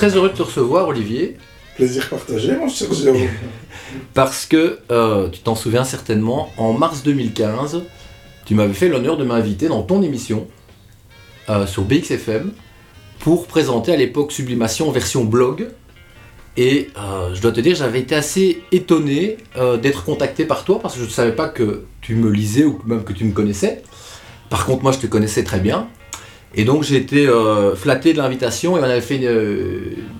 très heureux de te recevoir, Olivier. Plaisir partagé, mon cher Jérôme. Parce que, euh, tu t'en souviens certainement, en mars 2015, tu m'avais fait l'honneur de m'inviter dans ton émission euh, sur BXFM pour présenter à l'époque Sublimation version blog. Et euh, je dois te dire, j'avais été assez étonné d'être contacté par toi parce que je ne savais pas que tu me lisais ou même que tu me connaissais. Par contre, moi, je te connaissais très bien. Et donc, j'ai été euh, flatté de l'invitation et on avait fait une,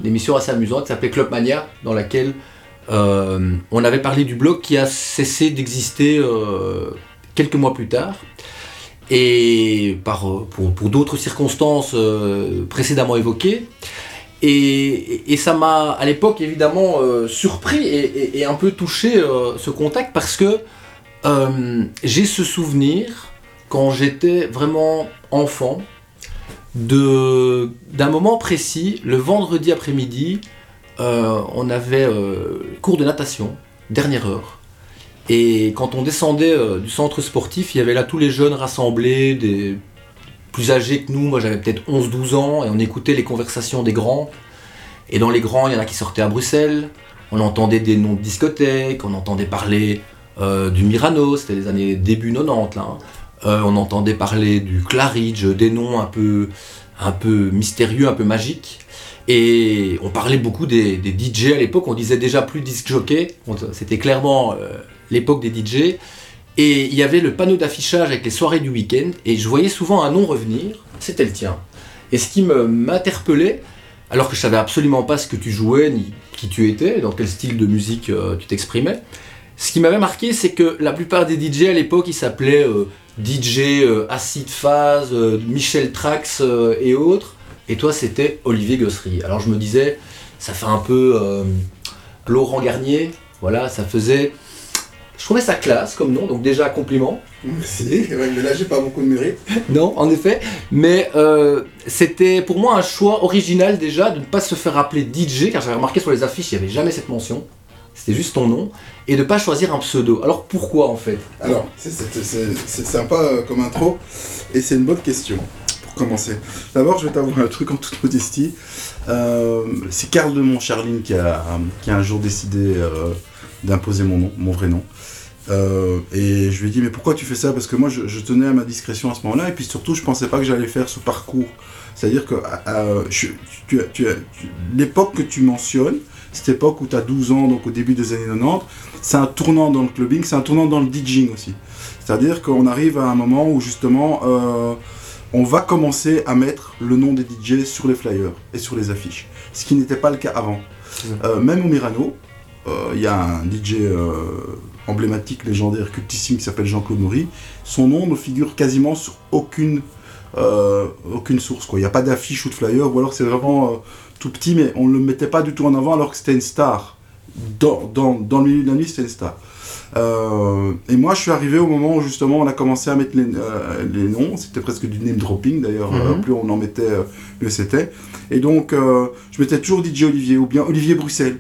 une émission assez amusante qui s'appelait Club Mania, dans laquelle euh, on avait parlé du blog qui a cessé d'exister euh, quelques mois plus tard. Et par, euh, pour, pour d'autres circonstances euh, précédemment évoquées. Et, et ça m'a à l'époque évidemment euh, surpris et, et- un peu touché euh, ce contact parce que euh, j'ai ce souvenir quand j'étais vraiment enfant d'un moment précis, le vendredi après-midi, euh, on avait euh, cours de natation, dernière heure. Et quand on descendait euh, du centre sportif, il y avait là tous les jeunes rassemblés, des plus âgés que nous, moi j'avais peut-être 11-12 ans, et on écoutait les conversations des grands. Et dans les grands, il y en a qui sortaient à Bruxelles, on entendait des noms de discothèques, on entendait parler du Mirano, c'était les années début 90 là. hein. Euh, on entendait parler du Claridge, des noms un peu, mystérieux, un peu magiques. Et on parlait beaucoup des, DJ à l'époque, on disait déjà plus disc jockey, c'était clairement euh, l'époque des DJ. Et il y avait le panneau d'affichage avec les soirées du week-end, et je voyais souvent un nom revenir, c'était le tien. Et ce qui m'interpellait, alors que je savais absolument pas ce que tu jouais, ni qui tu étais, dans quel style de musique euh, tu t'exprimais, ce qui m'avait marqué, c'est que la plupart des DJ à l'époque, ils s'appelaient DJ euh, Acid Phase, euh, Michel Trax euh, et autres. Et toi, c'était Olivier Gossery. Alors je me disais, ça fait un peu Laurent Garnier. Voilà, ça faisait. Je trouvais ça classe comme nom, donc déjà compliment. Merci, mais là j'ai pas beaucoup de mérite. Non, en effet. Mais euh, c'était pour moi un choix original déjà de ne pas se faire appeler DJ, car j'avais remarqué sur les affiches, il n'y avait jamais cette mention. C'était juste ton nom. Et de ne pas choisir un pseudo. Alors pourquoi en fait? Alors, c'est- sympa euh, comme intro, et c'est une bonne question pour commencer. D'abord, je vais t'avouer un truc en toute modestie. Euh, c'est Karl de Montcharline qui a, qui a un jour décidé euh, d'imposer mon nom, mon vrai nom. Et je lui ai dit, mais pourquoi tu fais ça? Parce que moi, je, tenais à ma discrétion à ce moment-là, et puis surtout, je pensais pas que j'allais faire ce parcours. C'est-à-dire que l'époque que tu mentionnes, cette époque où tu as 12 ans, donc au début des années 90, c'est un tournant dans le clubbing, c'est un tournant dans le DJing aussi. C'est-à-dire qu'on arrive à un moment où justement euh, on va commencer à mettre le nom des DJ sur les flyers et sur les affiches, ce qui n'était pas le cas avant. Euh, même au Mirano, euh, il y a un DJ emblématique, légendaire, cultissime qui s'appelle Jean-Claude Maury. Son nom ne figure quasiment sur aucune, aucune source. Il n'y a pas d'affiche ou de flyer, ou alors c'est vraiment tout petit, mais on ne le mettait pas du tout en avant alors que c'était une star. Dans, dans, dans le milieu de la nuit, c'était une star. Euh, et moi, je suis arrivé au moment où justement on a commencé à mettre les, euh, les noms. C'était presque du name dropping d'ailleurs. Mhm. euh, plus on en mettait, mieux c'était. Et donc, je mettais toujours DJ Olivier ou bien Olivier Bruxelles.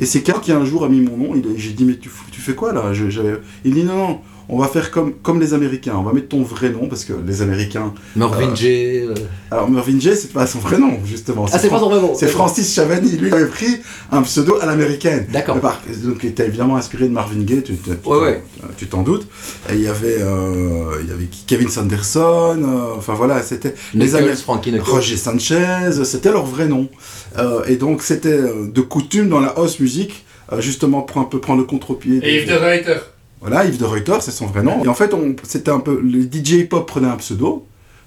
Et c'est Karl qui un jour a mis mon nom. J'ai dit, mais tu, fais quoi là? Je- Il dit, non, non, on va faire comme, comme les Américains. On va mettre ton vrai nom parce que les Américains. Marvin Euh, J. euh, Alors, Mervyn J, c'est pas son vrai nom, justement. Ah, c'est pas son vrai nom. C'est. Francis Chavani. Lui, il avait pris un pseudo à l'américaine. D'accord. Par- Donc, il était évidemment inspiré de Marvin Gaye, tu tu- tu Ouais, t'en- ouais. tu t'en doutes. Et il y avait, euh, il y avait Kevin Sanderson, euh, enfin voilà, c'était les Américains. Roger Sanchez, c'était leur vrai nom. Euh, et donc, c'était de coutume dans la house music, euh, justement pour un peu prendre le contre-pied. Et Yves de Reuter. Voilà, Yves de Reuter, c'est son vrai nom. Et en fait, on, c'était un peu. Les DJ hip-hop prenaient un pseudo.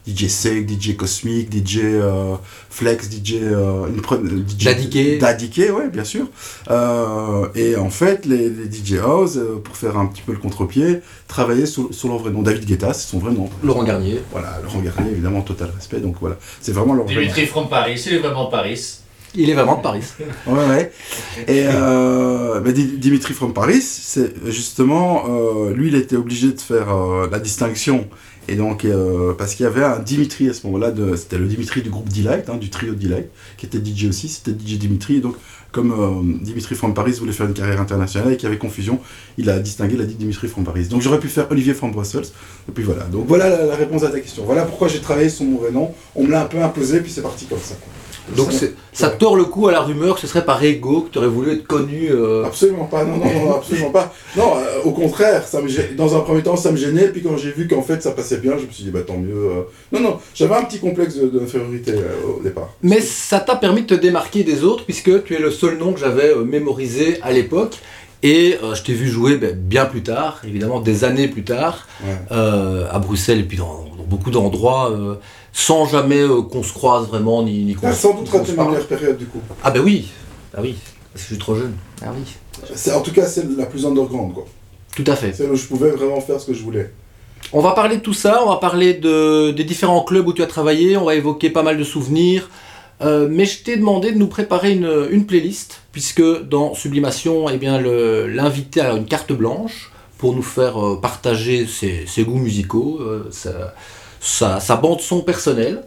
DJ Seg, DJ Cosmic, DJ euh, Flex, DJ. Euh, ils prenaient- DJ Dadiké. Dadiké, ouais, bien sûr. Euh, et en fait, les, les DJ House, euh, pour faire un petit peu le contre-pied, travaillaient sur, sur leur vrai nom. David Guetta, c'est son vrai nom. Laurent Garnier. Voilà, Laurent Garnier, évidemment, total respect. Donc voilà, c'est vraiment leur vrai nom. Dimitri from Paris, il est vraiment Paris. Il est vraiment de Paris. Ouais, ouais. Et euh, Di- Dimitri from Paris, c'est justement, euh, lui, il était obligé de faire euh, la distinction. Et donc, parce qu'il y avait un Dimitri à ce moment-là, c'était le Dimitri du groupe Delight, hein, du trio Delight, qui était DJ aussi, c'était DJ Dimitri. Et donc, comme Dimitri from Paris voulait faire une carrière internationale et qu'il y avait confusion, il a distingué, il a dit Dimitri from Paris. Donc, j'aurais pu faire Olivier from Brussels. Et puis voilà. Donc, voilà la, la réponse à ta question. Voilà pourquoi j'ai travaillé sur mon vrai nom. On me l'a un peu imposé, puis c'est parti comme ça. Donc ça tord le coup à la rumeur que ce serait par ego que tu aurais voulu être connu. euh, Absolument pas, non, non, non, absolument pas. Non, euh, au contraire, ça me dans un premier temps, ça me gênait, puis quand j'ai vu qu'en fait ça passait bien, je me suis dit, bah tant mieux. euh. Non, non, j'avais un petit complexe de- d'infériorité au départ. Mais ça t'a permis de te démarquer des autres puisque tu es le seul nom que j'avais mémorisé à l'époque. Et euh, je t'ai vu jouer ben, bien plus tard, évidemment des années plus tard, Ouais. euh, à Bruxelles et puis dans, dans beaucoup d'endroits, euh, sans jamais euh, qu'on se croise vraiment ni, ni qu'on Ah, sans doute ma parle. meilleure période du coup. Ah ben oui, ah oui, parce que je suis trop jeune. Ah oui, C'est- En tout cas, c'est la plus underground, quoi. tout à fait. C'est là où je pouvais vraiment faire ce que je voulais. On va parler de tout ça, on va parler de, des différents clubs où tu as travaillé, on va évoquer pas mal de souvenirs. Euh, mais je t'ai demandé de nous préparer une, une playlist, puisque dans Sublimation, eh bien, le- l'invité a une carte blanche pour nous faire euh, partager ses, ses goûts musicaux, euh, sa, sa, sa bande son personnelle.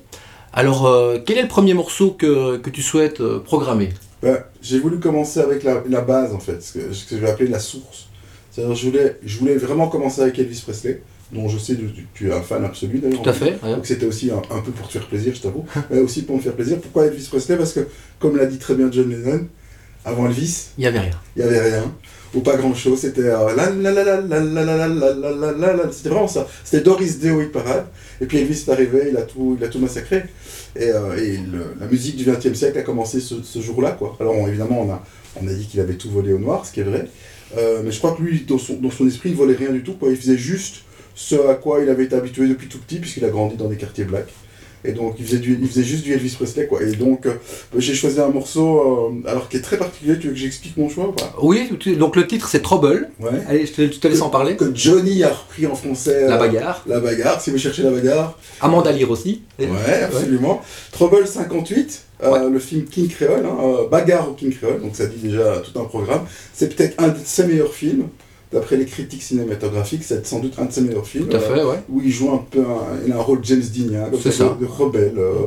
Alors, euh, quel est le premier morceau que, que tu souhaites euh, programmer Ben, j'ai voulu commencer avec la, la base, en fait, ce que, ce que je vais appeler la source. C'est-à-dire, je voulais, je voulais vraiment commencer avec Elvis Presley, dont je sais que tu, es un fan absolu d'ailleurs. Tout à fait. ouais. Donc c'était aussi un, un peu pour te faire plaisir, je t'avoue, mais aussi pour me faire plaisir. Pourquoi Elvis Presley Parce que, comme l'a dit très bien John Lennon, avant Elvis, Il n'y avait rien. il n'y avait rien, ou pas grand-chose, c'était euh, la la la la la la la la la la la la la c'était vraiment ça. C'était Doris Day parade, et puis Elvis est arrivé, il a tout, il a tout massacré. Et, euh, la musique du XXe siècle a commencé ce, jour-là, quoi. Alors on- évidemment, on a, dit qu'il avait tout volé au noir, ce qui est vrai, Euh, mais je crois que lui, dans son, esprit, il volait rien du tout. Il faisait juste ce à quoi il avait été habitué depuis tout petit, puisqu'il a grandi dans des quartiers blacks. Et donc, il faisait, du, il faisait juste du Elvis Presley, quoi. Et donc, euh, j'ai choisi un morceau, euh, alors qui est très particulier. Tu veux que j'explique mon choix ou pas? Oui, tu- donc le titre c'est Trouble. Ouais. Allez, je te, je te laisse en parler. Que Johnny a repris en français. La euh, bagarre. La bagarre, si vous cherchez la bagarre. Amanda Lear aussi. Ouais, absolument. Trouble 58, euh, le film King Creole, hein, euh, bagarre au King Creole, donc ça dit déjà tout un programme. C'est peut-être un de ses meilleurs films. D'après les critiques cinématographiques, c'est sans doute un de ses meilleurs films. Tout à fait, ouais. où il joue un peu un, il a un rôle James Dean, hein, C'est ça, de, de rebelle. euh,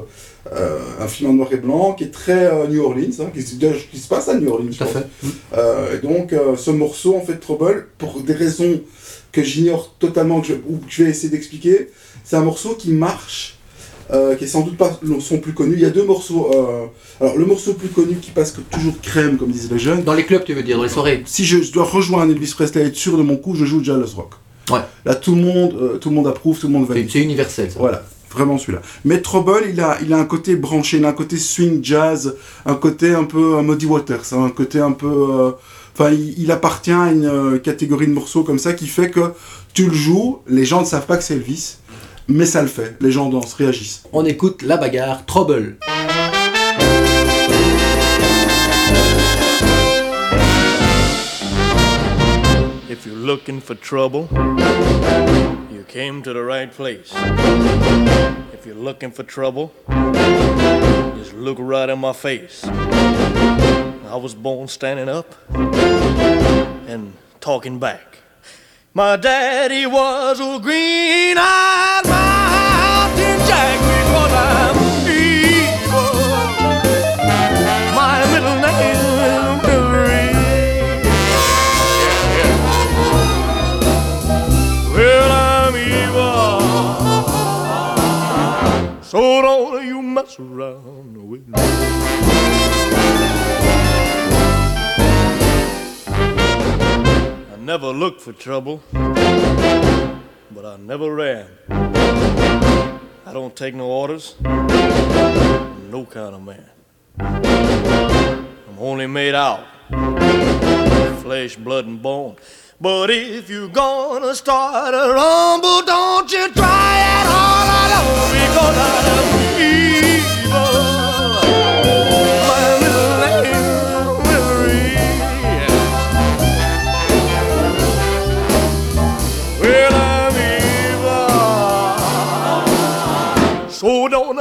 euh, un film en noir et blanc qui est très euh, New Orleans, hein, qui, se- qui se passe à New Orleans. je Tout à fait. Euh, et donc, ce morceau, en fait, Trouble, pour des raisons que j'ignore totalement, que je, ou que je vais essayer d'expliquer, c'est un morceau qui marche, euh, qui est sans doute pas son plus connu. Il y a deux morceaux. euh, alors, le morceau plus connu qui passe toujours crème, comme disent les jeunes. Dans les clubs, tu veux dire, dans les soirées. Si je, je dois rejoindre Elvis Presley et être sûr de mon coup, je joue Jealous Rock. Ouais. Là, tout le monde, euh, tout le monde approuve, tout le monde C'est valide. c'est universel, ça. Voilà, vraiment celui-là. Mais Trouble, il a, il a un côté branché, il a un côté swing jazz, un côté un peu euh, Muddy Waters, hein, un côté un peu... Enfin, il, il appartient à une catégorie de morceaux comme ça qui fait que tu le joues, les gens ne savent pas que c'est Elvis, mais ça le fait. Les gens dansent, réagissent. On écoute la bagarre Trouble. If you're looking for trouble, you came to the right place. If you're looking for trouble, just look right in my face. I was born standing up and talking back. My daddy was a green eyed mountain jack because I'm evil. My middle name is. Well, I'm evil. So don't you mess around with me. Never looked for trouble, but I never ran. I don't take no orders, no kind of man. I'm only made out flesh, blood, and bone. But if you're gonna start a rumble, don't you try it all alone because I'm evil.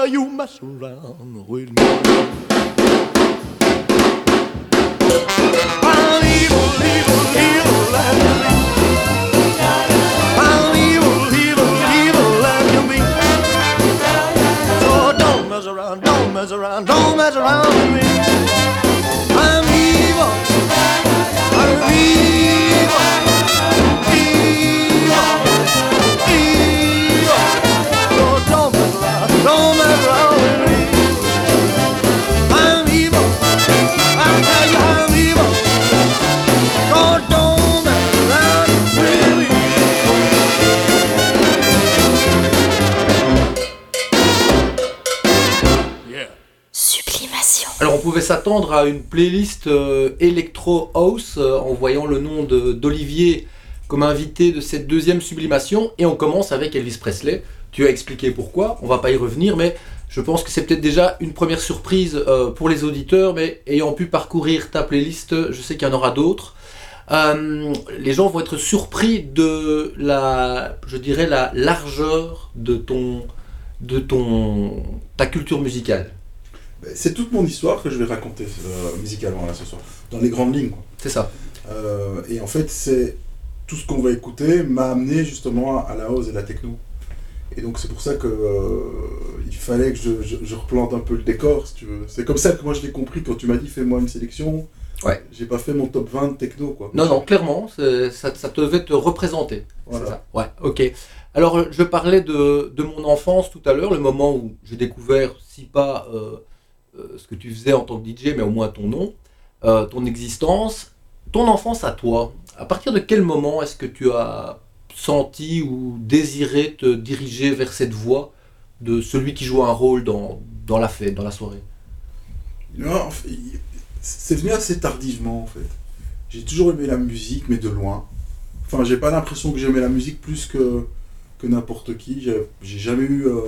you mess around with me. I'll leave, leave, leave, I'll leave, leave, leave, leave oh, don't mess around, don't mess around, don't mess around with me. Pouvait s'attendre à une playlist euh, Electro House euh, en voyant le nom d'Olivier comme invité de cette deuxième sublimation. Et on commence avec Elvis Presley. Tu as expliqué pourquoi, on va pas y revenir, mais je pense que c'est peut-être déjà une première surprise euh, pour les auditeurs, mais ayant pu parcourir ta playlist, je sais qu'il y en aura d'autres. Les gens vont être surpris de la, je dirais, la largeur de ton, de ton, ta culture musicale. Ben, C'est toute mon histoire que je vais raconter euh, musicalement là ce soir, dans les grandes lignes. C'est ça. Euh, et en fait, c'est tout ce qu'on va écouter m'a amené justement à la house et la techno. Et donc c'est pour ça que euh, il fallait que je, je- je replante un peu le décor, si tu veux. C'est comme ça que moi je l'ai compris quand tu m'as dit fais-moi une sélection. Ouais. J'ai pas fait mon top 20 de techno quoi. Non, non, clairement, ça, ça devait te représenter. Voilà. Ça. Ouais, ok. Alors, je parlais de, de mon enfance tout à l'heure, le moment où j'ai découvert, si pas euh, ce que tu faisais en tant que DJ, mais au moins ton nom, euh, ton existence. Ton enfance à toi, à partir de quel moment est-ce que tu as senti ou désiré te diriger vers cette voie de celui qui joue un rôle dans, dans la fête, dans la soirée? C'est venu assez tardivement en fait. J'ai toujours aimé la musique, mais de loin. Enfin, j'ai pas l'impression que j'aimais la musique plus que, que n'importe qui. J'ai j'ai jamais eu euh,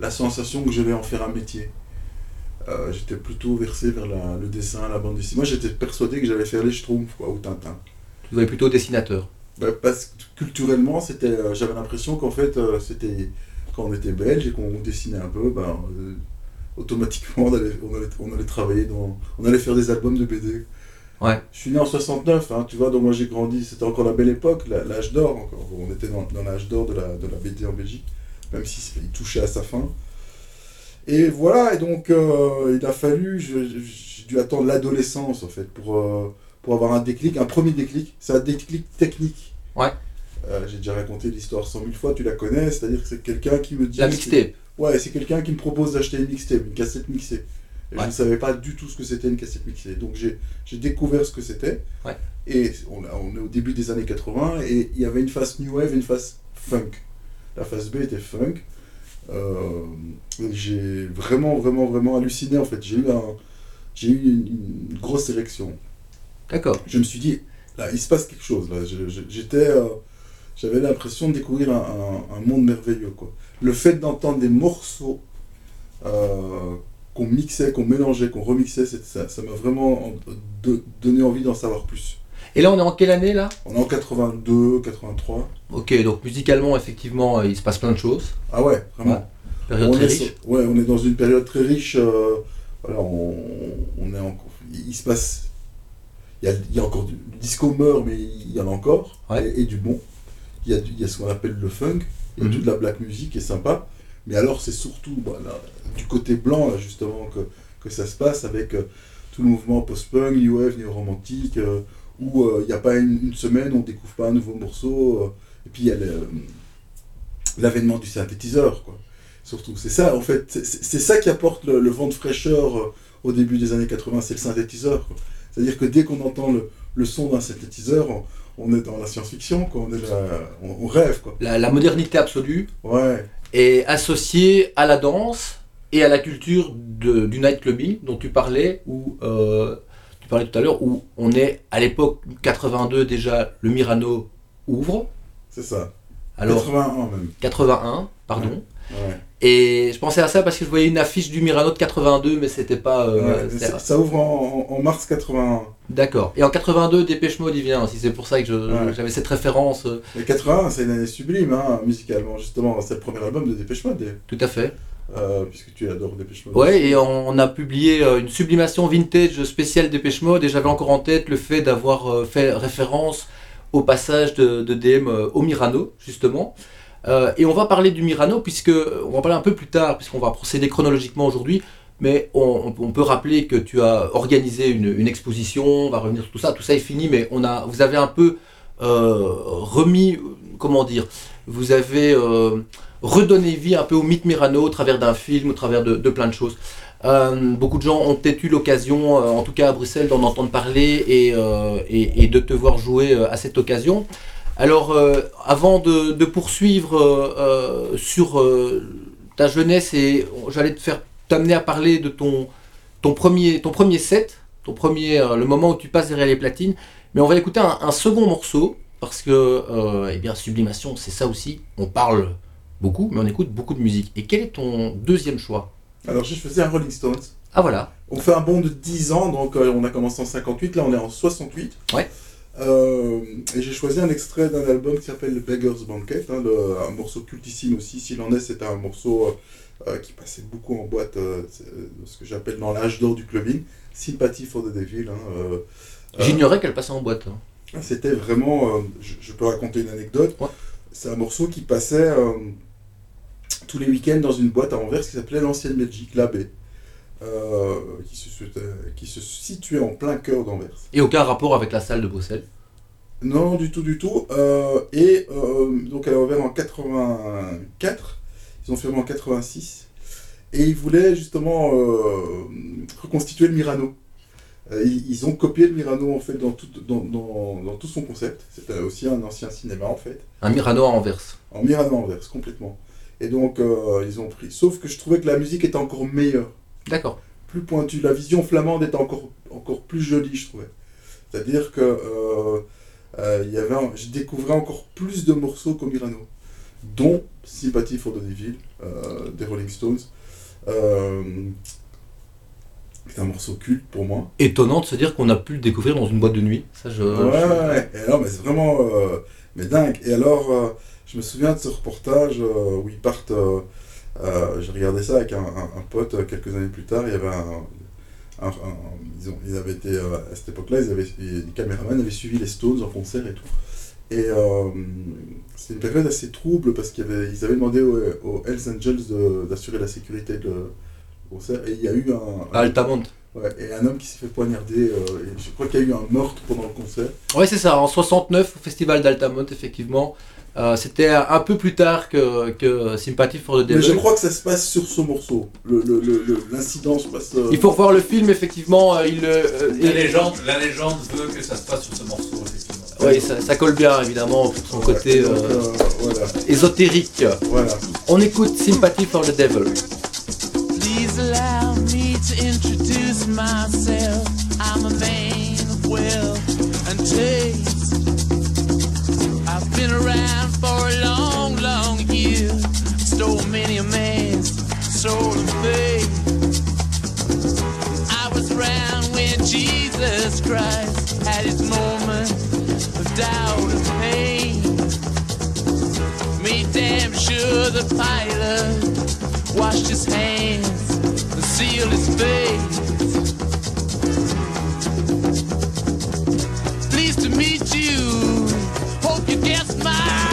la sensation que je vais en faire un métier. Euh, j'étais plutôt versé vers la- le dessin, la bande dessinée. Moi, j'étais persuadé que j'allais faire les Schtroumpfs quoi, ou Tintin. Tu es plutôt dessinateur. Bah, parce que culturellement, c'était, euh, j'avais l'impression qu'en fait, euh, c'était quand on était belge et qu'on dessinait un peu, euh, automatiquement, on allait, on, allait, on allait travailler dans, on allait faire des albums de BD. Ouais. Je suis né en 69, hein, tu vois, donc moi j'ai grandi, c'était encore la belle époque, l'âge d'or encore. On était dans, dans l'âge d'or de la, de la BD en Belgique, même si il touchait à sa fin. Et voilà, et donc euh, il a fallu, j'ai dû attendre l'adolescence en fait pour, euh, pour avoir un déclic, un premier déclic. C'est un déclic technique. Ouais. Euh, j'ai déjà raconté l'histoire cent mille fois, tu la connais, c'est-à-dire que c'est quelqu'un qui me dit. La mixtape. Ouais, c'est quelqu'un qui me propose d'acheter une mixtape, une cassette mixée. Et Ouais. Je ne savais pas du tout ce que c'était une cassette mixée. Donc j'ai découvert ce que c'était. Ouais. Et on, on est au début des années 80 et il y avait une face new wave et une face funk. La face B était funk. Euh, j'ai vraiment, vraiment, vraiment halluciné en fait. J'ai eu, un, j'ai eu une, une grosse érection. D'accord. Je me suis dit, là, il se passe quelque chose. Là. J'étais, euh, j'avais l'impression de découvrir un, un- un monde merveilleux. Quoi. Le fait d'entendre des morceaux euh, qu'on mixait, qu'on mélangeait, qu'on remixait, c'est- ça ça m'a vraiment donné envie d'en savoir plus. Et là, on est en quelle année là On est en 82, 83. Ok, donc musicalement, effectivement, euh, il se passe plein de choses. Ah ouais, vraiment. Ouais. Période on très est, riche. ouais, on est dans une période très riche. euh, on, on est en- il se passe. Il y a, il y a encore du le disco meurt, mais il y en a encore. Ouais. Et, et du bon. Il y, a, du- il y a ce qu'on appelle le funk. Il y a Mhm. toute la black music qui est sympa. Mais alors, c'est surtout voilà, du côté blanc, là, justement, que, que ça se passe avec euh, tout le mouvement post-punk, new wave, néo-romantique, euh, où euh, il n'y a pas une, une semaine, on ne découvre pas un nouveau morceau. euh, et puis, il y a le- l'avènement du synthétiseur, quoi. Surtout, c'est ça, en fait, c'est- ça qui apporte le, le vent de fraîcheur euh, au début des années 80, c'est le synthétiseur. C'est-à-dire que dès qu'on entend le, le son d'un synthétiseur, on, on est dans la science-fiction, quoi. On, est là- on, on rêve, quoi. La, la modernité absolue Ouais, est associée à la danse et à la culture de- du nightclubbing dont tu parlais, où euh, tu parlais tout à l'heure, où on est à l'époque 82 déjà, le Mirano ouvre. c'est ça. Alors 81 même. 81, pardon. Ouais. Et je pensais à ça parce que je voyais une affiche du Mirano de 82, mais c'était pas. euh, Ouais, ça, ça ouvre en, mars 81. D'accord. Et en 82, Dépêche Mode, il vient aussi. C'est pour ça que j'avais cette référence. euh, Et 81, c'est une année sublime, hein, musicalement, justement. C'est le premier album de Dépêche Mode. Tout à fait. Euh, puisque tu adores Dépêche Mode. Ouais, et on, on a publié euh, une sublimation vintage spéciale Dépêche Mode et j'avais encore en tête le fait d'avoir euh, fait référence au passage de, de DM au Mirano, justement. Et on va parler du Mirano, puisque on va parler un peu plus tard, puisqu'on va procéder chronologiquement aujourd'hui. Mais on, on peut rappeler que tu as organisé une, une exposition, on va revenir sur tout ça, tout ça est fini, mais on a, vous avez un peu remis, comment dire, vous avez redonné vie un peu au mythe Mirano au travers d'un film, au travers de, de plein de choses. Euh, beaucoup de gens ont peut-être eu l'occasion, euh, en tout cas à Bruxelles, d'en entendre parler et, euh, et- de te voir jouer à cette occasion. Alors, avant de, de poursuivre sur ta jeunesse, et j'allais te faire t'amener à parler de ton, ton premier, ton premier set, ton premier, le moment où tu passes derrière les platines. Mais on va écouter un, un second morceau parce que, eh bien, sublimation, c'est ça aussi. On parle beaucoup, mais on écoute beaucoup de musique. Et quel est ton deuxième choix? Alors, je faisais un Rolling Stones. Ah voilà. On fait un bond de 10 ans, donc euh, on a commencé en 58, là on est en 68. Ouais. Euh, et j'ai choisi un extrait d'un album qui s'appelle The Beggar's Banquet, hein, le- un morceau cultissime aussi. S'il en est, c'était un morceau euh, qui passait beaucoup en boîte, c'est, ce que j'appelle dans l'âge d'or du clubbing. Sympathy for the Devil. hein, J'ignorais qu'elle passait en boîte. hein. C'était vraiment. je, je peux raconter une anecdote. Ouais. C'est un morceau qui passait tous les week-ends dans une boîte à Anvers qui s'appelait l'Ancienne Belgique, l'AB, euh, qui, se, situait- qui se situait en plein cœur d'Anvers. Et aucun rapport avec la salle de Bruxelles? Non, du tout, du tout. Euh, et euh, donc elle a ouvert en 84, ils ont fermé en 86, et ils voulaient justement euh, reconstituer le Mirano. Ils, ils ont copié le Mirano en fait dans tout, dans, dans- dans tout son concept. C'était aussi un ancien cinéma en fait. Un Mirano à Anvers. En Mirano Anvers, complètement. Et donc euh, ils ont pris. Sauf que je trouvais que la musique était encore meilleure, D'accord. plus pointue. La vision flamande était encore, encore plus jolie, je trouvais. C'est-à-dire que euh, euh, il y avait un- je découvrais encore plus de morceaux qu'au Mirano, dont Sympathy for the Devil des Rolling Stones. C'est un morceau culte pour moi. Étonnant de se dire qu'on a pu le découvrir dans une boîte de nuit. Ça, je. Ouais, je- ouais. Et alors, mais c'est vraiment mais dingue. Et alors, je me souviens de ce reportage euh, où ils partent. euh, euh, J'ai regardé ça avec un, un- un pote quelques années plus tard. Il y avait un. ils, ont, ils avaient été. à cette époque-là, ils avaient, les caméramans avaient suivi les Stones en concert et tout. Et euh, c'était une période assez trouble parce qu'ils avaient, ils avaient demandé aux, aux Hells Angels d'assurer la sécurité de concert. Et il y a eu un. Altamont. Ouais, et un homme qui s'est fait poignarder. euh, et je crois qu'il y a eu un meurtre pendant le concert. Ouais, c'est ça. En 69, au festival d'Altamont, effectivement. Euh, C'était un peu plus tard que, que Sympathy for the Mais Devil. je crois que ça se passe sur ce morceau. Le- le- le- le- L'incident se passe. euh, Il faut revoir le film, effectivement. euh, Il, euh, La il- légende, la légende veut que ça se passe sur ce morceau, effectivement. Oui, ça, ça colle bien, évidemment, pour son côté donc, euh, euh, voilà, ésotérique. voilà. On écoute Sympathy for the Devil. Please allow me to introduce myself. I'm a man of wealth and taste. I've been around for a long, long year. Stole many a man's soul and faith. I was around when Jesus Christ had his moment of doubt and pain. Me damn sure the pilot washed his hands and sealed his face. Pleased to meet you. Hope you guessed my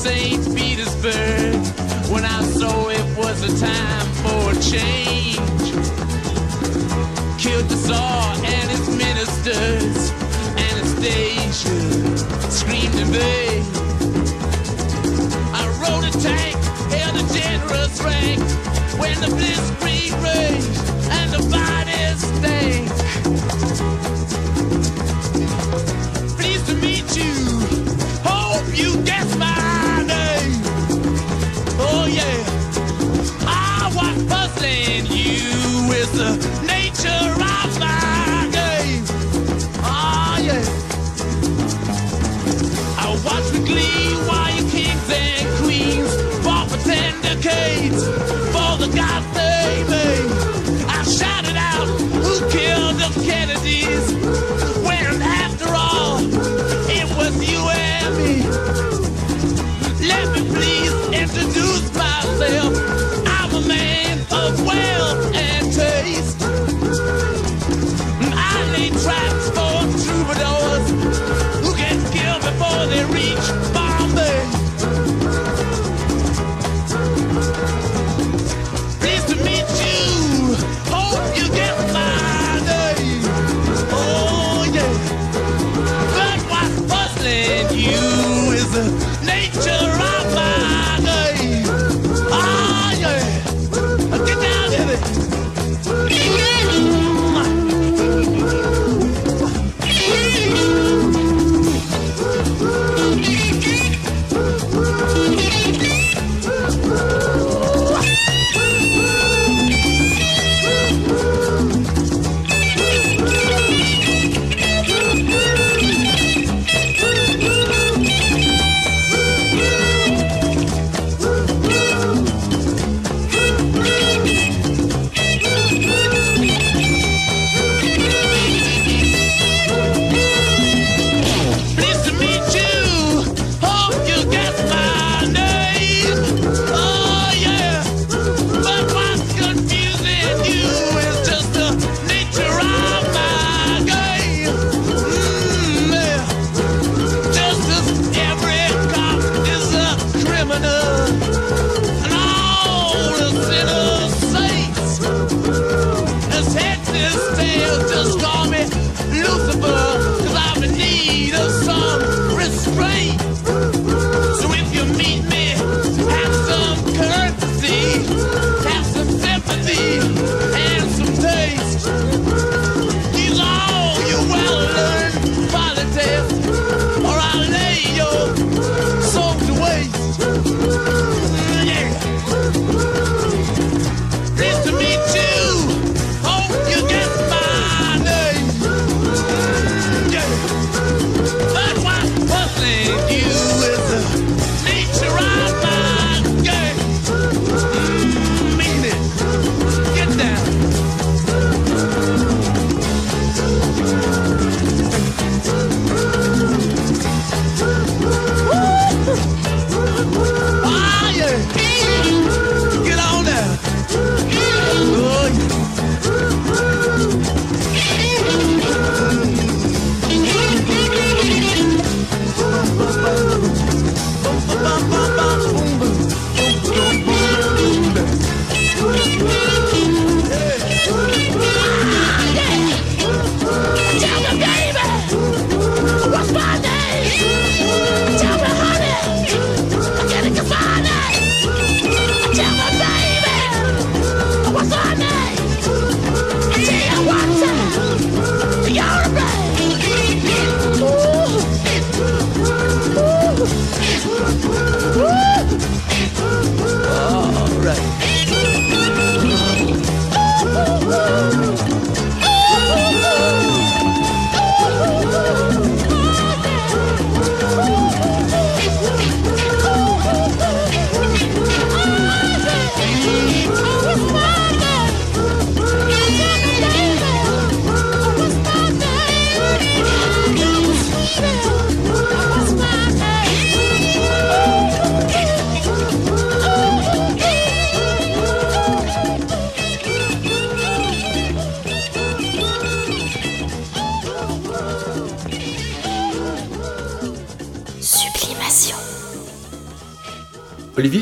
St. Petersburg when I saw it was a time for a change. Killed the Tsar and his ministers. Anastasia screamed in vain. I rode a tank, held a generous rank when the blitzkrieg raged and the bodies stank. You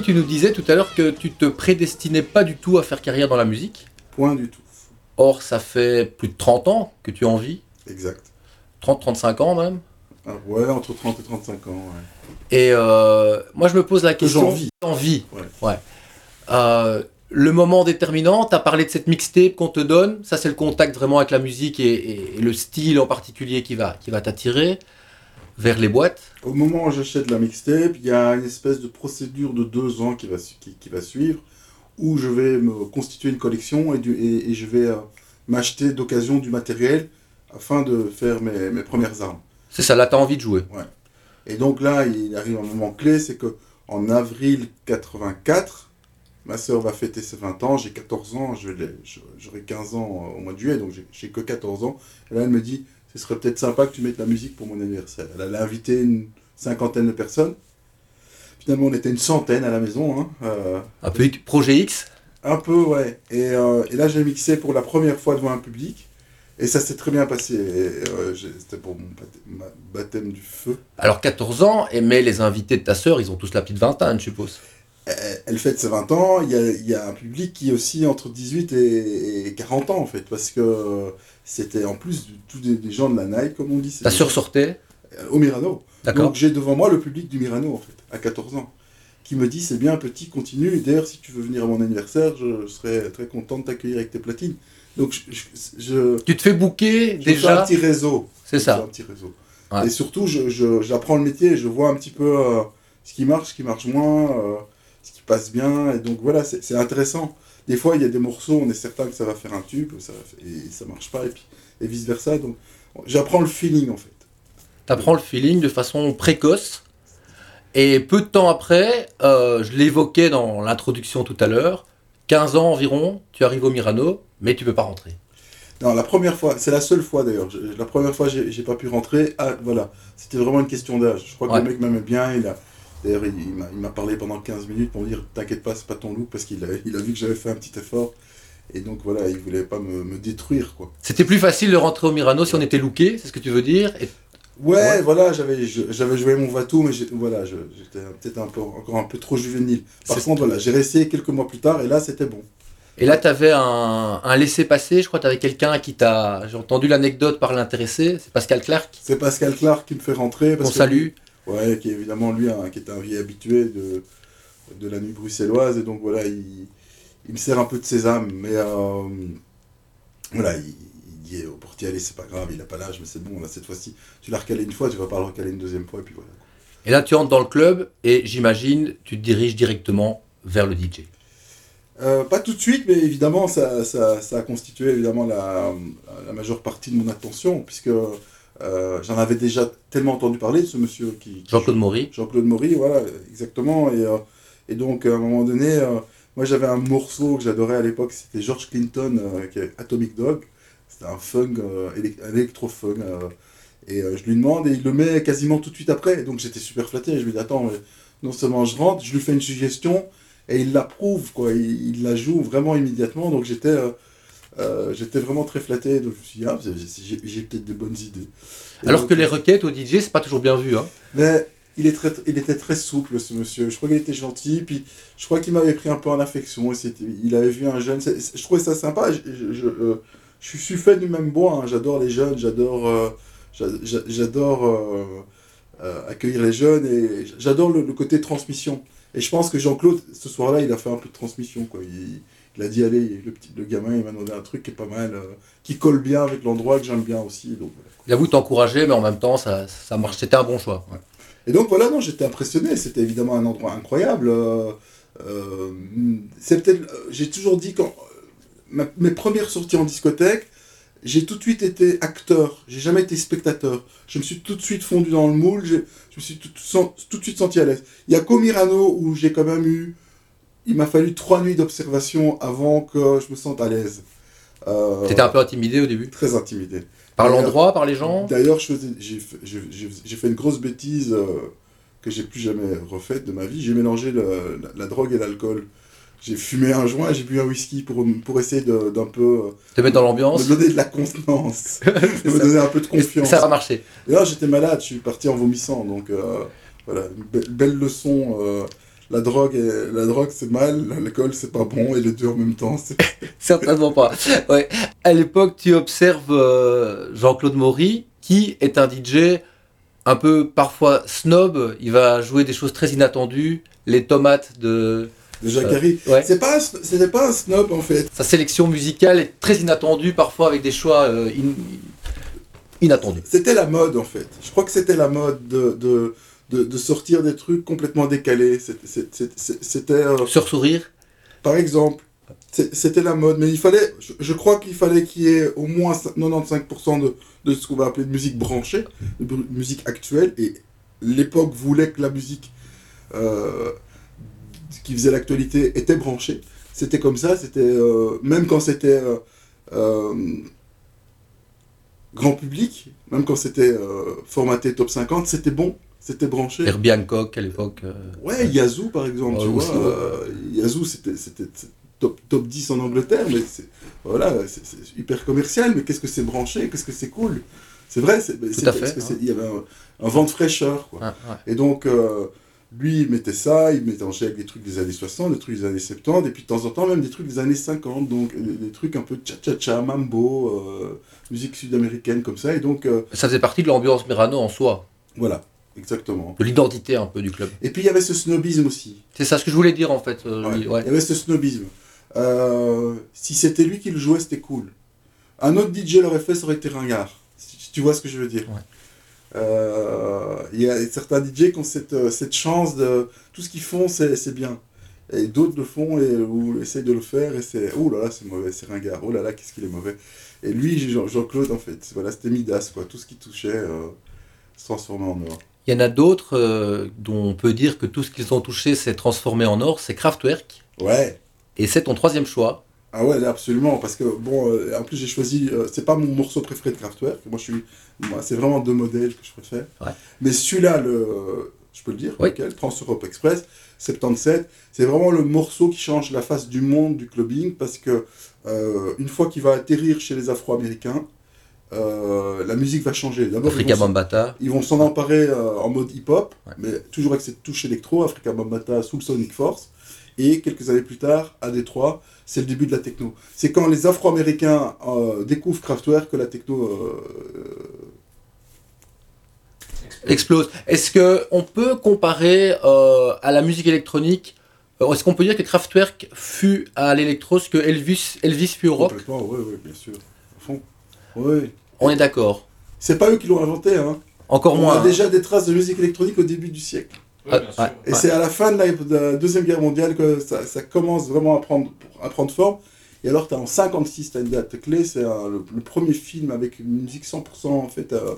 tu nous disais tout à l'heure que tu te prédestinais pas du tout à faire carrière dans la musique. Point du tout. Or, ça fait plus de 30 ans que tu en vis. Exact. 30-35 ans même. Ah, ouais, entre 30 et 35 ans. ouais. Et euh, moi, je me pose la Que question. j'en vis. Vis. Ouais. Euh, le moment déterminant, tu as parlé de cette mixtape qu'on te donne. Ça, c'est le contact vraiment avec la musique et, et- et le style en particulier qui va, qui va t'attirer vers les boîtes. Au moment où j'achète la mixtape, il y a une espèce de procédure de deux ans qui va, qui, qui va suivre, où je vais me constituer une collection et, du- et, et je vais euh, m'acheter d'occasion du matériel afin de faire mes, mes premières armes. C'est ça, là, tu as envie de jouer. Et donc là, il arrive un moment clé, c'est que en avril 84, ma sœur va fêter ses 20 ans, j'ai 14 ans, je l'ai- je- j'aurai 15 ans euh, au mois de juillet, donc j'ai que 14 ans. Et là, elle me dit, ce serait peut-être sympa que tu mettes la musique pour mon anniversaire. Elle a invité une cinquantaine de personnes. Finalement, on était une centaine à la maison. hein, euh, Un peu projet X? un peu, ouais. Et, euh, et là, j'ai mixé pour la première fois devant un public. Et ça s'est très bien passé. Euh, C'était pour mon baptême, ma- baptême du feu. Alors, 14 ans, et mais les invités de ta sœur, ils ont tous la petite vingtaine, je suppose. Elle- fête ses 20 ans, il y a, il y a un public qui est aussi entre 18 et, et 40 ans en fait, parce que c'était en plus de- tous des, des gens de la night comme on dit. Ta sœur sortait, euh, Au Mirano. d'accord Donc j'ai devant moi le public du Mirano en fait, à 14 ans, qui me dit c'est bien petit, continue, et d'ailleurs si tu veux venir à mon anniversaire, je serais très content de t'accueillir avec tes platines. Donc je, je, je- Tu te fais bouquer je fais un déjà, petit réseau. c'est Je ça. Un petit réseau. Ouais. Et surtout, je, je- j'apprends le métier, je vois un petit peu euh, ce qui marche, ce qui marche moins, euh, ce qui passe bien. Et donc voilà, c'est, intéressant. Des fois, il y a des morceaux, on est certain que ça va faire un tube, ça et ça marche pas, et, puis, et vice versa. Donc j'apprends le feeling en fait. T'apprends le feeling de façon précoce. Et peu de temps après, euh, je l'évoquais dans l'introduction tout à l'heure, 15 ans environ, tu arrives au Mirano, mais tu peux pas rentrer. Non, la première fois, c'est la seule fois d'ailleurs. La première fois, j'ai, pas pu rentrer. Ah, voilà, c'était vraiment une question d'âge. Je crois que le mec m'aimait bien. Il a, d'ailleurs, il, il m'a, parlé pendant 15 minutes pour me dire T'inquiète pas, c'est pas ton look, parce qu'il a, il a vu que j'avais fait un petit effort. Et donc voilà, il voulait pas me, me détruire quoi. C'était plus facile de rentrer au Mirano si on était looké, c'est ce que tu veux dire? Et Ouais, Ouais. voilà, j'avais, joué mon Vatou, mais voilà, je- j'étais peut-être un peu, encore un peu trop juvénile. Par C'est- contre, voilà, j'ai réessayé quelques mois plus tard, et là, c'était bon. Et là, tu avais un, un laissez-passer, je crois, tu avais quelqu'un qui t'a. J'ai entendu l'anecdote par l'intéressé, c'est Pascal Clark, C'est Pascal Clark qui me fait rentrer. parce que- salue. Ouais, qui est évidemment lui, qui est un vieil habitué de, de la nuit bruxelloise, et donc voilà, il, il me sert un peu de sésame, mais euh, voilà, il, il dit au portier, allez, c'est pas grave, il a pas l'âge, mais c'est bon, là, cette fois-ci, tu l'as recalé une fois, tu vas pas le recaler une deuxième fois, et puis voilà. Et là, tu entres dans le club et j'imagine, tu te diriges directement vers le DJ. Euh, pas tout de suite, mais évidemment, ça, ça, ça a constitué évidemment la, la majeure partie de mon attention, puisque euh, j'en avais déjà tellement entendu parler de ce monsieur qui... qui Jean-Claude Maury. Jean-Claude Maury, voilà, exactement. Et, euh, et donc, à un moment donné, euh, moi j'avais un morceau que j'adorais à l'époque, c'était George Clinton, qui est Atomic Dog. C'était un funk, un électro-funk. et je lui demande, et il le met quasiment tout de suite après. Et donc j'étais super flatté. Je lui dis, attends, non seulement je rentre, je lui fais une suggestion, et il l'approuve, quoi. Il, il la joue vraiment immédiatement. Donc j'étais. Euh, euh, j'étais vraiment très flatté, donc je me suis dit, ah, j'ai- peut-être de bonnes idées. Et Alors donc, que les requêtes au DJ, c'est pas toujours bien vu. Hein. mais il, est très, il était très souple, ce monsieur. Je crois qu'il était gentil. Puis je crois qu'il m'avait pris un peu en affection. et Il avait vu un jeune. Je trouvais ça sympa. Je, je, je, euh, je suis fait du même bois. hein. J'adore les jeunes. J'adore euh, j'a- j'a- j'adore euh, euh, accueillir les jeunes. Et j'adore le, le côté transmission. Et je pense que Jean-Claude, ce soir-là, il a fait un peu de transmission. Quoi. Il, il a dit allez, le, petit, le gamin, il m'a demandé un truc qui est pas mal, euh, qui colle bien avec l'endroit que j'aime bien aussi. Donc, voilà. Il avoue t'encourager, mais en même temps, ça, ça marche. C'était un bon choix. Et donc voilà, non, j'étais impressionné. C'était évidemment un endroit incroyable. Euh, euh, c'est peut-être, j'ai toujours dit quand ma- mes premières sorties en discothèque, j'ai tout de suite été acteur. J'ai jamais été spectateur. Je me suis tout de suite fondu dans le moule. Je me suis tout, tout- tout de suite senti à l'aise. Il y a qu'au Mirano où j'ai quand même eu. Il m'a fallu trois nuits d'observation avant que je me sente à l'aise. Euh, T'étais un peu intimidé au début très intimidé. Par l'endroit, par les gens D'ailleurs, j'ai fait, une grosse bêtise euh, que j'ai plus jamais refaite de ma vie. J'ai mélangé le- la, la drogue et l'alcool. J'ai fumé un joint, j'ai bu un whisky pour, pour essayer d'un peu Te mettre dans euh, l'ambiance me donner de la contenance, de me donner un peu de Et confiance. Ça a marché. D'ailleurs, j'étais malade, je suis parti en vomissant, donc euh, voilà, une belle leçon. Euh, la drogue, est- la drogue c'est mal, l'alcool c'est pas bon, et les deux en même temps. Certainement pas. Ouais. À l'époque, tu observes euh, Jean-Claude Maury, qui est un DJ un peu parfois snob. Il va jouer des choses très inattendues. Les tomates de De Jacques ouais. C'est pas, c'était pas un snob en fait. sa sélection musicale est très inattendue, parfois avec des choix euh, in- inattendus. C'était la mode en fait. Je crois que c'était la mode de, de, de, de sortir des trucs complètement décalés. C'était- euh, Sur sourire, par exemple, c'était la mode. Mais il fallait, je, je crois qu'il fallait qu'il y ait au moins 95% de, de ce qu'on va appeler de musique branchée, de musique actuelle. Et l'époque voulait que la musique euh, qui faisait l'actualité était branchée. C'était comme ça. C'était euh, même quand c'était euh, grand public, même quand c'était formaté top 50, c'était bon, c'était branché. Herbie Hancock à l'époque. euh, Ouais, Yazoo par exemple, tu aussi, vois. euh, Yazoo c'était c'était top, top 10 en Angleterre, mais c'est voilà, c'est c'est hyper commercial, mais qu'est-ce que c'est branché, qu'est-ce que c'est cool? C'est vrai, c'est parce que hein. y avait un, un vent de fraîcheur. Quoi. ouais. Et donc, euh, lui, il mettait ça, il mélangeait avec des trucs des années 60, des trucs des années 70, et puis de temps en temps, même des trucs des années 50, donc des, des trucs un peu cha-cha-cha, mambo, euh, musique sud-américaine comme ça, et donc, euh, Ça faisait partie de l'ambiance Mirano en soi, voilà, exactement. de l'identité un peu du club. Et puis, il y avait ce snobisme aussi. C'est ça ce que je voulais dire en fait. euh, Ouais. lui, ouais. Il y avait ce snobisme. Euh, si c'était lui qui le jouait, c'était cool. Un autre DJ l'aurait fait, ça aurait été ringard. Si tu vois ce que je veux dire. Ouais. Euh, Il y a certains DJ qui ont cette, cette chance de. Tout ce qu'ils font, c'est c'est bien. Et d'autres le font et, ou essayent de le faire et c'est. Oh là là, c'est mauvais, c'est ringard. Oh là là, qu'est-ce qu'il est mauvais. Et lui, Jean- Jean-Claude, en fait, voilà, c'était Midas, quoi. Tout ce qui touchait se transformait en or. Il y en a d'autres euh, dont on peut dire que tout ce qu'ils ont touché s'est transformé en or, c'est Kraftwerk. Ouais. Et c'est ton troisième choix. Ah ouais, absolument, parce que bon, euh, en plus j'ai choisi, euh, c'est pas mon morceau préféré de Kraftwerk, moi je suis, moi, c'est vraiment deux modèles que je préfère. Ouais. Mais celui-là, le, je peux le dire, Oui. lequel, Trans-Europe Express, 77, c'est vraiment le morceau qui change la face du monde du clubbing, parce que une fois qu'il va atterrir chez les Afro-Américains, euh, la musique va changer. D'abord, ils Africa vont Bambata. ils vont s'en emparer euh, en mode hip-hop, Ouais. mais toujours avec cette touche électro, Africa Bambata, Soul Sonic Force. Et quelques années plus tard, à Détroit, c'est le début de la techno. C'est quand les Afro-Américains euh, découvrent Kraftwerk que la techno. explose. Est-ce que on peut comparer à la musique électronique Est-ce qu'on peut dire que Kraftwerk fut à l'électro ce que Elvis, Elvis fut au rock? Complètement, oui, oui, bien sûr. Oui. On est d'accord. C'est pas eux qui l'ont inventé, hein. Encore On moins. a déjà des traces de musique électronique au début du siècle. Bien Ah, sûr. Et Ouais. c'est à la fin de la, de la Deuxième Guerre mondiale que ça, ça commence vraiment à prendre, à prendre forme. Et alors, tu as en 56, tu as une date clé, c'est le, le premier film avec une musique 100% en fait, euh,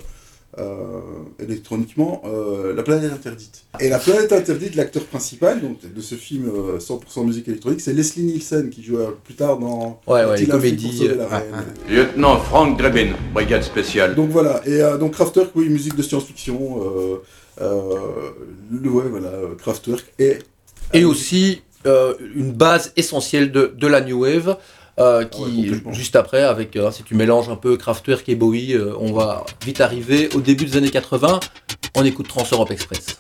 électroniquement, euh, La planète interdite. Et La planète interdite, l'acteur principal donc, de ce film euh, 100% musique électronique, c'est Leslie Nielsen qui joue euh, plus tard dans Ouais, ouais, les comédies. la euh, Lieutenant Frank Drebin, brigade spéciale. Donc voilà, et euh, donc Kraftwerk, oui, musique de science-fiction. Euh, euh, ouais, voilà, euh, Kraftwerk. Et, Et aussi euh, une base essentielle de, de la New Wave. Euh, Ah ouais, qui juste après avec euh, si tu mélanges un peu Kraftwerk et Bowie euh, on va vite arriver au début des années 80 on écoute Trans Europe Express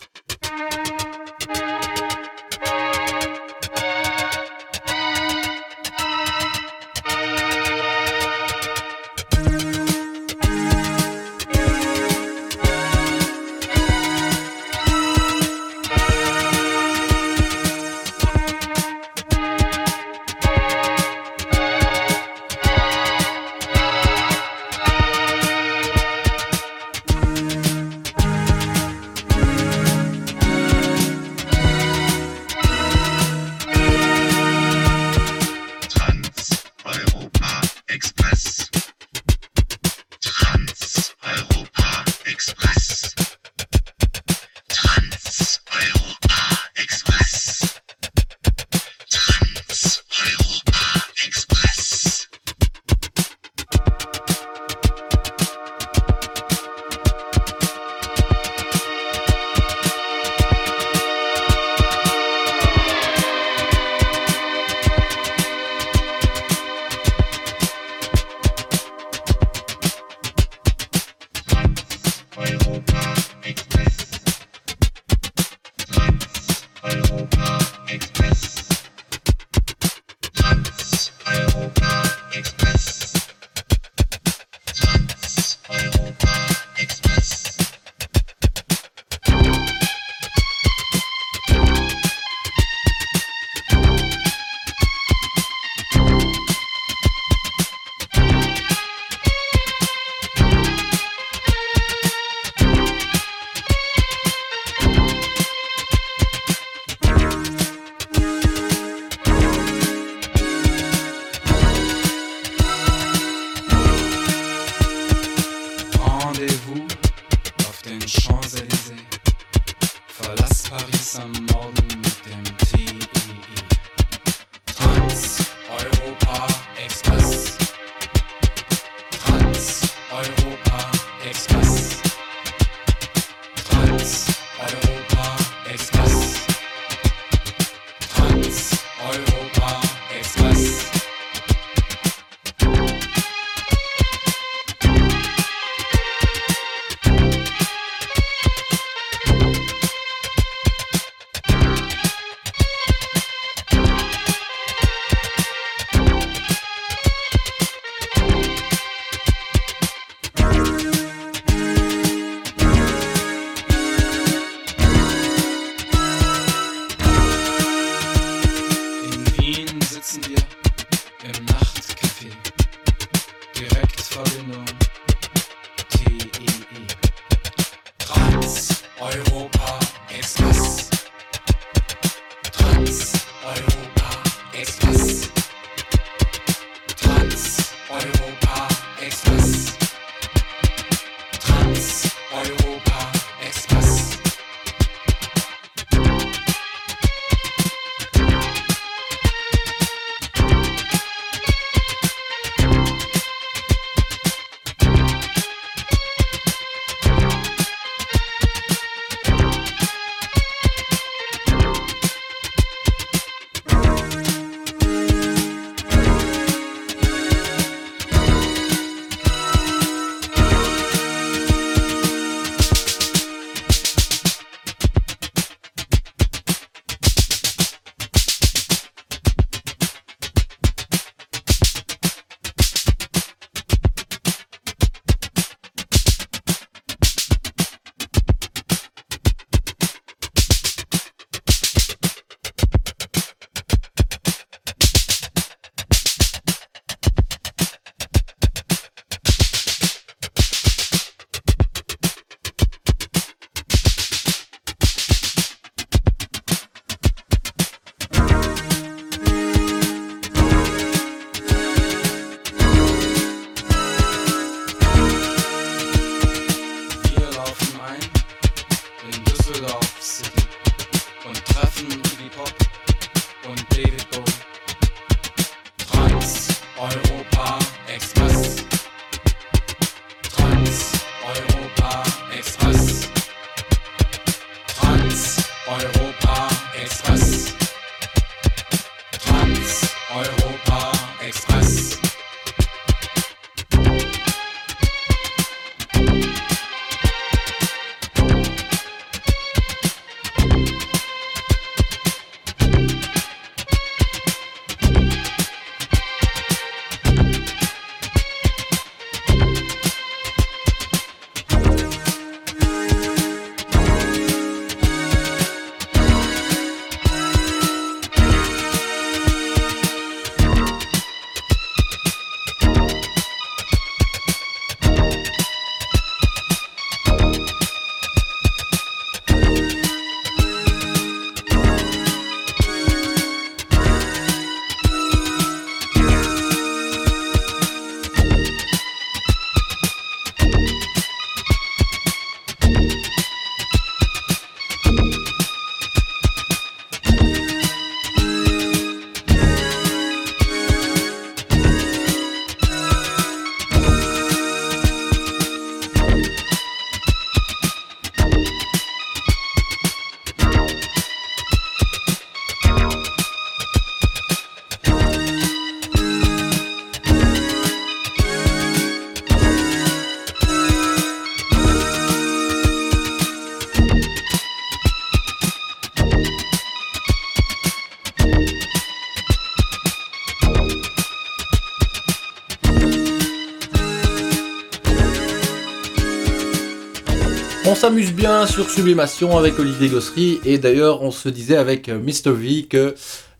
s'amuse bien sur Sublimation avec Olivier Gossery et d'ailleurs on se disait avec euh, Mr V que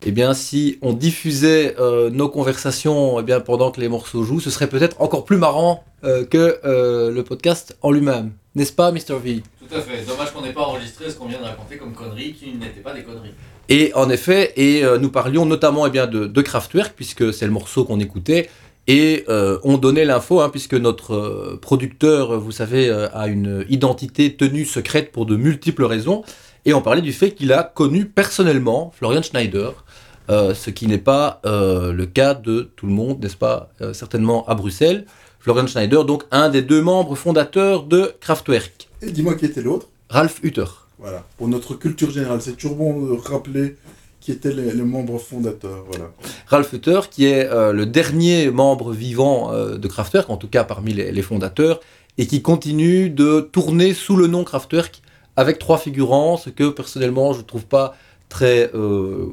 eh bien, si on diffusait euh, nos conversations eh bien, pendant que les morceaux jouent, ce serait peut-être encore plus marrant euh, que euh, le podcast en lui-même. N'est-ce pas, Mr. V? Tout à fait. Dommage qu'on n'ait pas enregistré ce qu'on vient de raconter comme conneries qui n'étaient pas des conneries. Et en effet, et nous parlions notamment eh bien, de, de Kraftwerk, puisque c'est le morceau qu'on écoutait, et euh, on donnait l'info, hein, puisque notre euh, producteur, vous savez, euh, a une identité tenue secrète pour de multiples raisons, et on parlait du fait qu'il a connu personnellement Florian Schneider, euh, ce qui n'est pas euh, le cas de tout le monde, n'est-ce pas, euh, certainement à Bruxelles. Florian Schneider, donc un des deux membres fondateurs de Kraftwerk, Et dis-moi qui était l'autre. Ralph Hutter. Voilà. Pour notre culture générale, c'est toujours bon de rappeler qui étaient les, les membres fondateurs. Voilà. Ralph Hutter, qui est euh, le dernier membre vivant euh, de Kraftwerk, en tout cas parmi les, les fondateurs, et qui continue de tourner sous le nom Kraftwerk avec trois figurants, ce que personnellement je trouve pas très euh,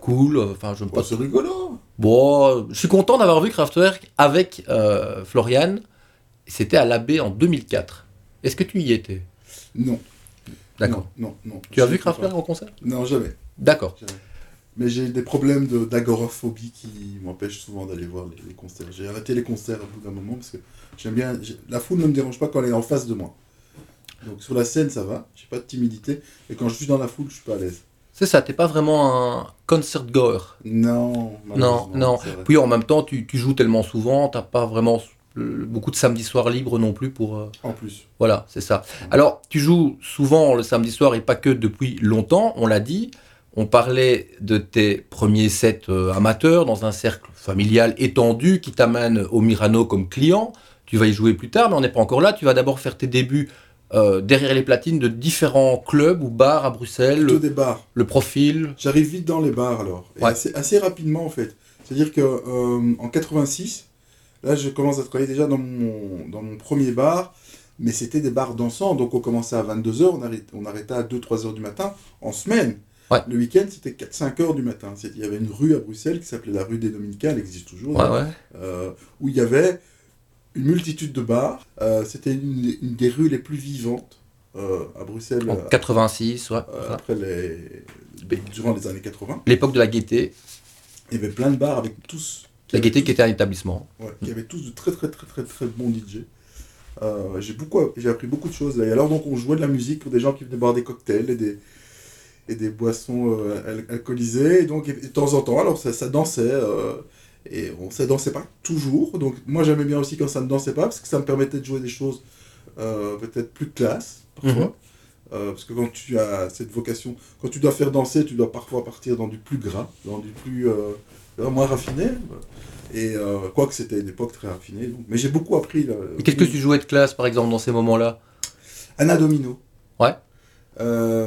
cool. Enfin, je Oh, c'est rigolo. Bon, je suis content d'avoir vu Kraftwerk avec Florian. C'était à l'AB en 2004. Est-ce que tu y étais? Non. D'accord. Non, non. non. Tu as vu Kraftwerk pas. en concert? Non, jamais. D'accord. jamais. Mais j'ai des problèmes de- d'agoraphobie qui m'empêchent souvent d'aller voir les, les concerts. J'ai arrêté les concerts au bout d'un moment parce que j'aime bien. La foule ne me dérange pas quand elle est en face de moi. Donc sur la scène, ça va, j'ai pas de timidité. Et quand je suis dans la foule, je suis pas à l'aise. C'est ça, t'es pas vraiment un concert goer. Non, Non, non. Puis en même temps, tu, tu joues tellement souvent, t'as pas vraiment beaucoup de samedi soir libre non plus pour. euh, En plus. Voilà, c'est ça. Alors, tu joues souvent le samedi soir et pas que depuis longtemps, on l'a dit. On parlait de tes premiers sets euh, amateurs dans un cercle familial étendu qui t'amène au Mirano comme client. Tu vas y jouer plus tard, mais on n'est pas encore là. Tu vas d'abord faire tes débuts euh, derrière les platines de différents clubs ou bars à Bruxelles. Plutôt Le, des bars. le profil. J'arrive vite dans les bars alors. Et Ouais. assez, assez rapidement en fait. C'est-à-dire que euh, en 86, là je commence à travailler déjà dans mon, dans mon premier bar, mais c'était des bars dansants, donc on commençait à 22h, on, arrêt- on arrêtait à 2-3h du matin en semaine. Ouais. Le week-end c'était 4-5h du matin. Il y avait une rue à Bruxelles qui s'appelait la rue des Dominicains, elle existe toujours, Ouais, ouais. euh, où il y avait une multitude de bars. Euh, c'était une, une des rues les plus vivantes euh, à Bruxelles En euh, 86, ouais. après les, durant les années 80. L'époque de la gaieté. Il y avait plein de bars avec tous. La gaieté qui était un établissement. Ouais, qui avaient tous de très très très très très bons DJ. J'ai beaucoup, j'ai appris beaucoup de choses. Et alors donc on jouait de la musique pour des gens qui venaient boire des cocktails et des et des boissons euh, al- alcoolisées. Et donc et de temps en temps, alors ça, ça dansait. euh, et on ça dansait pas toujours. Donc moi j'aimais bien aussi quand ça ne dansait pas parce que ça me permettait de jouer des choses euh, peut-être plus classe parfois. Mhm. Parce que quand tu as cette vocation, quand tu dois faire danser, tu dois parfois partir dans du plus gras, dans du plus moins raffiné. Et quoique c'était une époque très raffinée. donc. Mais j'ai beaucoup appris. là. Et Qu'est-ce que tu jouais de classe, par exemple, dans ces moments-là? Anna Domino. Ouais.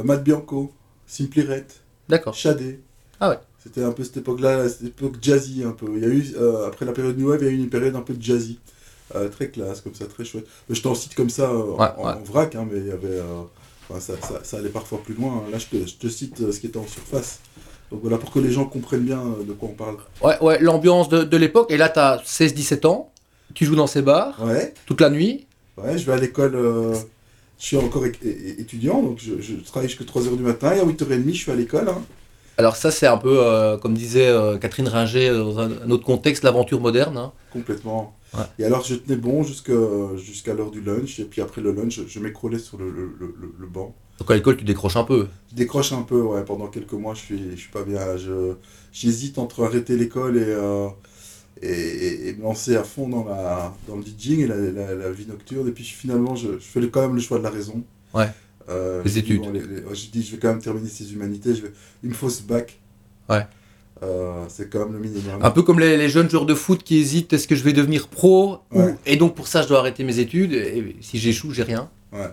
Matt Bianco. Simply Red. D'accord. Shadé. Ah ouais. C'était un peu cette époque-là, cette époque jazzy un peu. Il y a eu, euh, après la période New Wave, il y a eu une période un peu jazzy. Euh, très classe, comme ça, très chouette. Je t'en cite comme ça euh, en- Ouais, en, ouais. en vrac, hein, mais il y avait. enfin, ça, ça, ça allait parfois plus loin. hein. Là, je te, je te cite ce qui était en surface. Donc voilà, pour que les gens comprennent bien de quoi on parle. Ouais, ouais, l'ambiance de, de l'époque. Et là, tu as 16-17 ans. Tu joues dans ces bars Ouais, toute la nuit. ouais, je vais à l'école. Je suis encore étudiant, donc je, je travaille jusqu'à 3h du matin. Et à 8h30, je suis à l'école. hein. Alors ça, c'est un peu, euh, comme disait euh, Catherine Ringer, euh, dans un, un autre contexte, l'aventure moderne. hein. Complètement. Ouais. Et alors, je tenais bon jusqu'à jusqu'à l'heure du lunch. Et puis après le lunch, je, m'écroulais sur le, le, le, le- le banc. Donc à l'école, tu décroches un peu. Je décroche un peu, ouais. Pendant quelques mois, je suis, je suis pas bien. J'hésite entre arrêter l'école et, euh, et, et- et me lancer à fond dans, la, dans le DJing et la, la, la vie nocturne. Et puis finalement, je, je fais quand même le choix de la raison. Ouais. Euh, Les études. bon, les- les- je dis, je vais quand même terminer ces humanités. Je vais, il me faut ce bac. Ouais. Euh, c'est quand même le minimum. Un peu comme les, les jeunes joueurs de foot qui hésitent, est-ce que je vais devenir pro ou-. Et donc pour ça, je dois arrêter mes études. Et si j'échoue, j'ai rien. Ouais.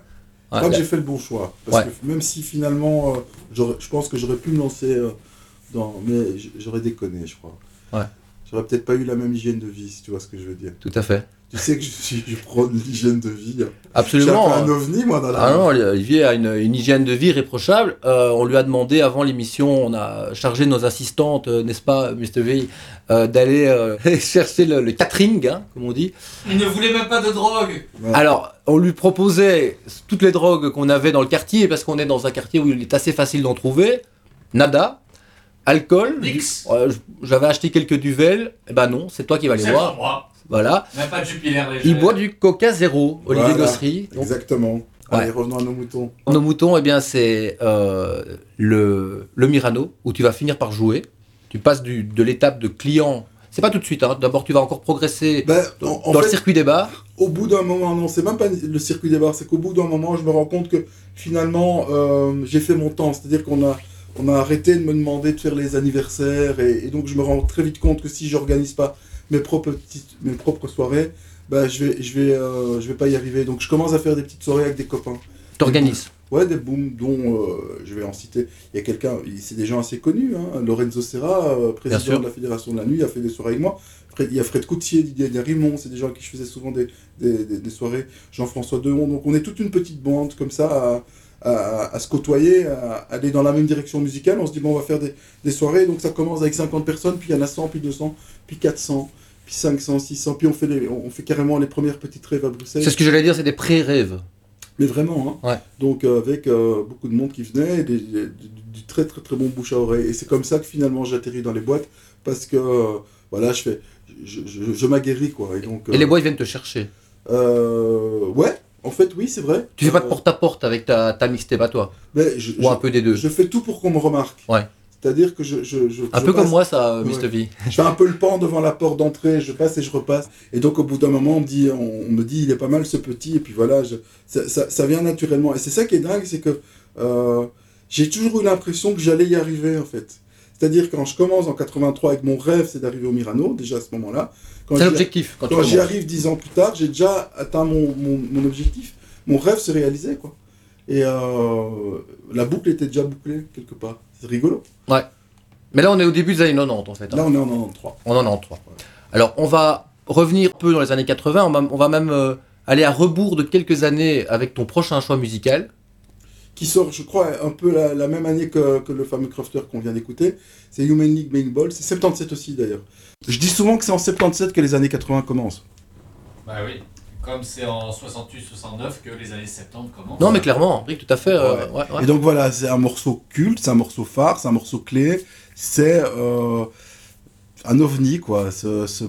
Je crois que j'ai fait le bon choix. Parce Ouais. que même si finalement, euh, je pense que j'aurais pu me lancer dans. Mais j'aurais déconné, je crois. Ouais. J'aurais peut-être pas eu la même hygiène de vie, si tu vois ce que je veux dire. Tout à fait. Tu sais que je, suis, je prône l'hygiène de vie. hein. Absolument. Je suis un ovni, moi, dans la Ah non, Olivier a une, une hygiène de vie irréprochable. Euh, on lui a demandé avant l'émission, on a chargé nos assistantes, euh, n'est-ce pas, Mr. V, euh, d'aller euh, chercher le, le catering, hein, comme on dit. Il ne voulait même pas de drogue. Ouais. Alors, on lui proposait toutes les drogues qu'on avait dans le quartier, parce qu'on est dans un quartier où il est assez facile d'en trouver. Nada. Alcool. Euh, J'avais acheté quelques duvels. Eh ben non, c'est toi qui vas les voir. moi. Voilà. Même pas de Jupiler. Il boit du coca zéro, Olivier Voilà. Gossery. Donc, Exactement. Allez, revenons à nos moutons. Nos moutons, eh bien, c'est euh, le, le Mirano, où tu vas finir par jouer. Tu passes du, de l'étape de client. C'est pas tout de suite, hein. d'abord tu vas encore progresser Ben, en, en dans le fait, circuit des bars. au bout d'un moment, non, c'est même pas le circuit des bars, c'est qu'au bout d'un moment, je me rends compte que finalement, euh, j'ai fait mon temps. C'est-à-dire qu'on a, on a arrêté de me demander de faire les anniversaires, et, et donc je me rends très vite compte que si j'organise pas mes propres, petites, mes propres soirées, bah, je vais, je, vais, euh, je vais pas y arriver. Donc je commence à faire des petites soirées avec des copains. T'organises. Ouais, des booms dont euh, je vais en citer. Il y a quelqu'un, c'est des gens assez connus. Hein. Lorenzo Serra, euh, président de la Fédération de la Nuit, a fait des soirées avec moi. Fred- il y a Fred Coutier, Didier Rimont, c'est des gens avec qui je faisais souvent des, des, des- des soirées. Jean-François Dehon. Donc on est toute une petite bande comme ça à, à- à se côtoyer, à aller dans la même direction musicale. On se dit, bon, on va faire des, des soirées. Donc ça commence avec 50 personnes, puis il y en a 100, puis 200, puis 400, puis 500, 600. Puis on fait, les, on fait carrément les premières petites rêves à Bruxelles. C'est ce que j'allais dire, c'est des pré-rêves. Mais vraiment, hein. Ouais. Donc euh, avec euh, beaucoup de monde qui venait, et des- des- du, très très très bon bouche à oreille. Et c'est comme ça que finalement j'atterris dans les boîtes, parce que euh, voilà, je fais, je, je, je m'aguerris quoi. Et donc. Et les boys viennent te chercher. euh, ouais, en fait oui, c'est vrai. Tu fais pas de Euh, porte-à-porte avec ta, ta mixtape à toi mais je, Ou un peu des deux je fais tout pour qu'on me remarque. Ouais. C'est-à-dire que je, je, je Un peu comme moi, ça, Ouais. Mr. V. Je fais un peu le pan devant la porte d'entrée, je passe et je repasse. Et donc au bout d'un moment, on me dit, on, on me dit, il est pas mal ce petit. Et puis voilà, je- ça, ça, ça vient naturellement. Et c'est ça qui est dingue, c'est que euh, j'ai toujours eu l'impression que j'allais y arriver en fait. C'est-à-dire quand je commence en 83 avec mon rêve, c'est d'arriver au Mirano, déjà à ce moment-là. Quand C'est l'objectif quand j'y arrive dix ans plus tard, j'ai déjà atteint mon, mon, mon objectif. Mon rêve se réalisait quoi. Et euh, la boucle était déjà bouclée quelque part. C'est rigolo. Mais là, on est au début des années 90 en fait. hein. Là, on est en 93. On en a en 3. Alors, on va revenir un peu dans les années 80. On va, on va même euh, aller à rebours de quelques années avec ton prochain choix musical. Qui sort, je crois, un peu la, la même année que, que le fameux Crafter qu'on vient d'écouter. C'est Human League Bang Ball. C'est 77 aussi, d'ailleurs. Je dis souvent que c'est en 77 que les années 80 commencent. Bah oui. Comme c'est en 68-69 que les années 70 commencent. Non, mais clairement, Rick, tout à fait. euh, Ouais. ouais, ouais. Et donc voilà, c'est un morceau culte, c'est un morceau phare, c'est un morceau clé. C'est euh, un ovni, quoi. Ce, ce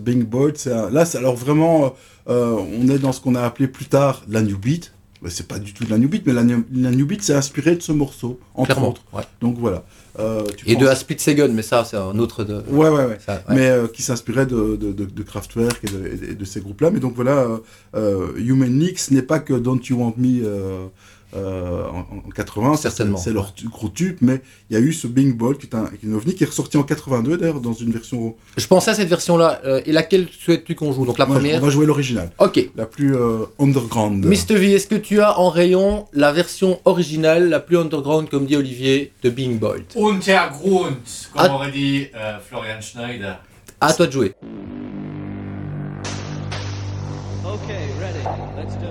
c'est un- là, c'est alors vraiment, euh, on est dans ce qu'on a appelé plus tard la New Beat. C'est pas du tout de la New Beat, mais la, New- la New Beat, c'est inspiré de ce morceau, entre clairement. autres. ouais. Donc voilà. Euh, tu Et de penses- A Split Second, mais ça, c'est un autre de. Ouais, ouais, ouais. ça, ouais. mais euh, qui s'inspirait de, de, de, de Kraftwerk et de, et ces groupes-là. Mais donc voilà, euh, Human ce n'est pas que Don't You Want Me euh, en, en 80, ça, Certainement. c'est leur gros tube, mais il y a eu ce Bing Ball qui est un, qui est un ovni qui est ressorti en 82 d'ailleurs dans une version. Je pensais à cette version-là. euh, et laquelle souhaites-tu qu'on joue? Donc la première. On va jouer l'original, Ok. la plus euh, underground. Mr. V, est-ce que tu as en rayon la version originale, la plus underground, comme dit Olivier, de Bing Bolt? Untergrund, comme Ah. aurait dit euh, Florian Schneider. À toi de jouer. Okay, ready. Let's do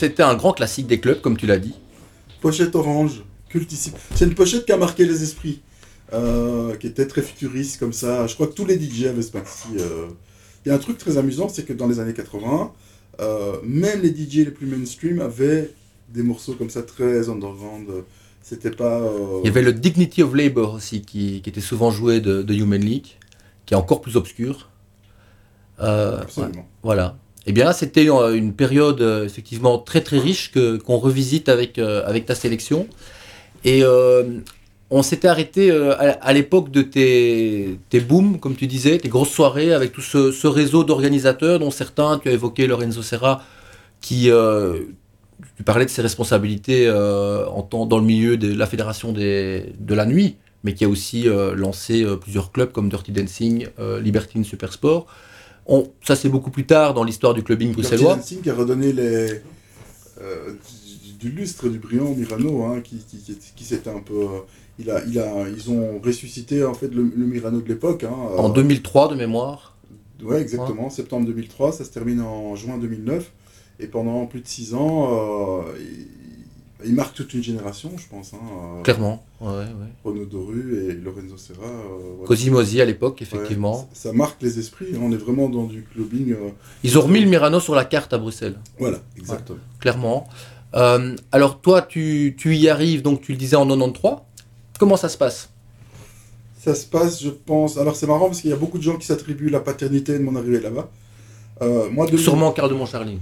c'était un grand classique des clubs, comme tu l'as dit. Pochette orange, cultissime. C'est une pochette qui a marqué les esprits, euh, qui était très futuriste comme ça. Je crois que tous les DJ avaient ce euh. Il y a un truc très amusant, c'est que dans les années 80, euh, même les DJ les plus mainstream avaient des morceaux comme ça très underground. C'était pas. euh, Il y avait le Dignity of Labor aussi, qui, qui était souvent joué de, de Human League, qui est encore plus obscur. Absolument. ouais, voilà. Eh bien, c'était euh, une période euh, effectivement très très riche qu'on revisite avec euh, avec ta sélection. Et on s'était arrêté à, l'époque de tes, tes booms, comme tu disais, tes grosses soirées avec tout ce, réseau d'organisateurs, dont certains, tu as évoqué Lorenzo Serra, qui, euh, tu parlais de ses responsabilités dans le milieu de la fédération de la nuit, mais qui a aussi lancé plusieurs clubs comme Dirty Dancing, Libertine Supersport. On, ça, c'est beaucoup plus tard dans l'histoire du clubbing bruxellois. Dancing qui a redonné les, euh, du, du lustre du brillant Mirano, hein, qui, qui, qui, qui s'était un peu. euh, il a, il a, ils ont ressuscité en fait le, le Mirano de l'époque. Hein, En euh, 2003, de mémoire. Ouais, exactement. Septembre 2003, ça se termine en juin 2009. Et pendant plus de six ans, euh, il, marque toute une génération, je pense. Hein, euh, Clairement. Ouais, ouais. Renaud Doru et Lorenzo Serra. euh, voilà. Cosimosi à l'époque, effectivement. ça, marque les esprits. hein, on est vraiment dans du clubbing. euh, Ils ont remis le Mirano sur la carte à Bruxelles. voilà, exactement. clairement. Euh, alors toi, tu, tu y arrives, donc tu le disais en 93. Comment ça se passe? Ça se passe, je pense. Alors c'est marrant parce qu'il y a beaucoup de gens qui s'attribuent la paternité de mon arrivée là-bas. Euh, moi, 2000 Sûrement Carl de Montcharline.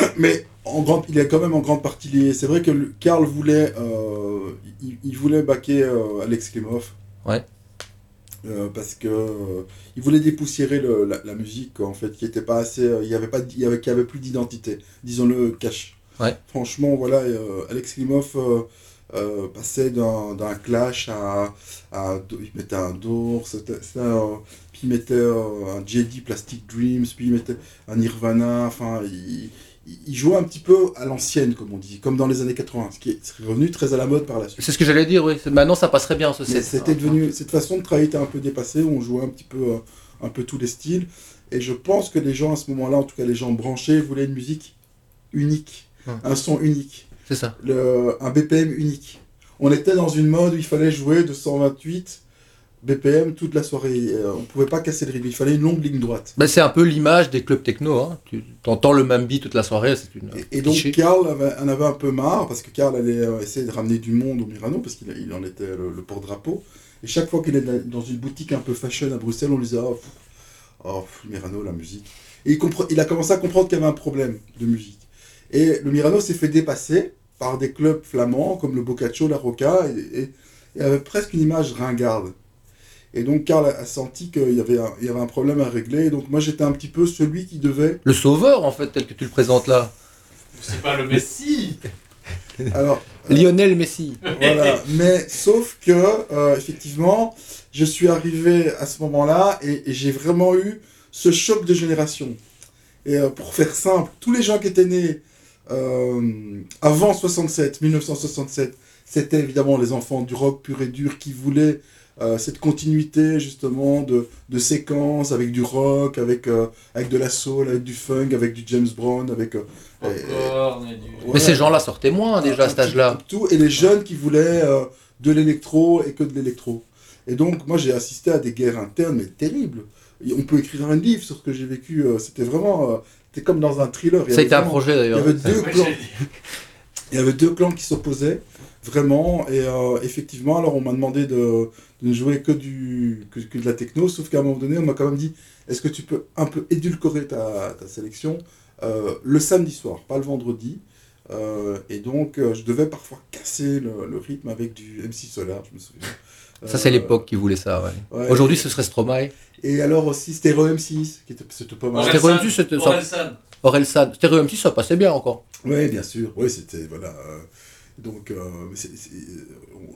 Mais en grande, il est quand même en grande partie lié. C'est vrai que Karl voulait, euh, il, il voulait baquer euh, Alex Klimov. Ouais. Euh, parce que euh, il voulait dépoussiérer le- la, la musique en fait, qui était pas assez, euh, il y avait pas, il y avait, qui avait plus d'identité, disons-le cash. Ouais. Franchement, voilà, Alex Klimov passait d'un clash à, à, il mettait un Doors, c'était- puis il mettait un JD Plastic Dreams, puis il mettait un Nirvana, enfin, il, il- jouait un petit peu à l'ancienne, comme on dit, comme dans les années 80, ce qui est revenu très à la mode par la suite. C'est ce que j'allais dire, oui. Maintenant, ça passerait bien, ce set. c'était devenu, cette façon de travailler était un peu dépassée, on jouait un petit peu, euh, un peu tous les styles, et je pense que les gens à ce moment-là, en tout cas les gens branchés, voulaient une musique unique, Hum. un son unique, C'est ça. le, un BPM unique. On était dans une mode où il fallait jouer de 128 BPM toute la soirée, euh, on pouvait pas casser le rythme, il fallait une longue ligne droite. Ben, c'est un peu l'image des clubs techno. Hein. Tu entends le même beat toute la soirée. C'est une. Et, et donc. Karl avait- en avait un peu marre parce que Karl allait euh, essayer de ramener du monde au Mirano parce qu'il il en était le, le porte-drapeau. Et chaque fois qu'il est dans- une boutique un peu fashion à Bruxelles, on lui disait Oh, pff, oh, pff, Mirano, la musique. Et il, il a commencé à comprendre qu'il y avait un problème de musique. Et le Mirano s'est fait dépasser par des clubs flamands comme le Boccaccio, la Rocca, et, et- et avait presque une image ringarde. Et donc Karl a, senti qu'il y, avait un- il y avait un problème à régler. Et donc moi j'étais un petit peu celui qui devait Le sauveur, en fait, tel que tu le présentes là. C'est pas le Messi Alors, Lionel Messi. Voilà, mais sauf que, euh, effectivement, je suis arrivé à ce moment-là et, et j'ai vraiment eu ce choc de génération. Et euh, pour faire simple, tous les gens qui étaient nés euh, avant 67, 1967, c'était évidemment les enfants du rock pur et dur qui voulaient euh, cette continuité justement de, de séquences avec du rock, avec, euh, avec de la soul, avec du funk, avec du James Brown, avec... euh, Popcorn et du. Mais voilà. ces gens-là sortaient moins déjà à cet âge-là. Tout, et les jeunes qui voulaient euh, de l'électro et que de l'électro. Et donc, moi, j'ai assisté à des guerres internes, mais terribles. Et on peut écrire un livre sur ce que j'ai vécu. c'était vraiment. euh, c'était comme dans un thriller. Il y Ça a été un projet Il y d'ailleurs. avait deux clans. Il y avait deux clans qui s'opposaient, vraiment, et euh, effectivement, alors on m'a demandé de, de ne jouer que, du, que, que de la techno, sauf qu'à un moment donné, on m'a quand même dit, est-ce que tu peux un peu édulcorer ta, ta sélection euh, le samedi soir, pas le vendredi Euh, et donc, euh, je devais parfois casser le, le rythme avec du MC Solar, je me souviens. Ça, c'est l'époque qui voulait ça, ouais. ouais. Aujourd'hui, ce serait Stromae. Et alors aussi Stereo M6, qui était, c'était pas mal. C'était. Orelsan. Orelsan. Stereo M6, ça passait bien encore. Oui, bien sûr. Oui, c'était. Voilà. Donc, euh, euh,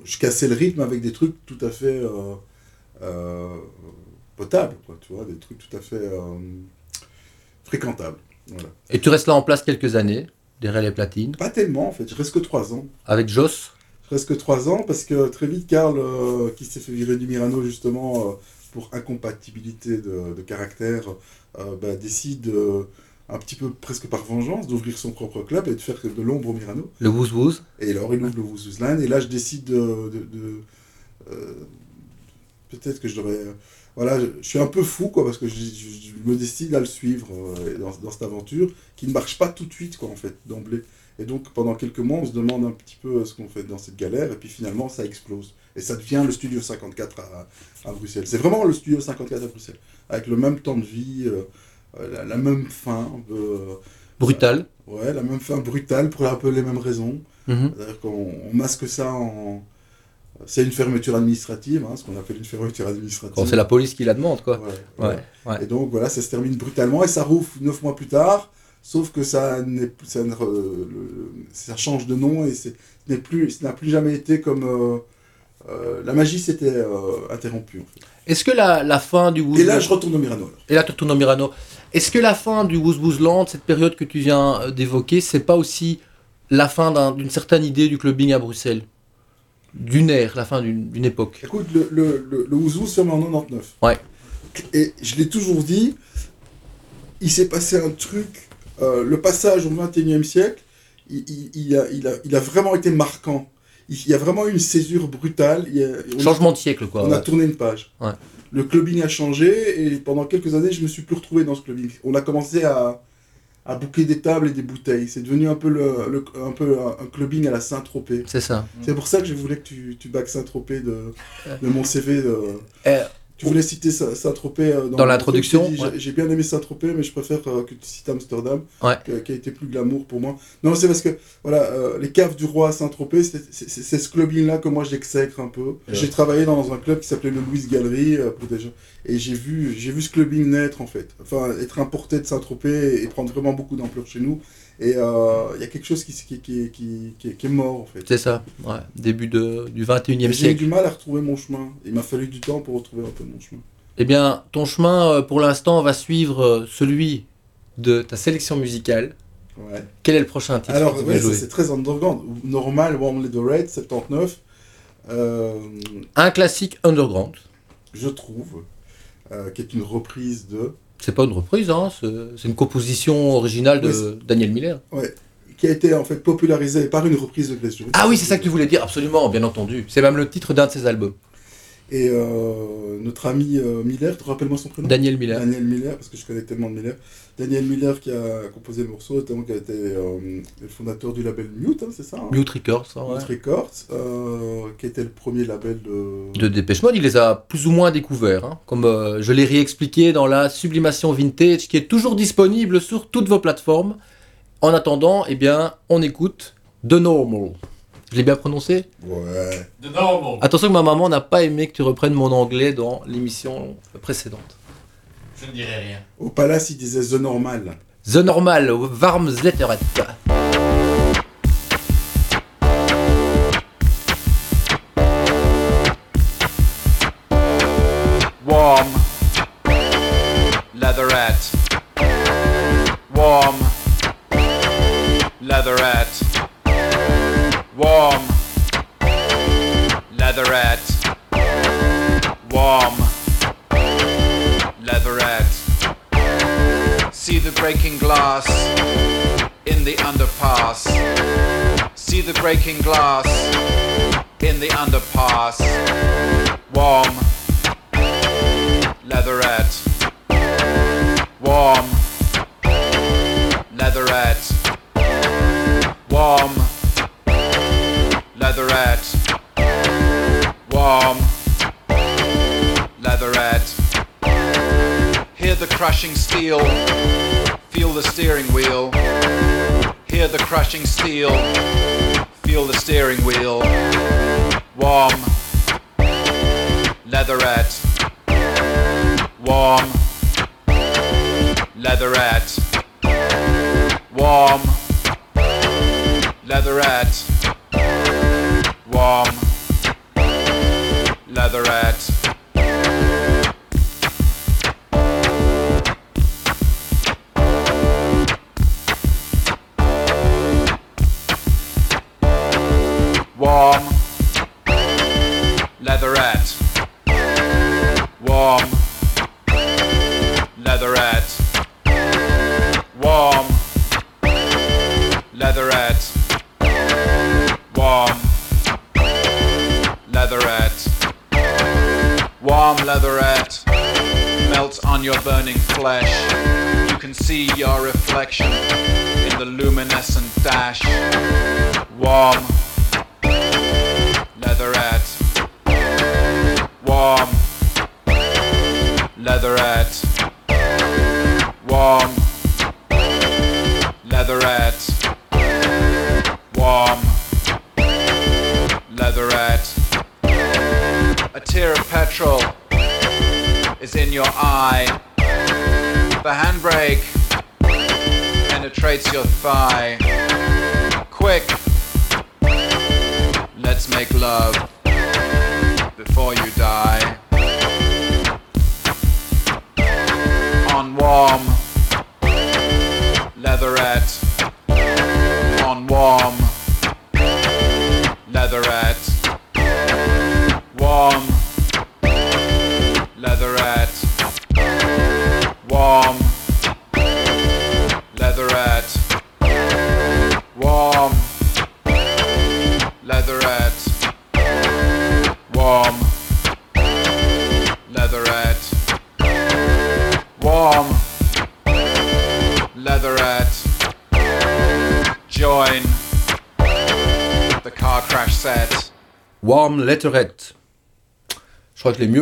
je cassais le rythme avec des trucs tout à fait euh, euh, potables, quoi, tu vois, des trucs tout à fait fréquentables. Voilà. Et tu restes là en place quelques années, derrière les platines, Pas tellement, en fait. Je reste que trois ans. avec Joss? Je reste que trois ans parce que très vite, Karl, qui s'est fait virer du Mirano justement pour incompatibilité de, de caractère, bah, décide un petit peu presque par vengeance d'ouvrir son propre club et de faire de l'ombre au Mirano. Le Wouz Wouz. Et alors il ouvre le Wouzouzland et là je décide de... de- de- euh, Peut-être que je devrais... Voilà, je, je suis un peu fou quoi parce que je, je- je me décide à le suivre euh, dans, dans cette aventure qui ne marche pas tout de suite quoi en fait d'emblée. Et donc pendant quelques mois on se demande un petit peu euh, ce qu'on fait dans cette galère et puis finalement ça explose. Et ça devient le Studio 54 à, à Bruxelles. C'est vraiment le Studio 54 à Bruxelles. Avec le même temps de vie, euh, la, la même fin. euh, Brutal. ouais, la même fin brutale pour un peu les mêmes raisons. C'est-à-dire qu'on on masque ça en. C'est une fermeture administrative, hein, ce qu'on appelle une fermeture administrative. C'est la police qui la demande, quoi. Ouais, Ouais. Et donc voilà, ça se termine brutalement et ça rouvre neuf mois plus tard. Sauf que ça, n'est- ça, ne re- le- ça change de nom et c'est- ce n'est plus, ça n'a plus jamais été comme. euh, euh, la magie s'était euh, interrompue. En fait. Est-ce que la, la fin du Et là, je retourne au Mirano. alors. Et là, tu retournes au Mirano. Est-ce que la fin du Wouz Wouzland, cette période que tu viens euh, d'évoquer, c'est pas aussi la fin d'un- d'une certaine idée du clubbing à Bruxelles? D'une ère, la fin d'une époque. Écoute, le, le, le, se en 99. Ouais. Et je l'ai toujours dit, il s'est passé un truc, euh, le passage au 21e siècle, il, il- il a, il, a, il a vraiment été marquant. Il, y a vraiment eu une césure brutale. Il a- Changement de siècle, quoi. On a tourné une page. Ouais. Le clubbing a changé et pendant quelques années, je me suis plus retrouvé dans ce clubbing. On a commencé à, à bouquer des tables et des bouteilles. C'est devenu un peu, le, le- un, peu un, clubbing à la Saint-Tropez. C'est ça. C'est pour ça que je voulais que tu, tu bacs Saint-Tropez de, de mon CV. de- Eh, tu voulais citer Saint- Saint-Tropez euh, Dans l'introduction, j'ai ouais. Bien aimé Saint-Tropez, mais je préfère euh, que tu cites Amsterdam, Ouais. qui a été plus glamour pour moi. Non, c'est parce que voilà, euh, les caves du roi à Saint-Tropez, c'est ce clubbing-là que moi j'exècre un peu. J'ai travaillé dans un club qui s'appelait le Louis Gallery euh, pour des gens, et j'ai vu, j'ai vu ce clubbing naître en fait. Enfin, être importé de Saint-Tropez et prendre vraiment beaucoup d'ampleur chez nous. Et euh, il y a quelque chose qui, qui, qui, qui, est mort en fait. C'est ça. Ouais. Début de, du 21e Et J'ai eu siècle. du mal à retrouver mon chemin. Il m'a fallu du temps pour retrouver un peu mon chemin. Eh bien, ton chemin, euh, pour l'instant, va suivre euh, celui de ta sélection musicale. Ouais. Quel est le prochain titre Alors, ouais, c'est très underground. Normal, Warm Little Red, 79. Euh, Un classique underground. je trouve, euh, qui est une reprise de. C'est pas une reprise, hein, c'est une composition originale de Oui, Daniel Miller. Ouais, qui a été en fait popularisée par une reprise de Glass Jones. Ah oui, c'est ça que tu voulais dire, absolument, bien entendu. C'est même le titre d'un de ses albums. Et euh, notre ami euh, Miller, tu rappelles-moi son prénom? Daniel Miller. Daniel Miller, parce que je connais tellement de Miller. Daniel Miller qui a composé le morceau, notamment qui a été euh, le fondateur du label Mute, hein, c'est ça hein? Mute Records, hein, ouais. Mute Records, qui était le premier label de. de Dépêche Mode, il les a plus ou moins découverts, hein, comme je l'ai réexpliqué dans la Sublimation Vintage, qui est toujours disponible sur toutes vos plateformes. En attendant, eh bien, on écoute The Normal. Je l'ai bien prononcé Ouais. De normal. Attention que ma maman n'a pas aimé que tu reprennes mon anglais dans l'émission précédente. Je ne dirai rien. Au Palace, il disait The Normal. The Normal, Varms breaking glass in the underpass. See the breaking glass in the underpass. Warm. Leatherette. Warm. Leatherette. Warm. Leatherette. Warm. Leatherette. Hear the crushing steel. The steering wheel. Hear the crushing steel. Feel the steering wheel. Warm. Leatherette. Warm. Leatherette. warm, leatherette, warm, leatherette. Reflection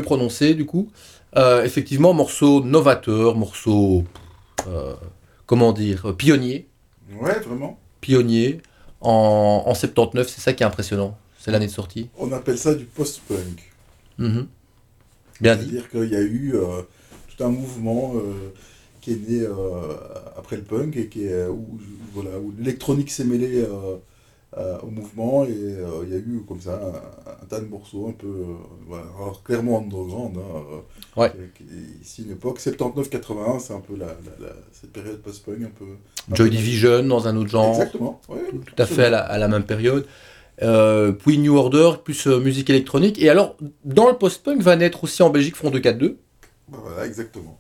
prononcé du coup. Euh, effectivement, morceau novateur, morceau. euh, comment dire euh, Pionnier. Ouais, vraiment. Pionnier. En, en 79, c'est ça qui est impressionnant. C'est l'année de sortie. On appelle ça du post-punk. Mhm. Bien dit. C'est-à-dire qu'il y a eu euh, tout un mouvement qui est né après le punk et qui est, où, voilà, où l'électronique s'est mêlée euh, au mouvement et euh, il y a eu comme ça un, un tas de morceaux un peu euh, voilà, alors, clairement underground. Hein, Ouais. qui- qui- ici une époque 79-81, c'est un peu la, la- la- cette période post-punk un peu. Joy Division dans un autre genre. Exactement. ouais, Tout à fait à la, à la même période. Euh, puis New Order, plus euh, musique électronique. Et alors, dans le post-punk va naître aussi en Belgique Front 242. Bah, voilà, exactement.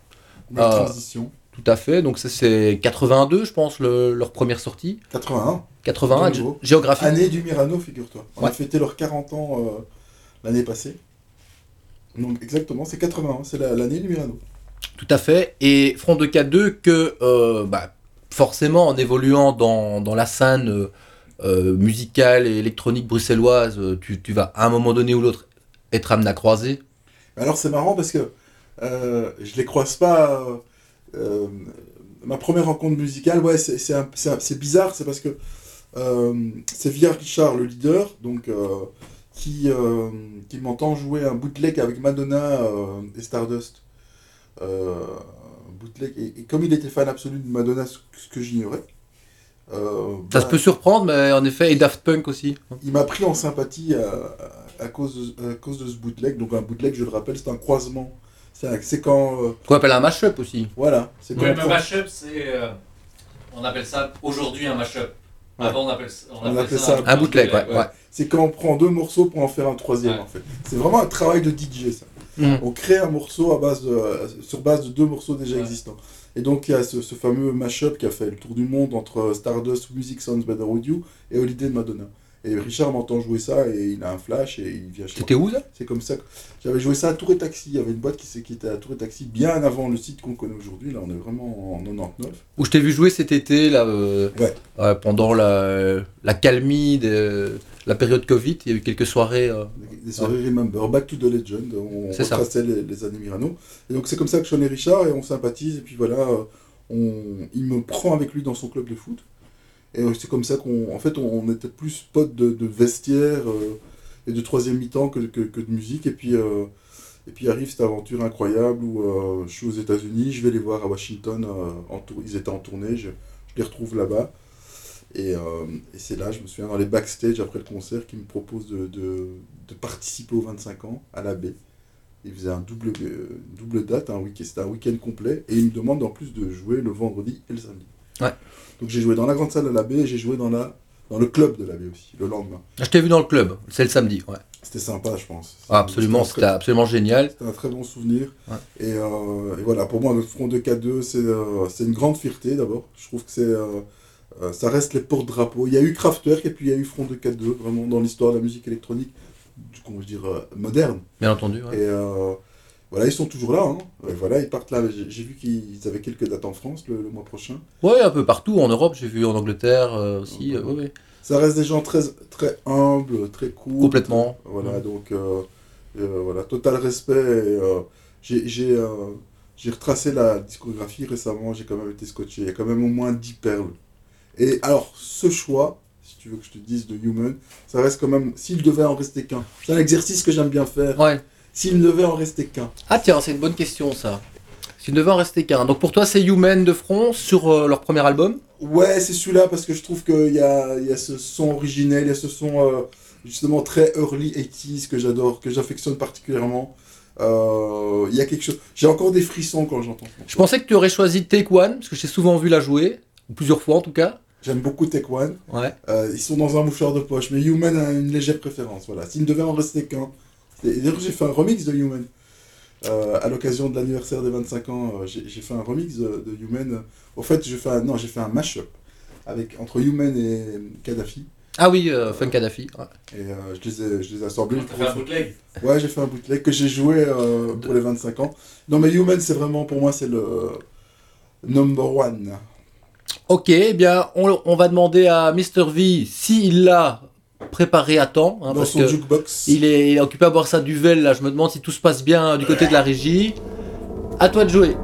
Une Euh, transition. Tout à fait. Donc ça c'est 82, je pense, le- leur première sortie. 81. 81, De nouveau. gé- géographique. Année du Mirano, figure-toi. On a fêté leurs 40 ans euh, l'année passée. Donc exactement, c'est 81, c'est la- l'année du Mirano. Tout à fait. Et Front 242 que, euh, bah, forcément, en évoluant dans, dans la scène euh, musicale et électronique bruxelloise, tu, tu vas à un moment donné ou l'autre être amené à croiser. Alors c'est marrant parce que je les croise pas. Euh, ma première rencontre musicale, ouais, c'est bizarre, c'est parce que euh, c'est via Richard, le leader, donc euh, qui, qui m'entend jouer un bootleg avec Madonna et Stardust. Bootleg, et, et comme il était fan absolu de Madonna, ce, ce que j'ignorais. Ça bah, se peut surprendre, mais en effet, et Daft Punk aussi. il m'a pris en sympathie à, à cause de, à cause de ce bootleg. Donc un bootleg, je le rappelle, c'est un croisement. C'est quand... euh, Qu'on appelle un mashup aussi. voilà. C'est quand Ouais, on mais prend- mashup, c'est. euh, on appelle ça aujourd'hui un mashup. Ouais. Avant, on appelle, on On appelle appelle ça, ça Un bootleg, ouais. ouais. C'est quand on prend deux morceaux pour en faire un troisième, Ouais. en fait. C'est vraiment un travail de DJ, ça. Mm. On crée un morceau à base de, sur base de deux morceaux déjà Ouais. existants. Et donc, il y a ce, ce fameux mashup qui a fait le tour du monde entre Stardust, Music Sounds Better With You et Holiday de Madonna. Et Richard m'entend jouer ça et il a un flash et il vient chez moi. C'était où ça C'est comme ça que j'avais joué ça à Tour et Taxi. Il y avait une boîte qui, qui était à Tour et Taxi bien avant le site qu'on connaît aujourd'hui. Là, on est vraiment en 99. Où je t'ai vu jouer cet été, là, euh, Ouais. euh, pendant la, la calmie de la période Covid. Il y a eu quelques soirées. euh, Des soirées Remember, Back to the Legend. On retraçait les, les années Mirano. Et donc, c'est comme ça que je connais Richard et on sympathise. Et puis voilà, on, il me prend avec lui dans son club de foot. Et euh, c'est comme ça qu'on en fait, on, était plus potes de, de vestiaire euh, et de troisième mi-temps que, que, de musique. Et puis, euh, et puis arrive cette aventure incroyable où je suis aux États-Unis, je vais les voir à Washington. ils étaient en tournée. Je, les retrouve là-bas. Et, et c'est là, je me souviens, dans les backstage après le concert, qu'ils me proposent de, de, participer aux 25 ans à la baie. Ils faisaient un double, double date, un week c'était un week-end complet, et ils me demandent en plus de jouer le vendredi et le samedi. Ouais. Donc j'ai joué dans la grande salle à la baie et j'ai joué dans, la, dans le club de la baie aussi, le lendemain. Je t'ai vu dans le club, c'est le samedi. Ouais. C'était sympa, je pense. Ah, absolument, C'était absolument génial. C'était un très bon souvenir. Ouais. Et, euh, et voilà, pour moi, le front de K2, c'est euh, c'est une grande fierté d'abord. Je trouve que c'est, euh, ça reste les porte-drapeaux. Il y a eu Kraftwerk et puis il y a eu Front de K2, vraiment dans l'histoire de la musique électronique, du comment je dire, moderne. Bien entendu. ouais. Et voilà, ils sont toujours là. Hein. Voilà, ils partent là. J'ai vu qu'ils avaient quelques dates en France le, le mois prochain. Ouais, un peu partout en Europe, j'ai vu en Angleterre euh, aussi. euh, ouais. Ça reste des gens très, très humbles, très cool. Complètement. Voilà, donc euh, euh, voilà, total respect. j'ai retracé la discographie récemment, j'ai quand même été scotché. Il y a quand même au moins 10 perles. Et alors, ce choix, si tu veux que je te dise, de Human, ça reste quand même. S'il devait en rester qu'un, c'est un exercice que j'aime bien faire. Ouais. S'il ne devait en rester qu'un. Ah tiens, c'est une bonne question ça. S'il ne devait en rester qu'un. Donc pour toi, c'est Human de Front sur euh, leur premier album? Ouais, c'est celui-là parce que je trouve qu'il y a, il y a ce son originel, il y a ce son euh, justement très early 80s que j'adore, que j'affectionne particulièrement. Euh, Il y a quelque chose. J'ai encore des frissons quand j'entends. Je pensais que tu aurais choisi Take One, parce que j'ai souvent vu la jouer, ou plusieurs fois en tout cas. J'aime beaucoup Take One. Ouais. Euh, ils sont dans un mouchoir de poche, mais Human a une légère préférence. Voilà. S'il ne devait en rester qu'un. D'ailleurs, j'ai fait un remix de Human. Euh, à l'occasion de l'anniversaire des 25 ans, euh, j'ai j'ai fait un remix de, de Human. Au fait, j'ai fait un, non, j'ai fait un mash-up avec entre Human et Kadhafi. Ah oui, euh, Fun Kadhafi. ouais. Et euh, je, les ai, je les ai assemblés. T'as fait un bootleg? Ouais, j'ai fait un bootleg que j'ai joué euh, pour les 25 ans. Non, mais Human, c'est vraiment, pour moi, c'est le number one. Ok, eh bien, on, on va demander à Mr. V s'il l'a préparé à temps. hein, parce que jukebox. il est, il est occupé à boire sa duvel, là. Je me demande si tout se passe bien du côté de la régie. À toi de jouer.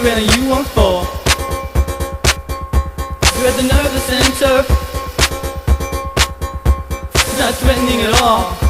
Grease and you won't fall. You're at the nervous center. Not threatening at all.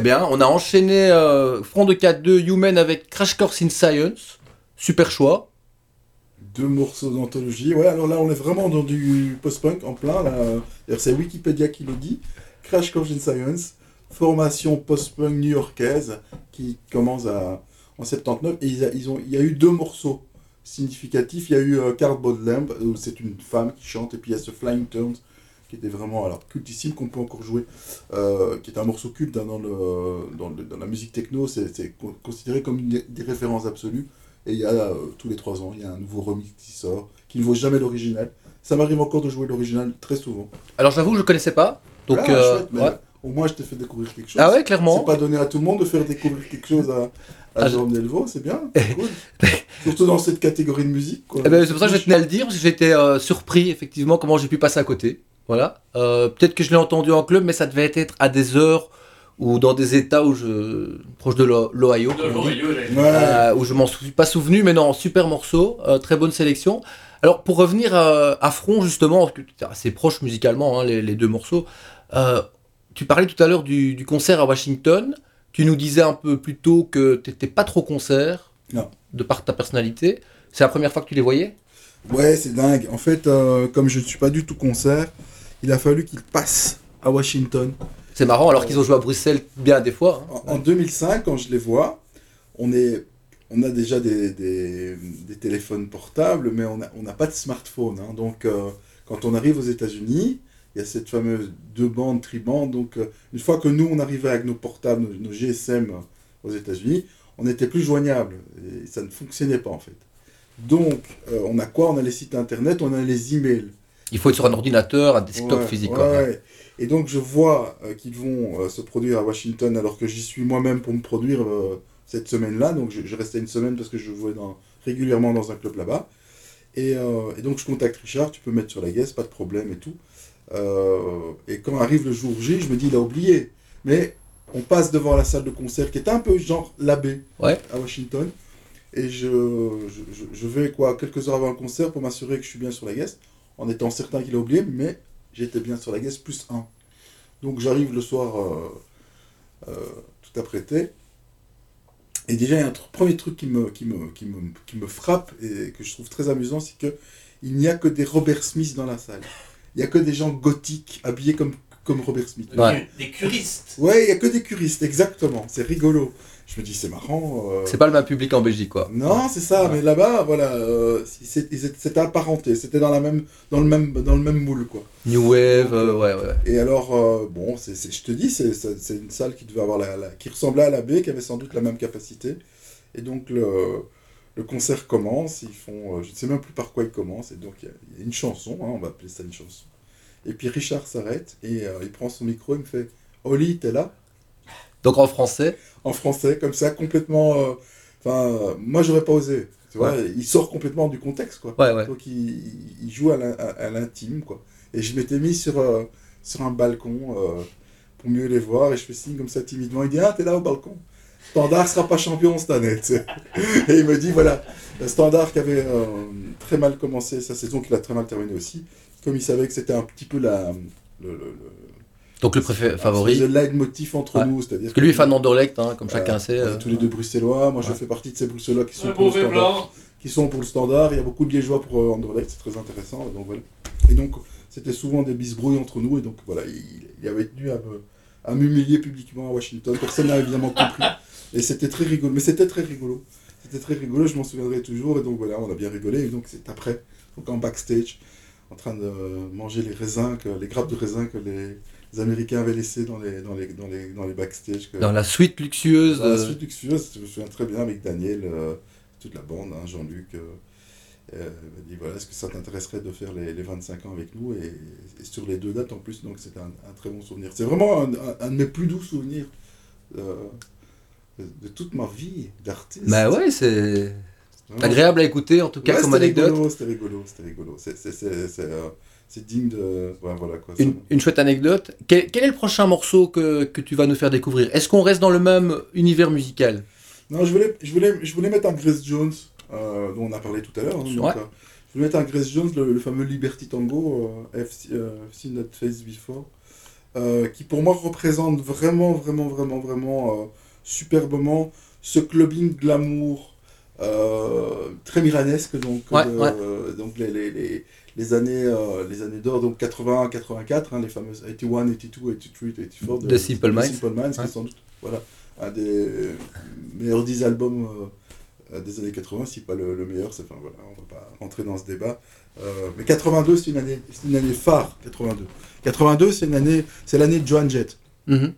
Eh bien, on a enchaîné euh, Front de 4-2 Human avec Crash Course in Science. Super choix. Deux morceaux d'anthologie. Ouais, alors là, on est vraiment dans du post-punk en plein. C'est Wikipédia qui le dit. Crash Course in Science, formation post-punk new-yorkaise qui commence en 79. Et il y a eu deux morceaux significatifs. Il y a eu euh, Cardboard Lamb, où c'est une femme qui chante, et puis il y a ce Flying Turns, qui était vraiment alors, cultissime, qu'on peut encore jouer, euh, qui est un morceau culte dans, le, dans, le- dans la musique techno. C'est c'est con- considéré comme une des, références absolues. Et il y a euh, tous les trois ans, il y a un nouveau remix qui sort, qui ne vaut jamais l'original. Ça m'arrive encore de jouer l'original très souvent. Alors j'avoue, je connaissais pas. Donc, Ah, euh, chouette, mais ouais. Au moins, je t'ai fait découvrir quelque chose. Ah ouais, clairement. C'est pas donné à tout le monde de faire découvrir quelque chose à, à Ah, Jérôme Delvaux, c'est bien, cool. Surtout dans cette catégorie de musique. Eh ben, c'est pour ça que je tenais à le dire, parce que j'étais euh, surpris, effectivement, comment j'ai pu passer à côté. Voilà. Euh, Peut-être que je l'ai entendu en club, mais ça devait être à des heures ou dans des états où je... proche de l'O- l'Ohio. Euh, où je m'en suis pas souvenu, mais non, super morceau, euh, très bonne sélection. Alors pour revenir à Front justement, parce que c'est assez proche musicalement hein, les, les deux morceaux, euh, tu parlais tout à l'heure du, du concert à Washington, tu nous disais un peu plus tôt que t'étais pas trop concert, Non. de par ta personnalité. C'est la première fois que tu les voyais? Ouais, c'est dingue. En fait, euh, comme je ne suis pas du tout concert, il a fallu qu'il passe à Washington. C'est marrant alors qu'ils ont joué à Bruxelles bien des fois. hein. En, en 2005, quand je les vois, on, est, on a déjà des, des- des téléphones portables, mais on n'a on pas de smartphone. hein. Donc, euh, quand on arrive aux États-Unis, il y a cette fameuse deux bandes, tribandes. Donc, euh, une fois que nous, on arrivait avec nos portables, nos, nos GSM aux États-Unis, on n'était plus joignable. Et ça ne fonctionnait pas, en fait. Donc, euh, on a quoi? On a les sites internet, on a les emails. Il faut être sur un ordinateur, un desktop Ouais, physique. ouais, quoi. ouais. Et donc je vois euh, qu'ils vont euh, se produire à Washington alors que j'y suis moi-même pour me produire euh, cette semaine-là. Donc je, je restais une semaine parce que je jouais dans, régulièrement dans un club là-bas. Et, et donc je contacte Richard, tu peux mettre sur la guest, pas de problème et tout. Et quand arrive le jour J, je me dis il a oublié. Mais on passe devant la salle de concert qui est un peu genre l'abbé Ouais. à Washington. Et je, je, je- je vais quoi quelques heures avant le concert pour m'assurer que je suis bien sur la guest. En étant certain qu'il a oublié, mais j'étais bien sur la guest plus 1. Donc j'arrive le soir euh, euh, tout apprêté. Et déjà, il y a un tr- premier truc qui me, qui, me, qui, me, qui me frappe et que je trouve très amusant, c'est que il n'y a que des Robert Smith dans la salle. Il n'y a que des gens gothiques habillés comme, comme Robert Smith. Ouais. Des curistes. Ouais, il n'y a que des curistes, exactement. C'est rigolo. Je me dis, c'est marrant. euh, C'est pas le même public en Belgique, quoi. non, c'est ça, mais là-bas, voilà, euh, c'était apparenté, c'était dans, la même, dans, le même, dans le même moule, quoi. New Wave, euh, ouais, ouais. Et alors, euh, bon, je te dis, c'est, une salle qui devait avoir la, la- qui ressemblait à la baie, qui avait sans doute la même capacité. Et donc, le, le concert commence, ils font, je ne sais même plus par quoi ils commencent, et donc il y a- il y, a une chanson, hein, on va appeler ça une chanson. Et puis Richard s'arrête, et il prend son micro, il me fait « Oli, t'es là ?» Donc en français, en français, comme ça, complètement. euh, Enfin, euh, moi, j'aurais pas osé. Tu vois, il sort complètement du contexte, quoi. Ouais, ouais. Donc, il, il joue à l'in- à à l'intime, quoi. Et je m'étais mis sur, euh, sur un balcon euh, pour mieux les voir, et je fais signe comme ça timidement. Il dit Ah, t'es là au balcon Standard sera pas champion cette année. tu sais. Et il me dit Voilà, Standard qui avait euh, très mal commencé sa saison, qu'il a très mal terminé aussi, comme il savait que c'était un petit peu la. Le, le, le- donc le préfet favori. le leitmotiv entre Ouais. nous, c'est-à-dire Parce que lui est fan d'Anderlecht, hein, comme chacun sait. euh. tous les deux bruxellois. Moi, je fais partie de ces bruxellois qui sont, pour le, standard, blanc. qui sont pour le standard. Il y a beaucoup de liégeois pour euh, Anderlecht, c'est très intéressant. Et donc, voilà. Et donc, c'était souvent des bisbrouilles entre nous. Et donc, voilà, il, il avait tenu à m'humilier publiquement à Washington. Personne n'a évidemment compris. Et c'était très rigolo. Mais c'était très rigolo. C'était très rigolo, je m'en souviendrai toujours. Et donc, voilà, on a bien rigolé. Et donc, c'est après, donc en backstage, en train de manger les raisins, que, les grappes de raisins que les, les Américains avaient laissés dans les, dans les, dans les, dans les backstage. que- Dans la suite luxueuse. dans la de- suite luxueuse, je me souviens très bien avec Daniel, euh, toute la bande, hein, Jean-Luc. euh, euh, il m'a dit voilà, est-ce que ça t'intéresserait de faire les, les 25 ans avec nous? Et, et sur les deux dates en plus, donc c'était un, un très bon souvenir. C'est vraiment un, un- un de mes plus doux souvenirs euh, de, toute ma vie d'artiste. Bah ouais, c'est agréable à écouter en tout cas Ouais, comme c'était anecdote. rigolo, C'était rigolo, c'était rigolo. C'est- c'est- C'est c'est, euh, c'est digne de. ouais, voilà quoi. Une, une chouette anecdote. Quel, quel est le prochain morceau que, que tu vas nous faire découvrir? Est-ce qu'on reste dans le même univers musical? Non, je voulais, je voulais, je voulais mettre un Grace Jones, euh, dont on a parlé tout à l'heure. hein, Ouais. euh, je voulais mettre un Grace Jones, le, le fameux Liberty Tango, euh, I've, euh, Seen That Face Before, qui pour moi représente vraiment, vraiment, vraiment, vraiment superbement ce clubbing glamour très miranesque, donc, Ouais, de- ouais. donc les, les, les, les années, euh, les années d'or, donc 80 84, hein, les fameuses 81, 82, 83, 84 De Simple Minds. Simple Minds, qui est sans doute voilà, un des meilleurs 10 albums euh, des années 80, si pas le, le meilleur. c'est- Enfin, voilà, on va pas rentrer dans ce débat. Euh, mais 82, c'est une année, c'est une année phare. 82. 82, c'est une année, c'est l'année de Joan Jett. Mhm.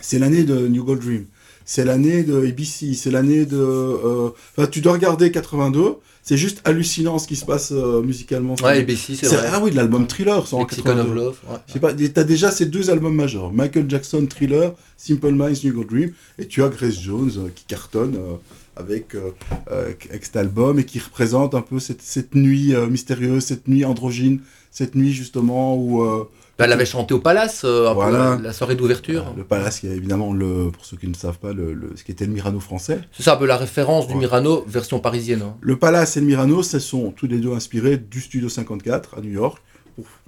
C'est l'année de New Gold Dream. C'est l'année de ABC. C'est l'année de. Enfin, tu dois regarder 82. C'est juste hallucinant ce qui se passe euh, musicalement. Ouais, ABC, c'est vrai. Ah oui, de l'album Thriller, c'est en Lexicon of 82. Love. ouais. Je sais pas, t'as déjà ces deux albums majeurs, Michael Jackson Thriller, Simple Minds, New Gold Dream, et tu as Grace Jones euh, qui cartonne euh, avec, euh, euh, avec cet album et qui représente un peu cette, cette nuit euh, mystérieuse, cette nuit androgyne, cette nuit justement où euh, Bah, elle avait chanté au Palace, Voilà. la, soirée d'ouverture. le Palace, qui est évidemment le, pour ceux qui ne savent pas, le, le- ce qui était le Mirano français. C'est ça un peu la référence du. Mirano version parisienne. hein. Le Palace et le Mirano, ce sont tous les deux inspirés du Studio 54 à New York.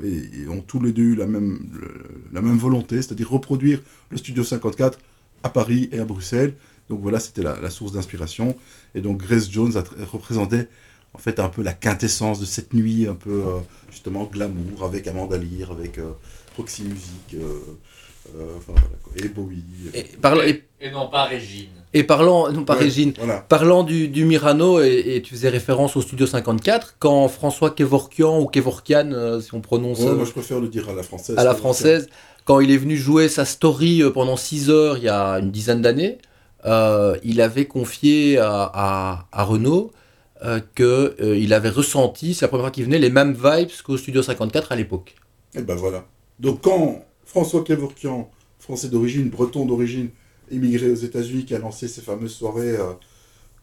Et, et ont tous les deux eu la même, le- la même volonté, c'est-à-dire reproduire le Studio 54 à Paris et à Bruxelles. Donc voilà, c'était la, la source d'inspiration. Et donc Grace Jones a représentait en fait un peu la quintessence de cette nuit, un peu euh, justement glamour, avec Amanda Lear, avec euh, Proxy Music, euh, euh, enfin, voilà, quoi. et Bowie. Et, parla- et, Et non pas Régine. et parlant, non pas Ouais, Régine, Voilà. parlant du, du Mirano, et, et tu faisais référence au Studio 54, quand François Kevorkian ou Kevorkian, euh, si on prononce Ouais, euh, moi je préfère le dire à la française. à la française, quand il est venu jouer sa story euh, pendant 6 heures il y a une dizaine d'années, euh, il avait confié à, à, à Renaud euh, qu'il avait ressenti, c'est la première fois qu'il venait, les mêmes vibes qu'au Studio 54 à l'époque. Et ben voilà. Donc quand François Kevorkian, français d'origine, breton d'origine, immigré aux États-Unis, qui a lancé ces fameuses soirées euh,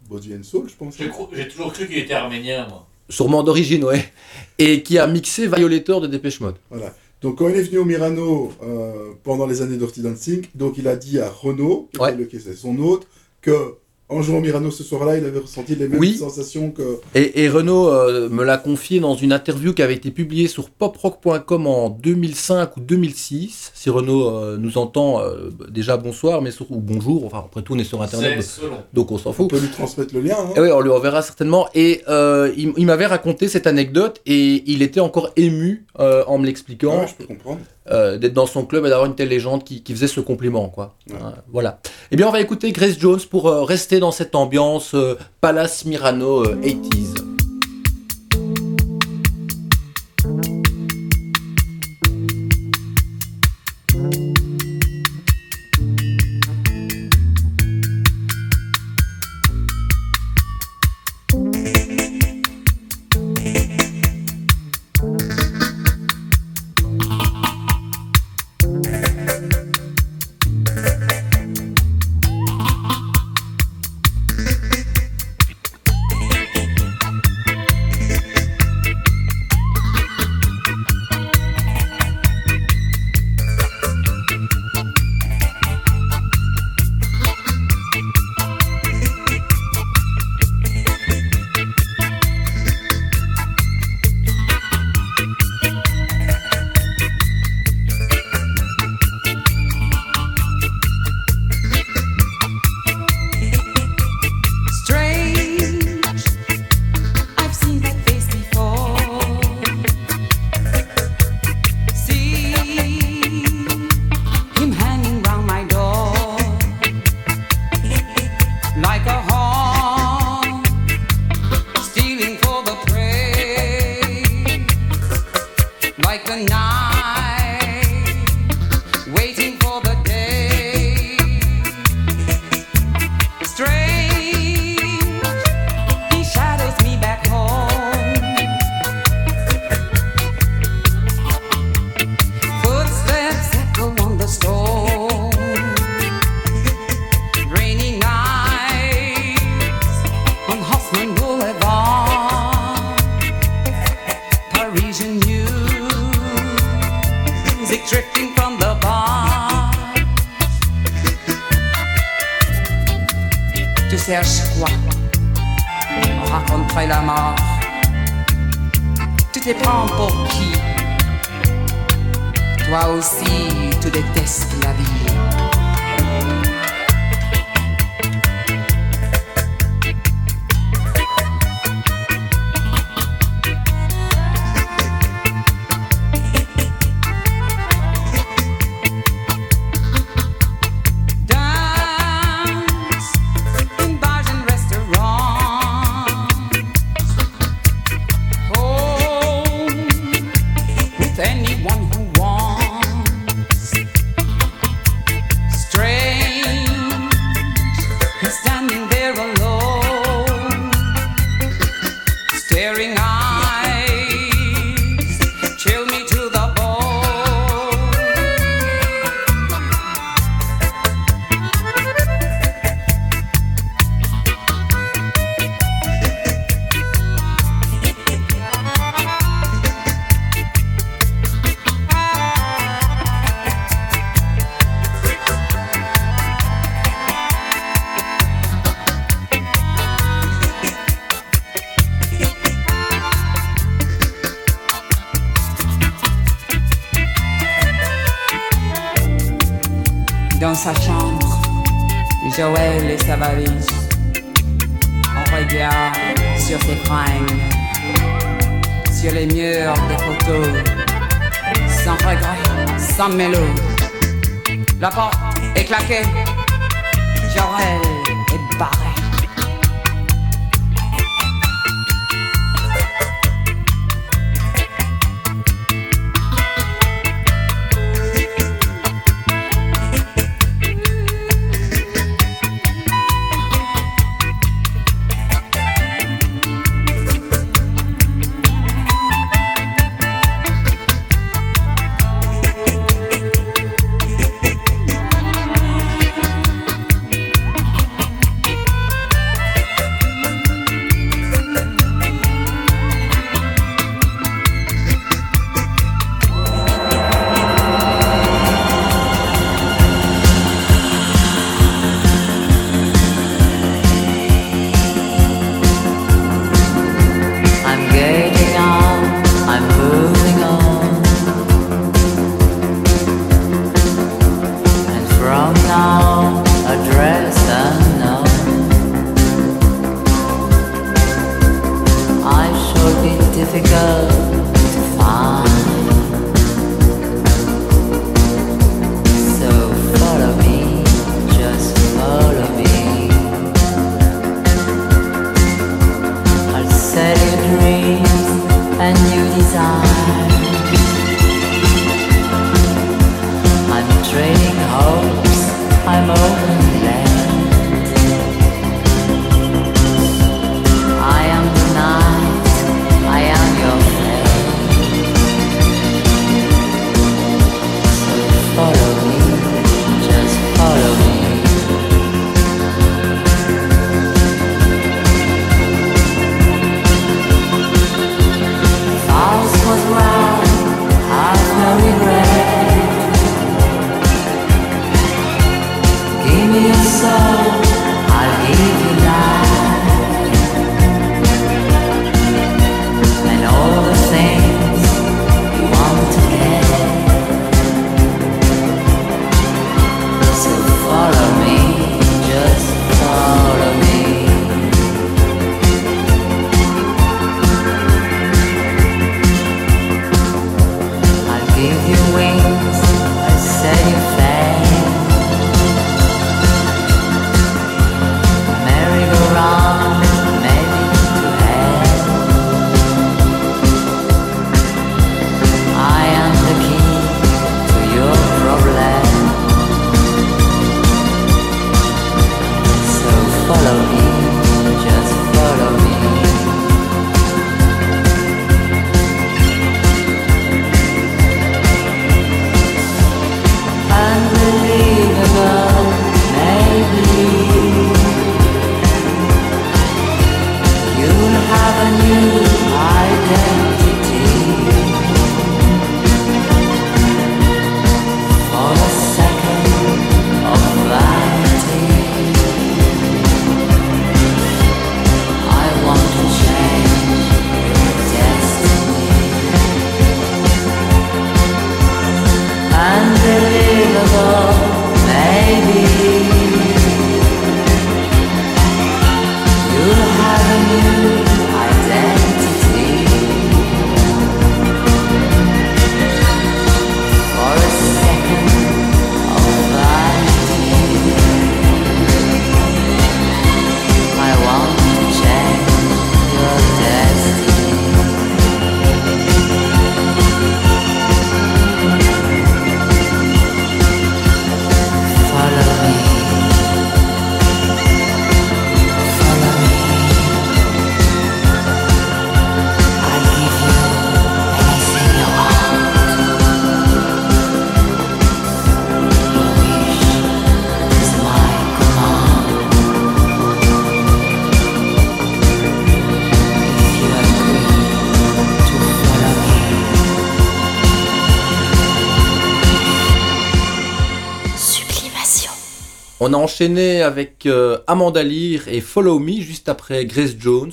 Body and Soul, je pense. J'ai toujours cru qu'il était arménien, moi. Sûrement d'origine, ouais. Et qui a mixé Violator de Dépêche Mode. Voilà. Donc quand il est venu au Mirano euh, pendant les années Dirty Dancing, donc il a dit à Renaud, Ouais. qui était son hôte, que en jouant Mirano ce soir-là, il avait ressenti les mêmes Oui. sensations que. Et, et Renaud euh, me l'a confié dans une interview qui avait été publiée sur poprock.com en 2005 ou 2006. Si Renaud euh, nous entend, euh, déjà bonsoir, mais sur, ou bonjour. Enfin, après tout, on est sur Internet, donc on s'en On fout. peut lui transmettre le lien. hein. Eh oui, on lui enverra certainement. Et euh, il, il m'avait raconté cette anecdote et il était encore ému euh, en me l'expliquant Ouais, je peux comprendre. Euh, d'être dans son club et d'avoir une telle légende qui, qui faisait ce compliment. Quoi. Ouais. Euh, voilà. Eh bien, on va écouter Grace Jones pour euh, rester dans cette ambiance euh, Palace Mirano euh, 80s. On a enchaîné avec euh, Amanda Lear et Follow Me juste après Grace Jones.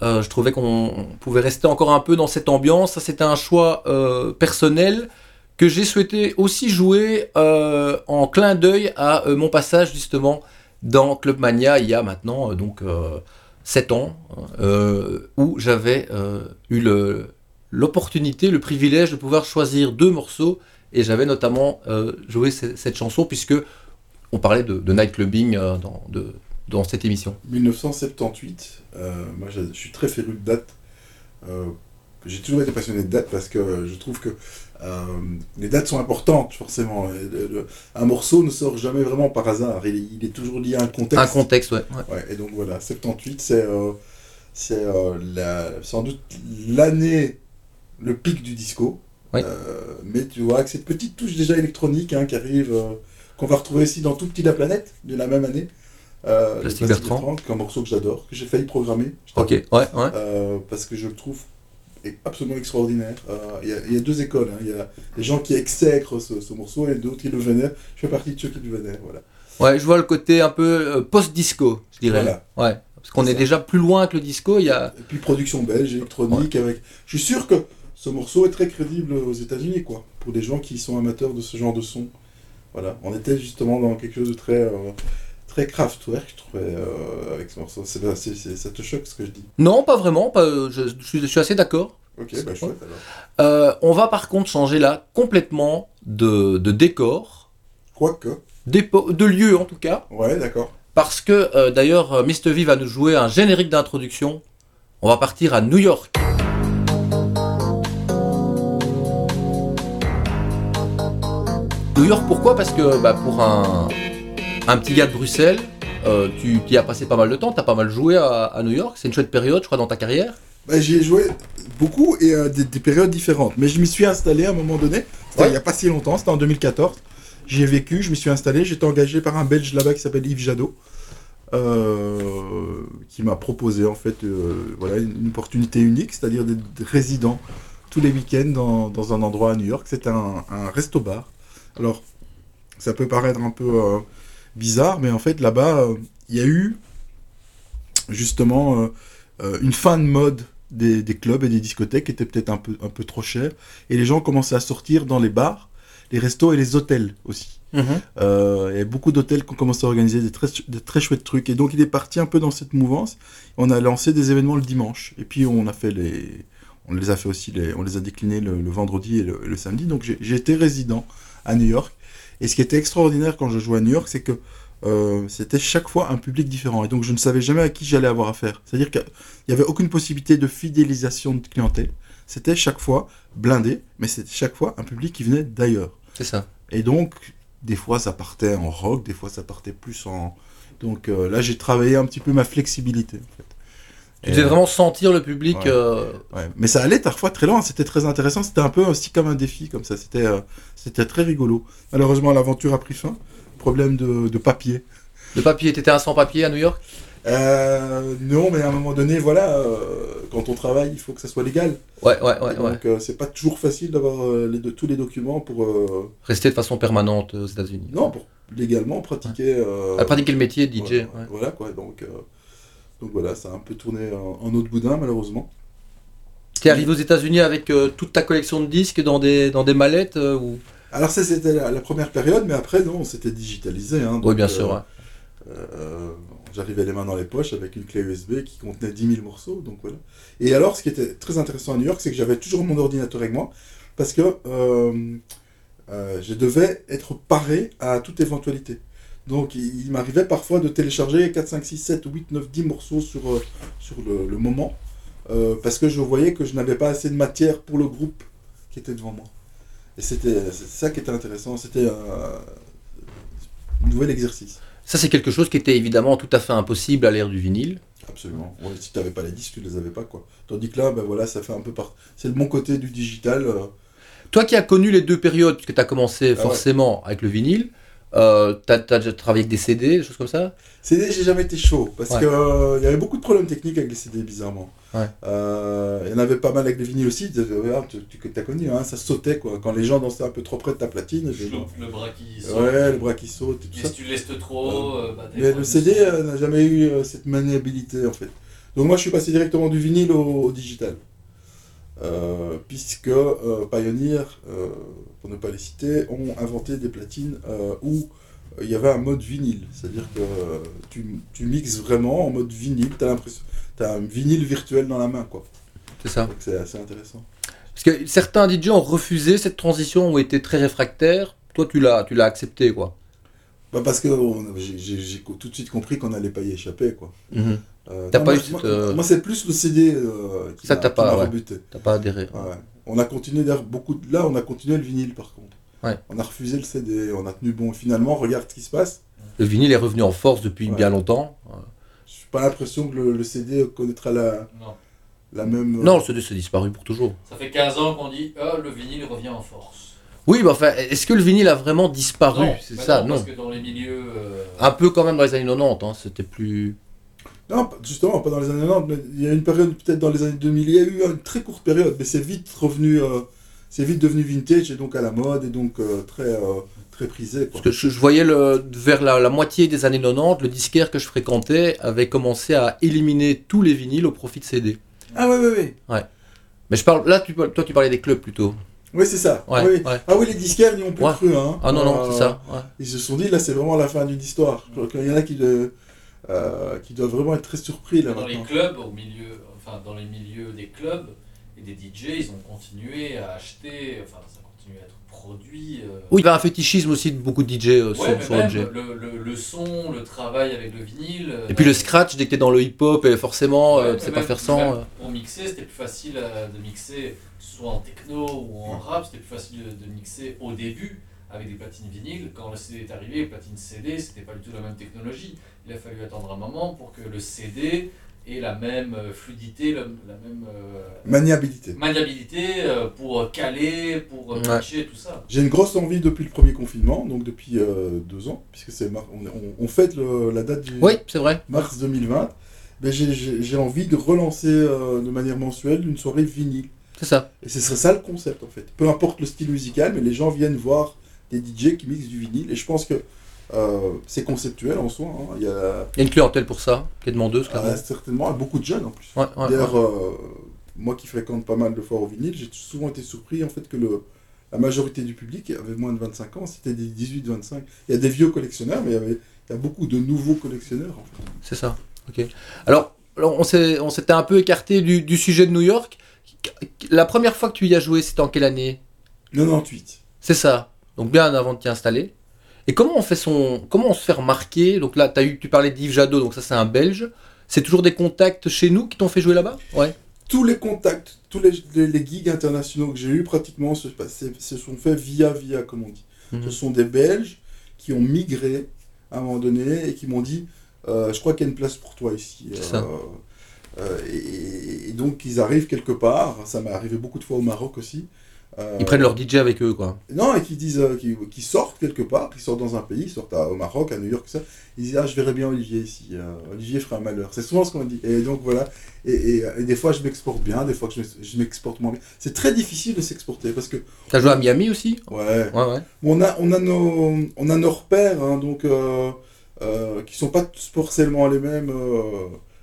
Euh, je trouvais qu'on pouvait rester encore un peu dans cette ambiance. C'était un choix euh, personnel que j'ai souhaité aussi jouer en clin d'œil à mon passage justement dans Club Mania il y a maintenant donc 7 ans, où j'avais eu l'opportunité, le privilège de pouvoir choisir deux morceaux. Et j'avais notamment joué ce- cette chanson puisque on parlait de, de nightclubbing euh, dans, de- dans cette émission. 1978, euh, moi je, je suis très féru de date. Euh, j'ai toujours été passionné de date parce que je trouve que les dates sont importantes, forcément. Et le- le- un morceau ne sort jamais vraiment par hasard. Il, est- il est toujours lié à un contexte. Un contexte, ouais. ouais. Ouais, et donc voilà, 78, c'est c'est sans doute l'année, le pic du disco. Oui. Mais tu vois, avec cette petite touche déjà électronique hein, qui arrive, qu'on va retrouver aussi dans Tout Petit la Planète, de la même année. Euh, Plastic le Bertrand. qui est un morceau que j'adore, que j'ai failli programmer. Ok, ouais, ouais. Euh, parce que je le trouve absolument extraordinaire. Euh, Il y, a- il y a deux écoles. hein. Il y a des gens qui exècrent ce, ce morceau et d'autres qui le vénèrent. Je fais partie de ceux qui le vénèrent. Voilà. Ouais, je vois le côté un peu euh, post-disco, je dirais. Voilà. Ouais. Parce qu'on est déjà plus loin que le disco, il y a. Et puis production belge, électronique, avec. Je suis sûr que ce morceau est très crédible aux États-Unis, quoi. Pour des gens qui sont amateurs de ce genre de son. Voilà. On était justement dans quelque chose de très. euh, très Kraftwerk, je trouvais, euh, avec ce morceau. C'est, ça te choque ce que je dis? Non, pas vraiment, pas, je, je suis, je suis assez d'accord. Ok, bah chouette alors. Euh, on va par contre changer là complètement de, de décor, Quoique. d'épo- de lieu en tout cas, Ouais, d'accord. parce que euh, d'ailleurs euh, Mr. V va nous jouer un générique d'introduction. On va partir à New York. New York, pourquoi? Parce que bah, pour un, un petit gars de Bruxelles, euh, tu y as passé pas mal de temps, tu as pas mal joué à, à New York, c'est une chouette période, je crois, dans ta carrière. Bah, j'y ai joué beaucoup et à des, des périodes différentes. Mais je m'y suis installé à un moment donné. Ouais. il n'y a pas si longtemps, c'était en 2014. J'y ai vécu, je m'y suis installé. J'étais engagé par un Belge là-bas qui s'appelle Yves Jadot. euh, qui m'a proposé en fait euh, voilà, une, une opportunité unique, c'est-à-dire d'être résident tous les week-ends dans, dans un endroit à New York. C'est un, un resto-bar. Alors, ça peut paraître un peu euh, bizarre, mais en fait là-bas, euh, il y a eu justement euh, une fin de mode des, des clubs et des discothèques qui était peut-être un peu, un peu trop cher. Et les gens commençaient à sortir dans les bars, les restos et les hôtels aussi. Euh, il y a beaucoup d'hôtels qui ont commencé à organiser des très, des très chouettes trucs. Et donc il est parti un peu dans cette mouvance. On a lancé des événements le dimanche. Et puis on a fait les... on les a fait aussi, les, on les a déclinés le, le vendredi et le, le samedi. Donc j'ai été résident à New York. Et ce qui était extraordinaire quand je jouais à New York, c'est que euh, c'était chaque fois un public différent. Et donc je ne savais jamais à qui j'allais avoir affaire. C'est-à-dire qu'il n'y avait aucune possibilité de fidélisation de clientèle. C'était chaque fois blindé, mais c'était chaque fois un public qui venait d'ailleurs. C'est ça. Et donc, des fois, ça partait en rock, des fois, ça partait plus en. Donc euh, là, j'ai travaillé un petit peu ma flexibilité. En fait. Tu devais euh, vraiment sentir le public. ouais. euh, ouais. Mais ça allait parfois très loin, c'était très intéressant. C'était un peu aussi comme un défi, comme ça. C'était euh, c'était très rigolo. Malheureusement, l'aventure a pris fin. Problème de, de papier. Le papier, t'étais un sans-papier à New York? Euh, non, mais à un moment donné, voilà, euh, quand on travaille, il faut que ça soit légal. Ouais, ouais, ouais. Et ouais. donc, euh, c'est pas toujours facile d'avoir les tous les documents pour. Rester de façon permanente aux États-Unis. non, pour légalement pratiquer. euh, À pratiquer le métier de DJ. Voilà, ouais. voilà, quoi. Donc, donc voilà, ça a un peu tourné en, autre boudin, malheureusement. T'es arrivé aux États-Unis avec euh, toute ta collection de disques dans des, dans des mallettes euh, ou... Alors, ça, c'était la, la première période, mais après, non, c'était digitalisé. Hein, Oui, bien sûr. euh, J'arrivais les mains dans les poches avec une clé USB qui contenait 10 000 morceaux. Donc voilà. Et alors, ce qui était très intéressant à New York, c'est que j'avais toujours mon ordinateur avec moi parce que euh, euh, je devais être paré à toute éventualité. Donc, il, il m'arrivait parfois de télécharger 4, 5, 6, 7, 8, 9, 10 morceaux sur, euh, sur le, le moment euh, parce que je voyais que je n'avais pas assez de matière pour le groupe qui était devant moi. Et c'était ça qui était intéressant. C'était un nouvel exercice. Ça, c'est quelque chose qui était évidemment tout à fait impossible à l'ère du vinyle. Absolument. Ouais, si tu n'avais pas les disques, tu les avais pas. quoi. Tandis que là, ben voilà, ça fait un peu part. C'est le bon côté du digital. euh, Toi qui as connu les deux périodes, puisque tu as commencé Ah ouais. forcément avec le vinyle, euh, tu as, déjà travaillé avec des CD, des choses comme ça? CD, j'ai jamais été chaud parce Ouais. que euh, il y avait beaucoup de problèmes techniques avec les CD, bizarrement. Ouais. Euh, Il y en avait pas mal avec les vinyles aussi. Tu, tu, tu as connu, hein, ça sautait quoi. Quand les gens dansaient un peu trop près de ta platine. Le, le bras qui saute. Ouais, le bras qui saute et tout Et ça. si tu laisses trop, euh, bah, t'as Mais le CD euh, n'a jamais eu euh, cette maniabilité en fait. Donc moi je suis passé directement du vinyle au, au digital. Euh, puisque euh, Pioneer, euh, pour ne pas les citer, ont inventé des platines euh, où il y avait un mode vinyle. C'est-à-dire que euh, tu, tu mixes vraiment en mode vinyle, tu as l'impression. Un vinyle virtuel dans la main quoi. C'est ça. Donc c'est assez intéressant. Parce que certains DJ ont refusé cette transition, ont été très réfractaires. Toi, tu l'as, tu l'as accepté, quoi. Bah parce que on- j'ai- j'ai j'ai tout de suite compris qu'on n'allait pas y échapper quoi. Mhm. Euh, T'as non, pas moi, eu moi- cette, euh, moi, c'est plus le CD euh, qui Ça, m'a- pas, ouais. T'as pas adhéré. Ouais. On a continué d'ailleurs beaucoup. de- Là, on a continué le vinyle par contre. Ouais. On a refusé le CD. On a tenu bon. Finalement, regarde ce qui se passe. Le vinyle est revenu en force depuis Ouais. bien longtemps. Je n'ai pas l'impression que le, le CD connaîtra la, Non. la même. euh, Non, le CD s'est disparu pour toujours. Ça fait 15 ans qu'on dit ah, le vinyle revient en force. Oui, mais enfin, est-ce que le vinyle a vraiment disparu? C'est ça, non, non. Parce que dans les milieux. euh, Un peu quand même dans les années 90, hein, c'était plus. Non, justement, pas dans les années 90. Mais il y a une période, peut-être dans les années 2000. Il y a eu une très courte période, mais c'est vite revenu. euh, c'est vite devenu vintage et donc à la mode et donc euh, très, euh, très prisé. Quoi. Parce que je, je voyais le, vers la, la moitié des années 90, le disquaire que je fréquentais avait commencé à éliminer tous les vinyles au profit de CD. Ah, ouais, ouais, ouais. Mais je parle, là, tu, toi, tu parlais des clubs plutôt. Oui, c'est ça. Ouais, oui. ouais. Ah oui, les disquaires n'y ont plus Ouais. cru. Hein. Ah non, non, c'est ça. ouais. Ils se sont dit, là, c'est vraiment la fin d'une histoire. Qu'il y en a qui, de- euh, qui doivent vraiment être très surpris là Dans les clubs, au milieu, enfin dans les milieux des clubs et des DJ, ils ont continué à acheter, enfin ça continue à être produit. euh, Oui, il y avait un fétichisme aussi de beaucoup de DJ euh, ouais, sur, mais sur même l'objet. le, le, le son, le travail avec le vinyle. euh, Et puis le scratch, dès que t'es dans le hip-hop, et forcément, Ouais, euh, tu sais pas faire sans. même. Pour mixer, c'était plus facile euh, de mixer, soit en techno ou en rap, c'était plus facile de, de mixer au début avec des platines vinyles. Quand le CD est arrivé, les platines CD, c'était pas du tout la même technologie. Il a fallu attendre un moment pour que le CD ait la même euh, fluidité, la même euh, Maniabilité. maniabilité euh, pour caler, pour Ouais. pitcher, tout ça. J'ai une grosse envie depuis le premier confinement, donc depuis euh, deux ans, puisque c'est mar- on, on, on fête le- la date du Oui, c'est vrai. mars 2020. Ben, j'ai- j'ai j'ai envie de relancer euh, de manière mensuelle une soirée vinyle. C'est ça. Et ce serait ça le concept en fait. Peu importe le style musical, mais les gens viennent voir des DJ qui mixent du vinyle. Et je pense que euh, c'est conceptuel en soi. hein. Il y a Il y a une clientèle pour ça, qui est demandeuse, ah, certainement beaucoup de jeunes en plus. Ouais, ouais, D'ailleurs, ouais. euh, moi qui fréquente pas mal de fois au vinyle, j'ai souvent été surpris en fait que le, la majorité du public avait moins de 25 ans, c'était des 18-25. Il y a des vieux collectionneurs, mais il y, avait, il y a beaucoup de nouveaux collectionneurs en fait. C'est ça. Ok. Alors, on s'était un peu écarté du, du sujet de New York. La première fois que tu y as joué, c'était en quelle année? 98. C'est ça. Donc bien avant de t'y installer. Et comment on fait son, comment on se fait remarquer? Donc là, as eu, tu parlais d'Yves Jadot, donc ça c'est un Belge. C'est toujours des contacts chez nous qui t'ont fait jouer là-bas? Ouais. Tous les contacts, tous les, les, les gigs internationaux que j'ai eu pratiquement se, sont faits via via, comme on dit. Mhm. Ce sont des Belges qui ont migré à un moment donné et qui m'ont dit euh, Je crois qu'il y a une place pour toi ici. C'est ça. euh, et, et donc ils arrivent quelque part, ça m'est arrivé beaucoup de fois au Maroc aussi. Euh, Ils prennent leur DJ avec eux, quoi. Non, et qui disent euh, qui, qui sortent quelque part, qui sortent dans un pays, ils sortent à- au Maroc, à New York, ça. Ils disent Ah, je verrais bien Olivier ici. euh, Olivier ferait un malheur. C'est souvent ce qu'on dit. Et donc voilà. Et, et- et des fois, je m'exporte bien, des fois, je m'ex- je m'exporte moins bien. C'est très difficile de s'exporter parce que. T'as joué à Miami aussi? Ouais. Ouais, ouais. On a, on a, nos, on a nos repères, hein, donc, qui sont pas tous forcément les mêmes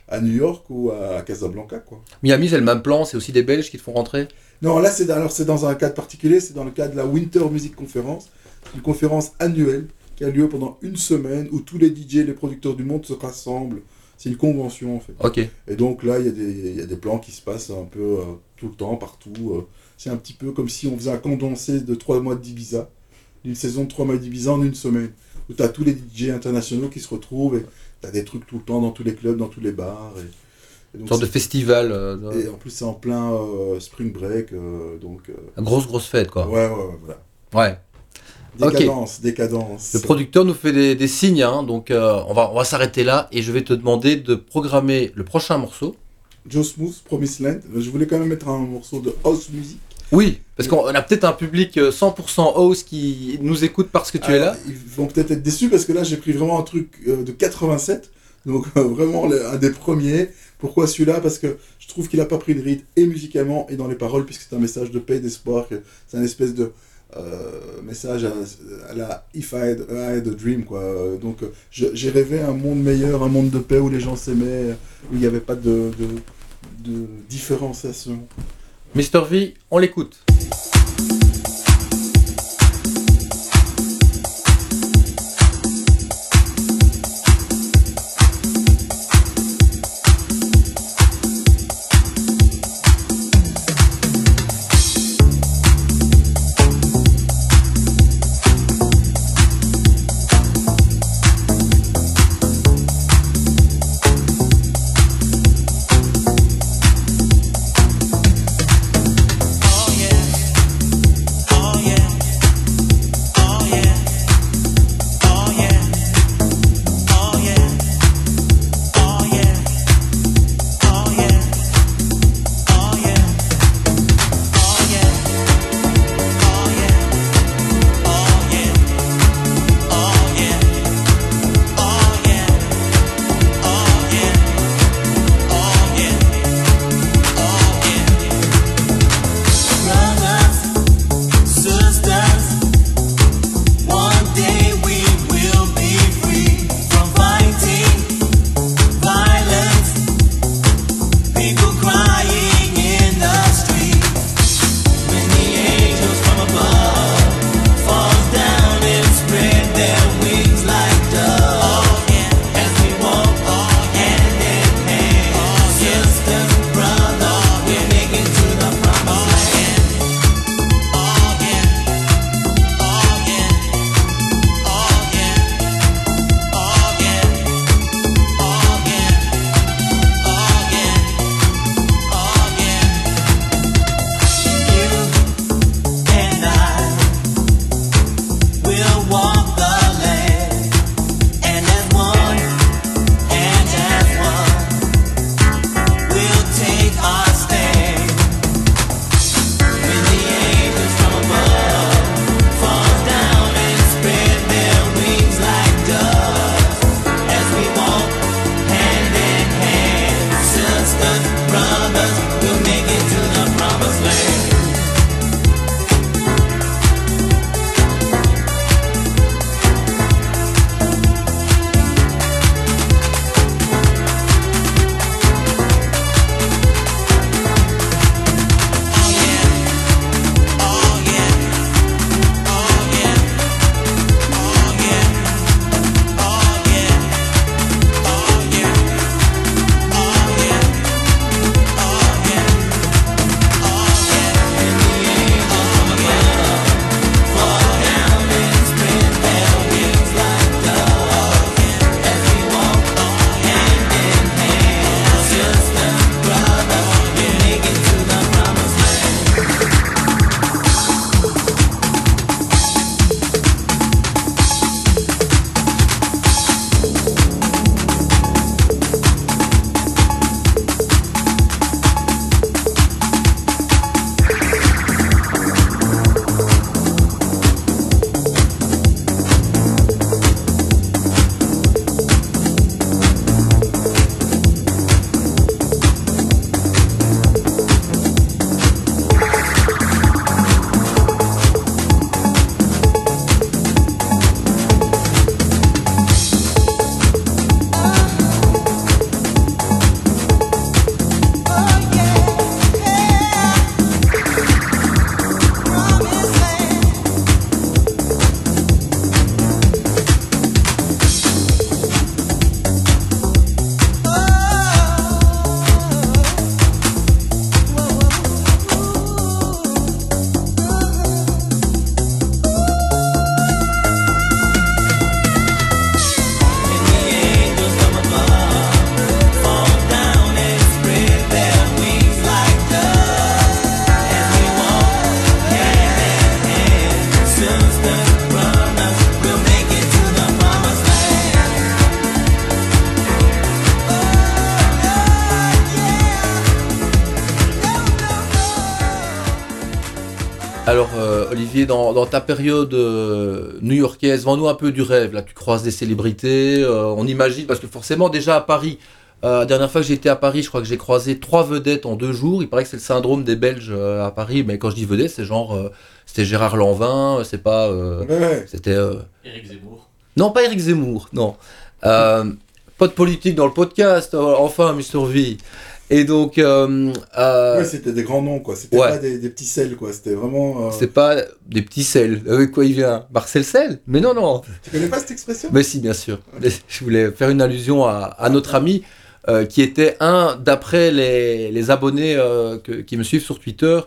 à New York ou à Casablanca, quoi. Miami, c'est le même plan, c'est aussi des Belges qui te font rentrer? Non, là, c'est dans- alors c'est dans un cadre particulier, c'est dans le cadre de la Winter Music Conference, une conférence annuelle qui a lieu pendant une semaine où tous les DJ, les producteurs du monde se rassemblent. C'est une convention en fait. Ok. Et donc là, il y, a des- y a des plans qui se passent un peu euh, tout le temps, partout. euh. c'est un petit peu comme si on faisait un condensé de trois mois d'Ibiza, d'une saison de trois mois d'Ibiza en une semaine, où tu as tous les DJ internationaux qui se retrouvent et tu as des trucs tout le temps dans tous les clubs, dans tous les bars. Et, Une sorte de festival. euh, Et en plus, c'est en plein euh, spring break, euh, donc... grosse, grosse fête, quoi. Ouais, ouais, ouais, voilà. Ouais. Décadence, décadence. Le producteur nous fait des, des signes, hein, donc on va, on va s'arrêter là et je vais te demander de programmer le prochain morceau. Joe Smooth, Promised Land. Je voulais quand même mettre un morceau de house music. Oui, parce qu'on a peut-être un public euh, 100% house qui nous écoute parce que tu es là. Ils vont peut-être être déçus parce que là, j'ai pris vraiment un truc de 87. Donc, vraiment un des premiers. Pourquoi celui-là? Parce que je trouve qu'il a pas pris le rythme et musicalement et dans les paroles, puisque c'est un message de paix, d'espoir. C'est un espèce de euh, message à, la If I had, a Dream. Quoi. Donc, j'ai rêvé un monde meilleur, un monde de paix où les gens s'aimaient, où il n'y avait pas de, de, de différenciation. Mr V, on l'écoute. Dans, dans ta période euh, new-yorkaise, vends-nous un peu du rêve. Là, tu croises des célébrités, euh, on imagine, parce que forcément, déjà à Paris, euh, la dernière fois que j'étais à Paris, je crois que j'ai croisé trois vedettes en deux jours. Il paraît que c'est le syndrome des Belges euh, à Paris, mais quand je dis vedette, c'est genre, euh, c'était Gérard Lanvin, c'est pas, euh, Ouais, c'était, euh, Éric Zemmour. non, pas Eric Zemmour, non. Euh, pas de politique dans le podcast, enfin, Mr. V. Et donc, euh, euh, Ouais, c'était des grands noms, quoi. C'était ouais. pas des, des petits sels, quoi. C'était vraiment. euh, c'est pas des petits sels. Avec quoi il vient Marcel Sel Mais non, non. Tu connais pas cette expression? Mais si, bien sûr. Je voulais faire une allusion à, à notre ami euh, qui était un, d'après les, les abonnés euh, que- qui me suivent sur Twitter,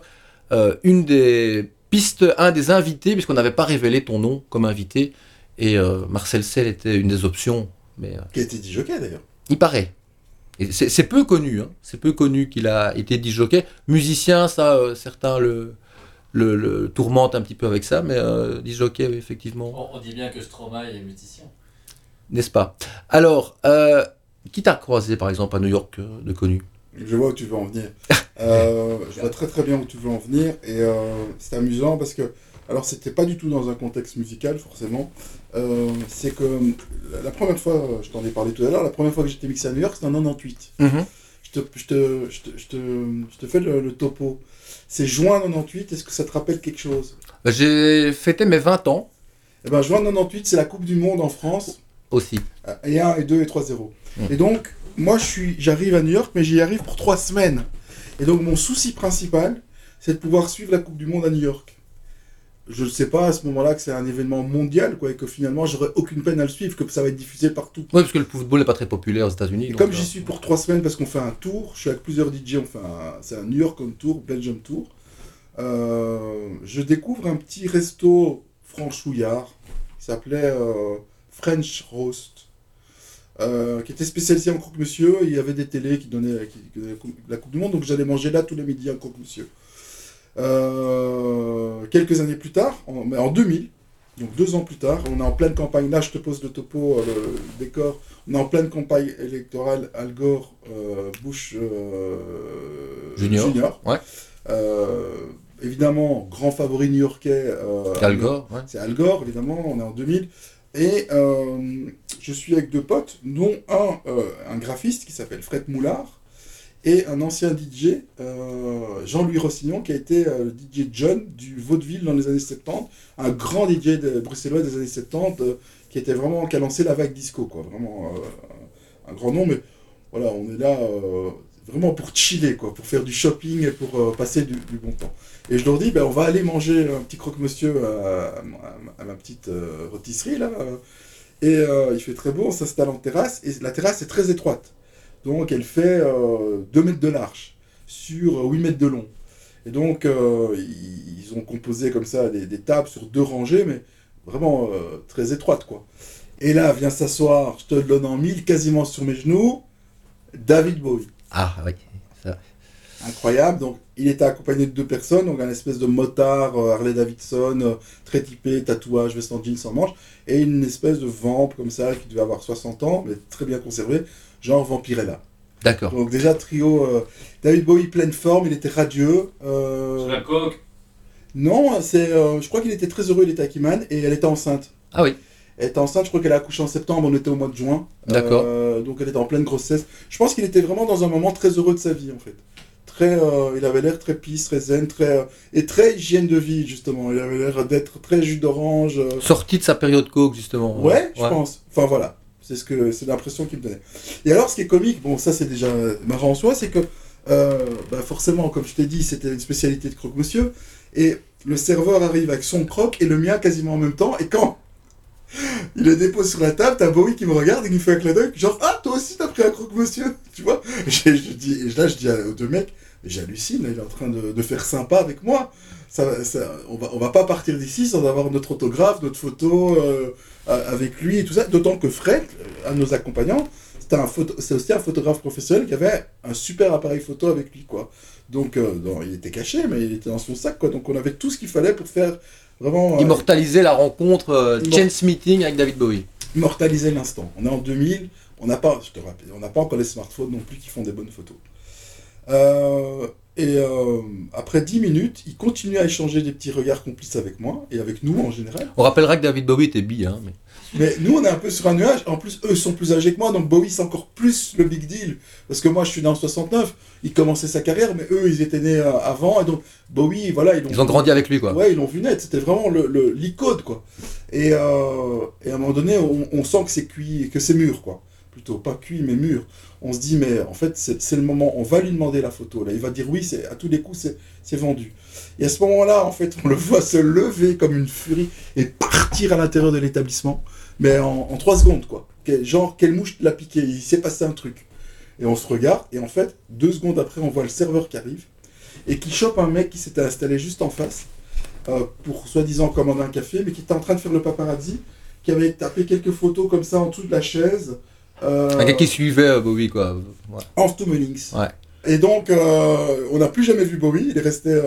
euh, une des pistes, un des invités, puisqu'on n'avait pas révélé ton nom comme invité. Et euh, Marcel Sel était une des options. Mais euh, Qui a été dit jockey, d'ailleurs. il paraît. C'est c'est peu connu, hein. c'est peu connu qu'il a été disjockey. Musicien, ça, euh, certains le, le, le tourmentent un petit peu avec ça, mais euh, disjockey, oui, effectivement, On, on dit bien que Stromae est musicien. n'est-ce pas? Alors, euh, qui t'a croisé par exemple à New York euh, de connu? Je vois où tu veux en venir. Euh, je vois très très bien où tu veux en venir. Et euh, c'est amusant parce que. Alors, c'était pas du tout dans un contexte musical, forcément. Euh, c'est que la- la première fois, je t'en ai parlé tout à l'heure, la première fois que j'étais mixé à New York, c'était en 98. Je te, je te, je te, je te, je te fais le, le topo. C'est juin 98, est-ce que ça te rappelle quelque chose? Bah, J'ai fêté mes 20 ans Eh ben, juin 98, c'est la Coupe du Monde en France. aussi. Euh, Et 1, et 2, et 3-0. Mm. Et donc, moi, j'arrive à New York, mais j'y arrive pour 3 semaines. Et donc, mon souci principal, c'est de pouvoir suivre la Coupe du Monde à New York. Je ne sais pas à ce moment-là que c'est un événement mondial, quoi, et que finalement, j'aurais aucune peine à le suivre, que ça va être diffusé partout. Oui, parce que le football n'est pas très populaire aux États-Unis. Et comme euh, j'y suis pour 3 semaines parce qu'on fait un tour, je suis avec plusieurs DJ, on fait un, c'est un New York on tour, Belgium tour. Euh, je découvre un petit resto franchouillard qui s'appelait euh, French Roast, euh, qui était spécialisé en croque-monsieur. Il y avait des télés qui donnaient, qui- qui donnaient la coupe- du Monde, donc j'allais manger là tous les midis un croque-monsieur. Euh, quelques années plus tard, en, mais en 2000, donc deux ans plus tard, on est en pleine campagne. Là, je te pose le topo, euh, le décor. On est en pleine campagne électorale. Al Gore, euh, Bush euh, Junior. Ouais. Euh, évidemment, grand favori new-yorkais. Al Gore, ouais. C'est Al Gore, évidemment. On est en 2000. Et je suis avec deux potes, dont un, un graphiste qui s'appelle Fred Moulard et un ancien DJ, euh, Jean-Louis Rossignol, qui a été euh, DJ John du Vaudeville dans les années 70, un grand DJ bruxellois des années 70, euh, qui était vraiment, qui a lancé la vague disco, quoi, vraiment euh, un grand nom, mais voilà, on est là vraiment pour chiller, quoi, pour faire du shopping et pour passer du, bon temps. Et je leur dis, ben, on va aller manger un petit croque-monsieur à, ma- petite rôtisserie, là, et il fait très beau, on s'installe en terrasse, et la terrasse est très étroite. Donc elle fait euh, 2 mètres de large sur 8 mètres de long. Et donc euh, ils, ont composé comme ça des, des tables sur deux rangées, mais vraiment euh, très étroites quoi. Et là vient s'asseoir, je te le donne en mille, quasiment sur mes genoux, David Bowie. Ah oui, ça. Incroyable. Donc, il était accompagné de deux personnes, donc un espèce de motard euh, Harley Davidson, euh, très typé, tatouage, veste en jeans sans manches, et une espèce de vamp comme ça, qui devait avoir 60 ans, mais très bien conservé, genre Vampirella. D'accord. Donc déjà, trio, euh, David Bowie pleine forme, il était radieux. euh, Sous la coque. Non, c'est, euh, je crois qu'il était très heureux, il était à Kiman, et elle était enceinte. Ah oui. Elle était enceinte, je crois qu'elle a accouché en septembre, on était au mois de juin. D'accord. Euh, donc elle était en pleine grossesse. Je pense qu'il était vraiment dans un moment très heureux de sa vie, en fait. Très, euh, il avait l'air très peace, très zen, très, euh, et très hygiène de vie, justement. Il avait l'air d'être très jus d'orange. euh. Sorti de sa période coke, justement. Ouais, je pense. Enfin voilà, c'est ce que c'est l'impression qu'il me donnait. Et alors, ce qui est comique, bon, ça c'est déjà marrant en soi, c'est que euh, bah, forcément, comme je t'ai dit, c'était une spécialité de croque-monsieur, et le serveur arrive avec son croque et le mien quasiment en même temps, et quand il le dépose sur la table, t'as Bowie qui me regarde et qui me fait un clin d'œil, genre ah toi aussi t'as pris un croque-monsieur, tu vois? J'ai- je dis, Et là je dis aux deux mecs, j'hallucine, il est en train de, de faire sympa avec moi. Ça, ça- on, va, on va pas partir d'ici sans avoir notre autographe, notre photo euh, avec lui et tout ça. D'autant que Fred, euh, un de nos accompagnants, c'est aussi un photographe professionnel qui avait un super appareil photo avec lui, quoi. Donc, euh, non, il était caché, mais il était dans son sac, quoi. Donc, on avait tout ce qu'il fallait pour faire vraiment euh, Immortaliser la rencontre euh, Chance Meeting avec David Bowie. immortaliser l'instant. On est en 2000, on n'a pas, je te rappelle, on n'a pas encore les smartphones non plus qui font des bonnes photos. Euh, Et euh, après 10 minutes, il continue à échanger des petits regards complices avec moi et avec nous en général. On rappellera que David Bowie était bi, hein, mais... Mais nous, on est un peu sur un nuage. En plus, eux sont plus âgés que moi, donc Bowie, c'est encore plus le big deal. Parce que moi, je suis né en 69, il commençait sa carrière, mais eux, ils étaient nés euh, avant. Et donc, Bowie, voilà. Ils, Ils ont grandi avec lui, quoi. Ouais, ils l'ont vu naître. C'était vraiment le- le- l'icône, quoi. Et, euh, et à un moment donné, on, on sent que c'est cuit, que c'est mûr, quoi. Plutôt, pas cuit, mais mûr. On se dit, mais en fait, c'est le moment. On va lui demander la photo. Là, il va dire oui, à tous les coups, c'est- vendu. Et à ce moment-là, en fait, on le voit se lever comme une furie et partir à l'intérieur de l'établissement, mais en, en trois secondes, quoi. Genre, quelle mouche l'a piqué Il s'est passé un truc. Et on se regarde, et en fait, deux secondes après, on voit le serveur qui arrive et qui chope un mec qui s'était installé juste en face euh, pour soi-disant commander un café, mais qui était en train de faire le paparazzi, qui avait tapé quelques photos comme ça en dessous de la chaise. Euh, Un gars qui suivait euh, Bowie, quoi. Ouais. Tommelings. Ouais. Et donc, euh, on n'a plus jamais vu Bowie. Il est resté.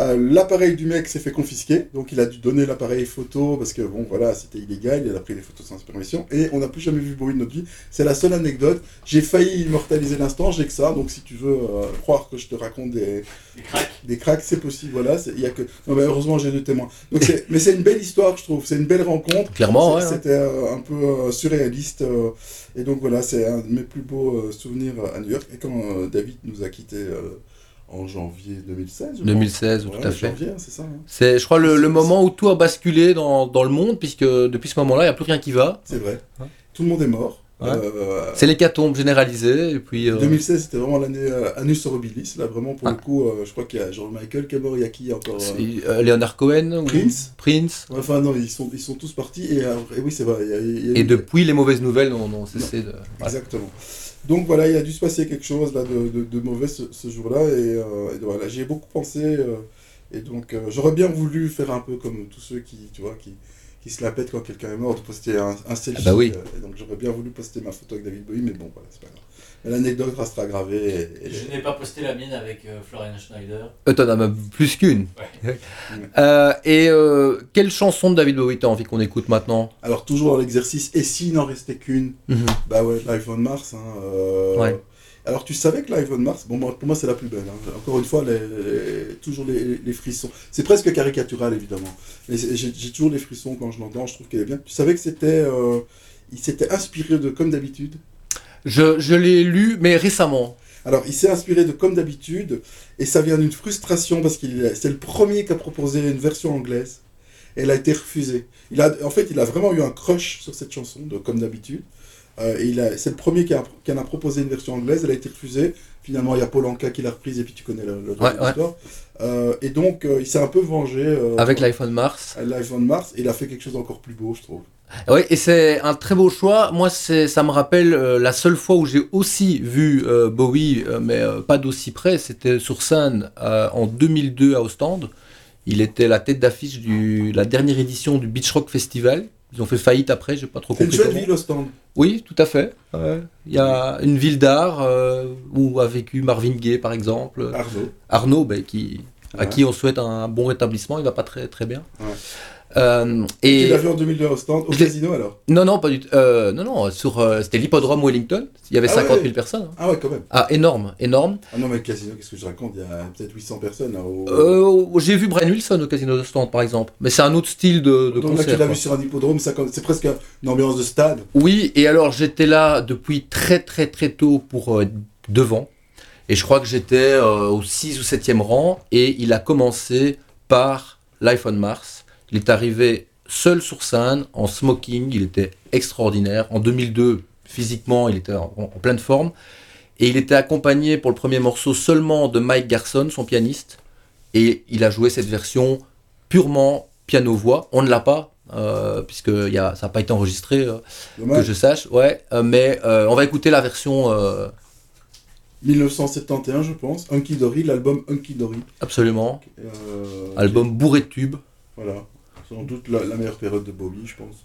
Euh, l'appareil du mec s'est fait confisquer. Donc, il a dû donner l'appareil photo parce que, bon, voilà, c'était illégal. Il a pris les photos sans permission. Et on n'a plus jamais vu Bowie de notre vie. C'est la seule anecdote. J'ai failli immortaliser l'instant. J'ai que ça. Donc, si tu veux euh, croire que je te raconte des, Des cracks. des cracks, c'est possible. Voilà. c'est- Il y a que. Non, mais heureusement, j'ai deux témoins. Donc, c'est- mais c'est une belle histoire, je trouve. C'est une belle rencontre. Clairement, ouais. C'était euh, un peu euh, surréaliste. euh, et donc voilà, c'est un de mes plus beaux euh, souvenirs à New York. Et quand euh, David nous a quittés euh, en janvier 2016. je 2016, pense. tout Ouais, à fait. janvier, c'est ça. hein. C'est, je crois, le, le moment où tout a basculé dans, dans le monde, puisque depuis ce moment-là, il n'y a plus rien qui va. C'est vrai. Tout le monde est mort. Ouais. Euh, C'est l'hécatombe généralisée, et puis... euh, 2016, c'était vraiment l'année euh, Anus Horribilis. Là, vraiment, pour Ah. le coup, euh, je crois qu'il y a George Michael qui est mort. Il y a qui encore euh, euh, Leonard Cohen ou- Prince. Prince. Enfin, non, ils sont, ils sont tous partis. Et, euh, et oui, c'est vrai. il y a- il y a Et eu- depuis, les mauvaises nouvelles n'ont cessé de... voilà. Donc voilà, il a dû se passer quelque chose là de, de- de mauvais ce, ce jour-là et, euh, et voilà, j'y ai beaucoup pensé euh, et donc euh, j'aurais bien voulu faire un peu comme tous ceux qui, tu vois, qui, qui se la pètent quand quelqu'un est mort, de poster un, un selfie. Ah bah oui. et donc j'aurais bien voulu poster ma photo avec David Bowie, mais bon, voilà, c'est pas grave. L'anecdote restera gravée. Et, et- Je n'ai pas posté la mienne avec euh, Florian Schneider. Euh, T'en as même plus qu'une. Ouais. Euh, et euh, quelle chanson de David Bowie t'as envie qu'on écoute maintenant? Alors toujours dans l'exercice, et s'il n'en restait qu'une, Mhm. bah ouais, Live on Mars. hein, euh, Ouais. Alors tu savais que Live on Mars, bon pour moi c'est la plus belle. hein. Encore une fois, les, les- toujours les, les frissons. C'est presque caricatural évidemment. J'ai j'ai toujours les frissons quand je l'entends. Je trouve qu'elle est bien. Tu savais que c'était, euh, il s'était inspiré de comme d'habitude. Je, je l'ai lu, mais récemment. Alors, il s'est inspiré de Comme d'habitude, et ça vient d'une frustration parce qu'il est- c'est le premier qui a proposé une version anglaise, et elle a été refusée. Il a, en fait, il a vraiment eu un crush sur cette chanson de Comme d'habitude. Euh, et il a- c'est le premier qui, a, qui en a proposé une version anglaise, elle a été refusée. Finalement, il y a Paul Anka qui l'a reprise, et puis tu connais le, le Ouais. Euh, et donc, euh, il s'est un peu vengé. euh, Avec l'iPhone Mars. on Mars, et il a fait quelque chose d'encore plus beau, je trouve. Oui, et c'est un très beau choix. Moi, ça me rappelle euh, la seule fois où j'ai aussi vu Bowie, mais pas d'aussi près. C'était sur scène en 2002 à Ostende. Il était la tête d'affiche de la dernière édition du Beach Rock Festival. Ils ont fait faillite après, j'ai pas trop C'est une compris. chouette ville, Ostende. Oui, tout à fait. Ouais. Il y a une ville d'art euh, où a vécu Marvin Gaye, par exemple. Arnaud. Arnaud, ben, qui, à qui on souhaite un bon rétablissement. Il va pas très très bien. Ouais. Euh, Et... Tu l'as vu en 2002 à Ostende, au Je l'ai- casino alors non, non, pas du tout. Euh, non, non, sur, euh, c'était l'hippodrome Wellington. Il y avait Ah 50 000 ouais. personnes. hein. Ah ouais, quand même. Ah, énorme, énorme. Ah non, mais le casino, qu'est-ce que je raconte? Il y a peut-être 800 personnes. là, au... Euh, j'ai vu Brian Wilson au Casino de Stand, par exemple. Mais c'est un autre style de, de Donc là, concert. tu l'as vu sur un hippodrome, c'est presque une ambiance de stade. Oui, et alors j'étais là depuis très très très tôt pour devant. Et je crois que j'étais au 6 ou 7e rang. Et il a commencé par l'iPhone Mars. Il est arrivé seul sur scène, en smoking. Il était extraordinaire. En 2002, physiquement, il était en, en pleine forme. Et il était accompagné pour le premier morceau seulement de Mike Garson, son pianiste. Et il a joué cette version purement piano-voix. On ne l'a pas, euh, puisque y a, ça n'a pas été enregistré. euh, que je sache, ouais, euh, mais on va écouter la version euh, 1971, je pense. Hunky Dory, l'album Hunky Dory. absolument, album bourré de tubes. Voilà. Sans doute la, la meilleure période de Bobby, je pense.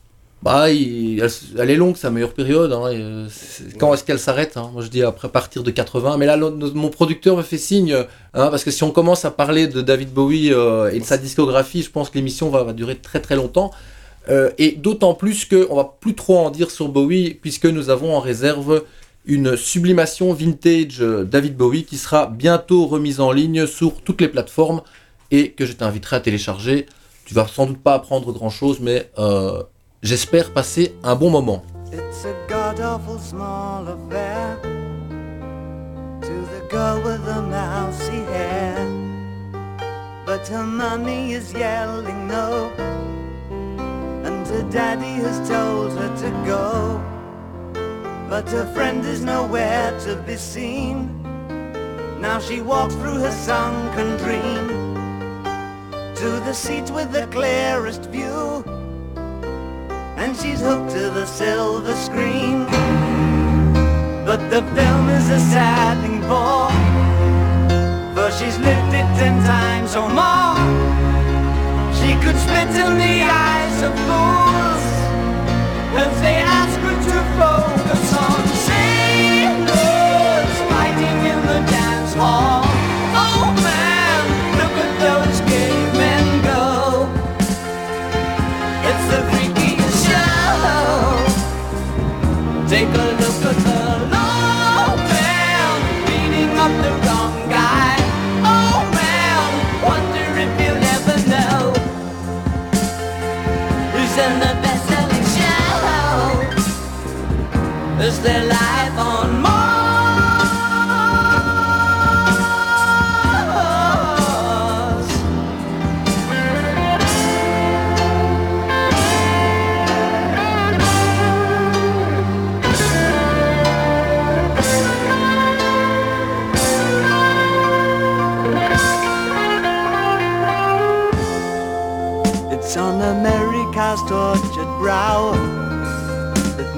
Bah, il- elle, elle est longue, sa meilleure période. hein, et, euh, quand est-ce qu'elle s'arrête hein Moi, je dis après partir de 80. Mais là, le- mon producteur me fait signe, hein, parce que si on commence à parler de David Bowie euh, et de sa discographie, je pense que l'émission va, va durer très très longtemps. Euh, et d'autant plus qu'on va plus trop en dire sur Bowie, puisque nous avons en réserve une sublimation vintage David Bowie qui sera bientôt remise en ligne sur toutes les plateformes et que je t'inviterai à télécharger. Tu vas sans doute pas apprendre grand chose, mais euh, j'espère passer un bon moment. It's a god awful small affair to the girl with the mousy hair. But her mommy is yelling no, and her daddy has told her to go. But her friend is nowhere to be seen. Now she walks through her sunken dream to the seats with the clearest view and she's hooked to the silver screen. But the film is a sad thing for, for she's lived it ten times or more. She could spit in the eyes of fools as they ask life on? It's on America's tortured brow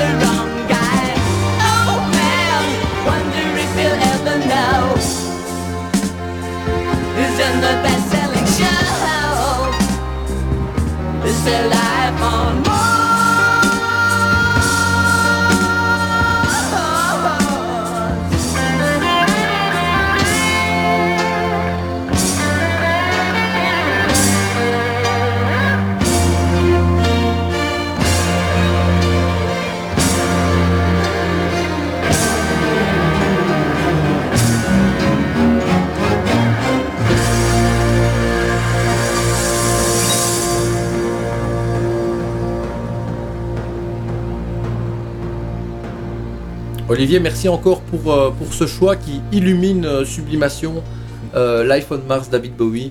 around. Olivier, merci encore pour, euh, pour ce choix qui illumine euh, Sublimation, euh, l'iPhone Mars David Bowie.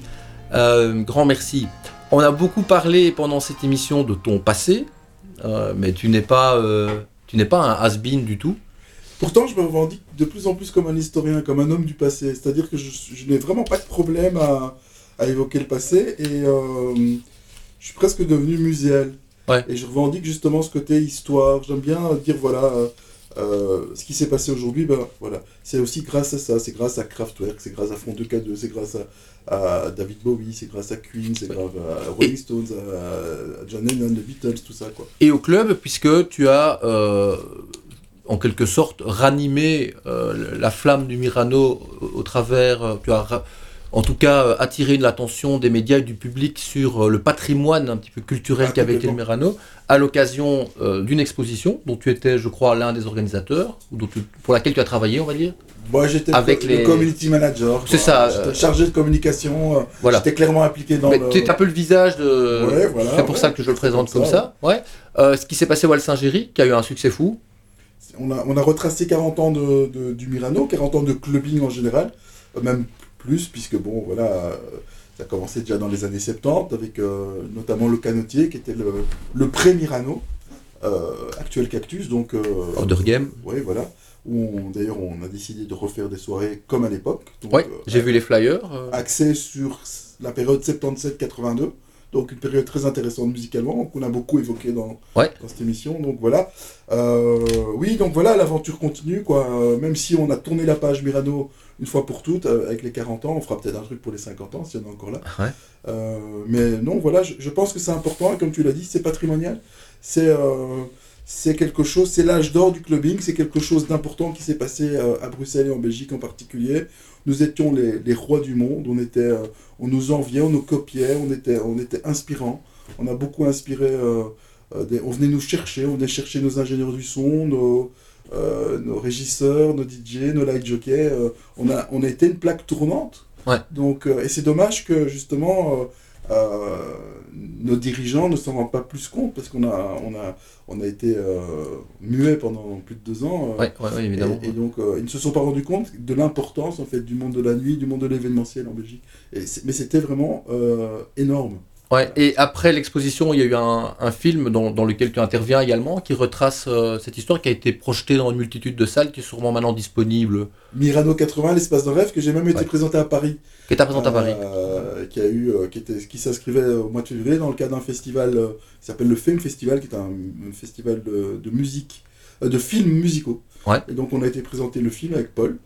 Grand merci. On a beaucoup parlé pendant cette émission de ton passé, mais tu n'es pas, tu n'es pas un has-been du tout. Pourtant, je me revendique de plus en plus comme un historien, comme un homme du passé. C'est-à-dire que je, je n'ai vraiment pas de problème à, à évoquer le passé et je suis presque devenu muséal. Ouais. Et je revendique justement ce côté histoire. J'aime bien dire voilà. Euh, ce qui s'est passé aujourd'hui, ben voilà, c'est aussi grâce à ça, c'est grâce à Kraftwerk, c'est grâce à Front 2K2, c'est grâce à, à David Bowie, c'est grâce à Queen, c'est grâce à Rolling Stones, à, à John Lennon, les Beatles, tout ça quoi. Et au club, puisque tu as euh, en quelque sorte ranimé euh, la flamme du Mirano au, au travers, tu as en tout cas euh, attiré l'attention des médias et du public sur euh, le patrimoine un petit peu culturel Ah, qu'avait été le. Mirano, à l'occasion euh, d'une exposition dont tu étais, je crois, l'un des organisateurs, ou dont tu- pour laquelle tu as travaillé, on va dire? Moi j'étais Avec le, les- le community manager. C'est ça, J'étais euh, chargé de communication. Voilà. J'étais clairement impliqué dans le. tu es un peu le visage de. Ouais, voilà, c'est pour ouais. ça que je le présente Comme comme ça. Ouais. Euh, ce qui s'est passé au Val Saint-Géry, qui a eu un succès fou. on, a, on a retracé 40 ans de, de- du Mirano, 40 ans de clubbing en général, même plus, puisque bon, voilà, euh, ça a commencé déjà dans les années 70, avec euh, notamment le Canotier, qui était le, le pré-Mirano, euh, actuel Cactus, donc... Euh, Order Game. Oui, voilà. Où D'ailleurs, on a décidé de refaire des soirées comme à l'époque. euh, j'ai vu les flyers. axé sur la période 77-82. Donc une période très intéressante musicalement, qu'on a beaucoup évoqué dans, Ouais. dans cette émission. Donc voilà. Euh, oui, donc voilà, l'aventure continue. Quoi. Euh, Même si on a tourné la page Mirano une fois pour toutes, euh, avec les 40 ans, on fera peut-être un truc pour les 50 ans, s'il y en a encore là. Ouais. Euh, mais non, voilà, je, je pense que c'est important, et comme tu l'as dit, c'est patrimonial. C'est euh, c'est quelque chose, c'est l'âge d'or du clubbing, c'est quelque chose d'important qui s'est passé à Bruxelles et en Belgique en particulier. Nous étions les, les rois du monde, on, était, euh, on nous enviait, on nous copiait, on était, on était inspirants. On a beaucoup inspiré, euh, euh, des- on venait nous chercher, on venait chercher nos ingénieurs du son, nos, nos régisseurs, nos DJ, nos light jockeys. on, a, on a été une plaque tournante. Ouais. Donc, et c'est dommage que justement euh, nos dirigeants ne s'en rendent pas plus compte parce qu'on a, on a, on a été euh, muets pendant plus de deux ans. euh, Ouais, ouais, ouais, évidemment. Et, et donc, euh, ils ne se sont pas rendus compte de l'importance en fait du monde de la nuit, du monde de l'événementiel en Belgique. Et mais c'était vraiment énorme. Ouais, et après l'exposition, il y a eu un, un film dans, dans lequel tu interviens également, qui retrace euh, cette histoire qui a été projetée dans une multitude de salles, qui est sûrement maintenant disponible. Mirano 80, l'espace d'un rêve, que j'ai même été Ouais. présenté à Paris. Qui à présenter à Paris. Euh, qui a eu, euh, qui était, qui s'inscrivait au mois de février dans le cadre d'un festival qui s'appelle le Fame Festival, qui est un, un festival de, de musique, de films musicaux. Ouais. Et donc on a été présenter le film avec Paul,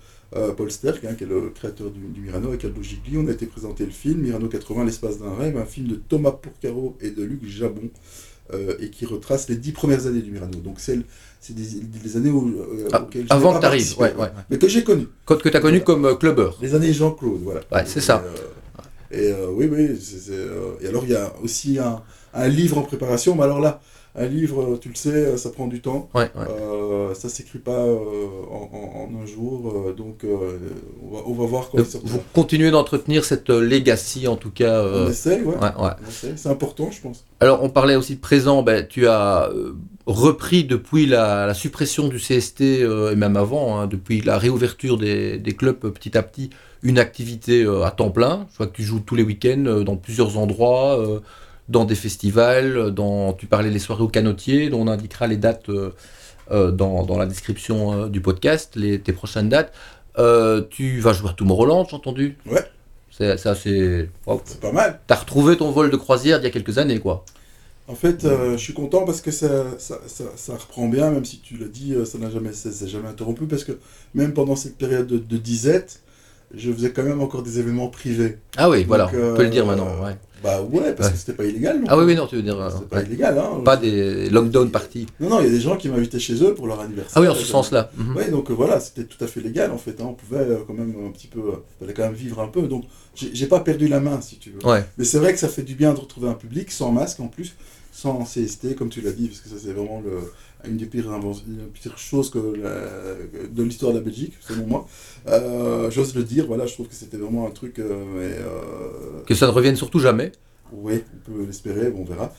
Paul Sterck, hein, qui est le créateur du, du Mirano, avec Aldo Gigli. On a été présenter le film Mirano 80, l'espace d'un rêve, un film de Thomas Pourcaro et de Luc Jabon, euh, et qui retrace les dix premières années du Mirano. Donc c'est des, des années où, euh, Ah, avant que t'arrives, participé, ouais, ouais, mais que j'ai connu. Que, que tu as connu comme euh, clubber. Les années Jean-Claude, voilà. Ouais, c'est ça. euh, et euh, oui, oui. euh, et alors, il y a aussi un, un livre en préparation. Mais alors là, un livre, tu le sais, ça prend du temps. Ouais, ouais. Euh, ça s'écrit pas euh, en, en- en un jour. euh, donc, on, va, on va voir quand sortira. Vous continuez d'entretenir cette legacy, en tout cas. On essaye, ouais. ouais. C'est important, je pense. Alors, on parlait aussi de présent, ben, tu as repris depuis la, la suppression du CST, et même avant, hein, depuis la réouverture des, des clubs petit à petit, une activité à temps plein. Je vois que tu joues tous les week-ends dans plusieurs endroits, dans des festivals, dans, tu parlais des soirées au canotier, dont on indiquera les dates euh, euh, dans, dans la description euh, du podcast, les, tes prochaines dates. Euh, tu vas jouer à Tomorrowland, j'ai entendu Ouais. C'est c'est assez... wow. C'est pas mal. T'as retrouvé ton vol de croisière d'il y a quelques années, quoi. En fait, je suis content parce que ça, ça, ça, ça reprend bien, même si tu l'as dit, ça n'a jamais, ça s'est jamais interrompu, parce que même pendant cette période de, de disette, je faisais quand même encore des événements privés. Ah oui, Donc, voilà, on peut le dire euh, maintenant, ouais. Bah ouais, parce Ouais. que c'était pas illégal. non Ah oui, oui, non, tu veux dire. euh, C'était pas ouais. illégal, hein. Pas des lockdown parties. Non, non, il y a des gens qui m'invitaient chez eux pour leur anniversaire. Ah oui, en ce Euh, sens-là. Mhm. Ouais, donc euh, voilà, c'était tout à fait légal en fait. hein. On pouvait euh, quand même un petit peu, euh, fallait quand même vivre un peu. Donc j'ai j'ai pas perdu la main si tu veux. Ouais. Mais c'est vrai que ça fait du bien de retrouver un public sans masque en plus, sans CST comme tu l'as dit, parce que ça c'est vraiment le, une des pires, choses que la- de l'histoire de la Belgique, selon moi. Euh, J'ose le dire, voilà, je trouve que c'était vraiment un truc. euh, mais, euh, Que ça ne revienne surtout jamais. oui, on peut l'espérer, bon, on verra.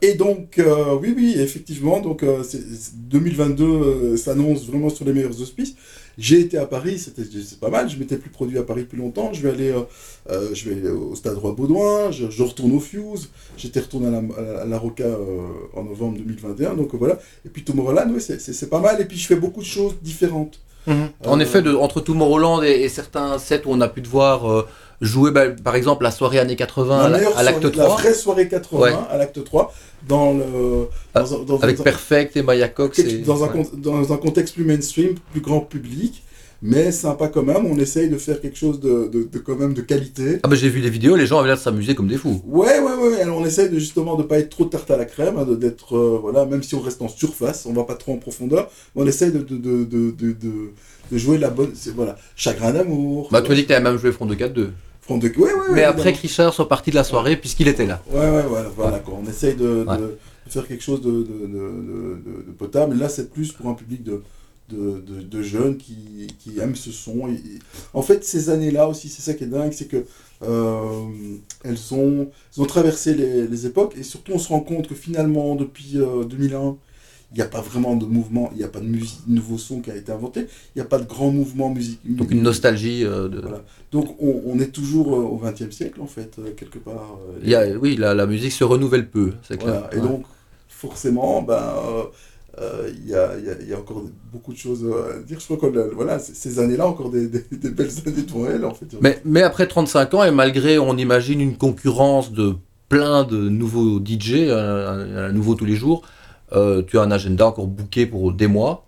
Et donc, oui, oui, effectivement, donc euh, c'est- c'est- 2022 euh, s'annonce vraiment sur les meilleurs auspices. J'ai été à Paris, c'était c'est pas mal, je m'étais plus produit à Paris depuis longtemps. Je vais aller, euh, euh, je vais au Stade Roi-Baudouin, je, je retourne au Fuse, j'étais retourné à la, à la Roca euh, en novembre 2021, donc voilà. Et puis Tomorrowland, oui, c'est- pas mal, et puis je fais beaucoup de choses différentes. En Euh, effet, de, entre Tomorrowland et, et certains sets où on a pu te voir jouer, bah, par exemple, la soirée années 80 la à l'acte soirée- 3. La vraie soirée 80 Ouais. à l'acte 3, dans le. dans un- dans Avec un- Perfect et Maya Cox. et- dans, un, ouais. dans un contexte plus mainstream, plus grand public, mais sympa quand même. On essaye de faire quelque chose de, de, de quand même de qualité. Ah bah j'ai vu les vidéos, les gens avaient l'air de s'amuser comme des fous. Ouais, ouais, ouais. Alors on essaye de justement de pas être trop tarte à la crème, hein, d'être euh, voilà, même si on reste en surface, on va pas trop en profondeur, on essaye de, de, de, de, de, de- de jouer la bonne, voilà, chagrin d'amour. Bah tu m'as dit que t'avais même joué Front de 4-2. Front de, ouais, ouais, ouais, Mais après. Richard soit parti de la soirée puisqu'il était là. Ouais, ouais, ouais, voilà, quoi. On essaye de, faire quelque chose de- de potable. Là, c'est plus pour un public de, de, de, de jeunes qui, qui aiment ce son. Et- et- en fait, ces années-là aussi, c'est ça qui est dingue, c'est que euh, elles, ont, elles ont traversé les, les époques et surtout, on se rend compte que finalement, depuis euh, 2001, il n'y a pas vraiment de mouvement, il n'y a pas de musique, nouveau son qui a été inventé, il n'y a pas de grand mouvement musique. Donc une nostalgie euh, de. Voilà. Donc on, on est toujours euh, au XXe siècle en fait, euh, quelque part. Il y a, oui, la, la musique se renouvelle peu, c'est clair. Et Ouais. donc, forcément, ben, il y, a, il y a- il y a encore beaucoup de choses à dire. Je crois que voilà, ces années-là, encore des, des- des belles années devant elles, en fait. Mais, mais après 35 ans, et malgré, on imagine, une concurrence de plein de nouveaux DJ, un, un nouveau tous les jours, euh, tu as un agenda encore booké pour des mois.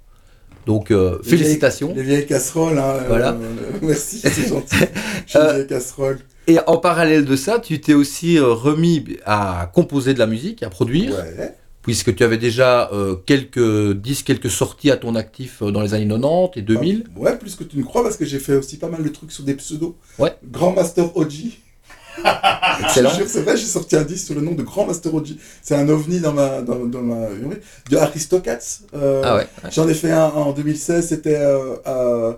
Donc, euh, Les vieilles- félicitations. Les vieilles casseroles, hein, Voilà. euh, merci, c'est gentil. J'ai Euh, une vieille casserole. Et en parallèle de ça, tu t'es aussi euh, remis à composer de la musique, à produire, Ouais. Puisque tu avais déjà euh, quelques disques, quelques sorties à ton actif euh, dans les années 90 et 2000. Ouais, plus que tu ne crois, parce que j'ai fait aussi pas mal de trucs sur des pseudos. Ouais. Grand Master OG. Excellent. Je c'est vrai, j'ai sorti un disque sous le nom de Grand Master OG. C'est un ovni dans ma, dans, dans ma de Aristocats. Euh, Ah ouais, ouais. J'en ai fait un en 2016, c'était euh,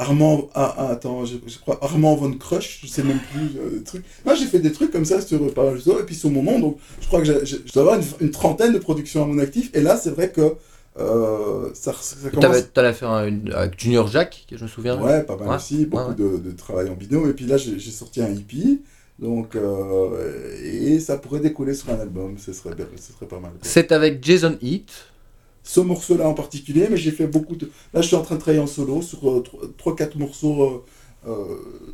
Armand, ah, ah, attends, je, je crois Armand Von Crush, je sais même plus, euh, des trucs. Moi, j'ai fait des trucs comme ça sur par réseau, et puis sur mon nom, donc je crois que je dois avoir une, une trentaine de productions à mon actif, et là, c'est vrai que euh, ça, ça commence... T'allais faire un- une- avec Junior Jack, que je me souviens. Ouais, pas mal Ouais. aussi, beaucoup Ouais, De, de travail en binôme. Et puis là, j'ai sorti un hippie, donc, euh, et ça pourrait découler sur un album, ce serait, ce serait pas mal. C'est avec Jason Heath. Ce morceau-là en particulier, mais j'ai fait beaucoup de... Là, je suis en train de travailler en solo sur 3-4 morceaux, euh, euh,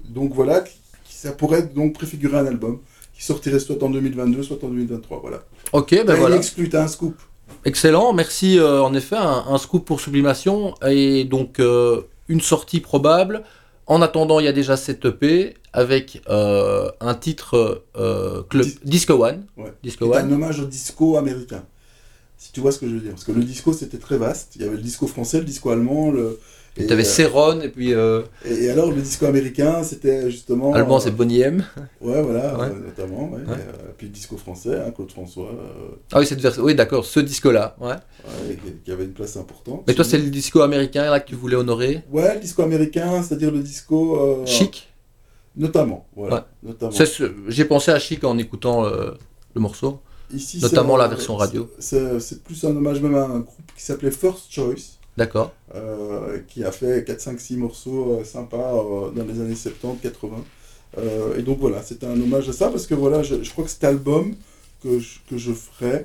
donc voilà, qui, ça pourrait donc préfigurer un album qui sortirait soit en 2022, soit en 2023, voilà. Ok, ben une voilà. exclu, t'as un scoop. Excellent, merci. euh, en effet, un, un scoop pour Sublimation et donc euh, une sortie probable. En attendant, il y a déjà cette EP avec euh, un titre euh, club Dis- Disco One. Ouais. Disco C'est un One. hommage au disco américain. Si tu vois ce que je veux dire. Parce que le disco, c'était très vaste. Il y avait le disco français, le disco allemand, le... Et t'avais euh, Céron et puis euh, Et, et alors, le disco américain, c'était justement... allemand, euh, c'est Bonnie M. Ouais, voilà, Ouais. euh, notamment. Ouais. Ouais. Et, euh, puis le disco français, hein, Claude François, euh, Ah oui, cette version. Oui, d'accord, ce disco-là. Ouais. qui- avait une place importante. Mais toi, c'est le disco américain là que tu voulais honorer. Ouais, le disco américain, c'est-à-dire le disco... euh, Chic. Notamment, voilà. Notamment. J'ai pensé à Chic en écoutant euh, le morceau. Ici, notamment la version radio. C'est plus un hommage même à un groupe qui s'appelait First Choice. D'accord. euh, qui a fait 4, 5, 6 morceaux euh, sympas euh, dans les années 70, 80. Euh, et donc voilà, c'était un hommage à ça parce que voilà, je, je crois que cet album que je, que je ferai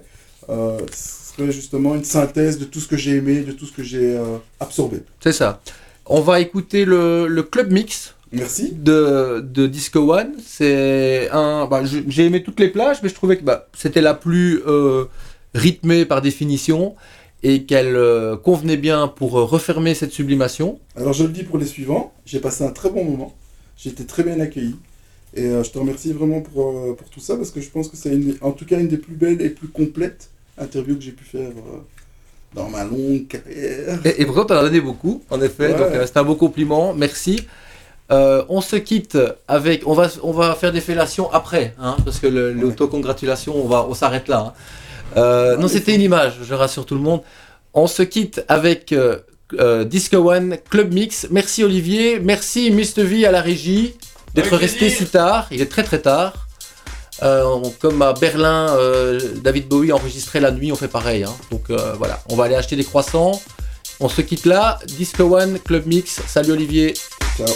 euh, serait justement une synthèse de tout ce que j'ai aimé, de tout ce que j'ai euh, absorbé. C'est ça. On va écouter le, le club mix. Merci. De, de Disco One. C'est un. bah, J'ai aimé toutes les plages, mais je trouvais que bah, c'était la plus euh, rythmée par définition et qu'elle euh, convenait bien pour euh, refermer cette sublimation. Alors je le dis pour les suivants, j'ai passé un très bon moment, j'ai été très bien accueilli. Et euh, je te remercie vraiment pour, pour tout ça parce que je pense que c'est en tout cas une des plus belles et plus complètes interviews que j'ai pu faire dans ma longue carrière. Et, et pourtant, tu en as donné beaucoup, en effet. Ouais. Donc, c'est un beau compliment. Merci. Euh, on se quitte avec. On va, on va faire des fellations après, hein, parce que le- l'autocongratulation, on, va, on s'arrête là. hein. Euh, non, c'était une image, je rassure tout le monde. On se quitte avec euh, euh, Disco One Club Mix. Merci Olivier, merci Mr. V à la régie d'être resté si tard. Il est très très tard. Euh, on- comme à Berlin, euh, David Bowie enregistrait la nuit, on fait pareil. hein. Donc euh, voilà, on va aller acheter des croissants. On se quitte là. Disco One Club Mix. Salut Olivier. Ciao.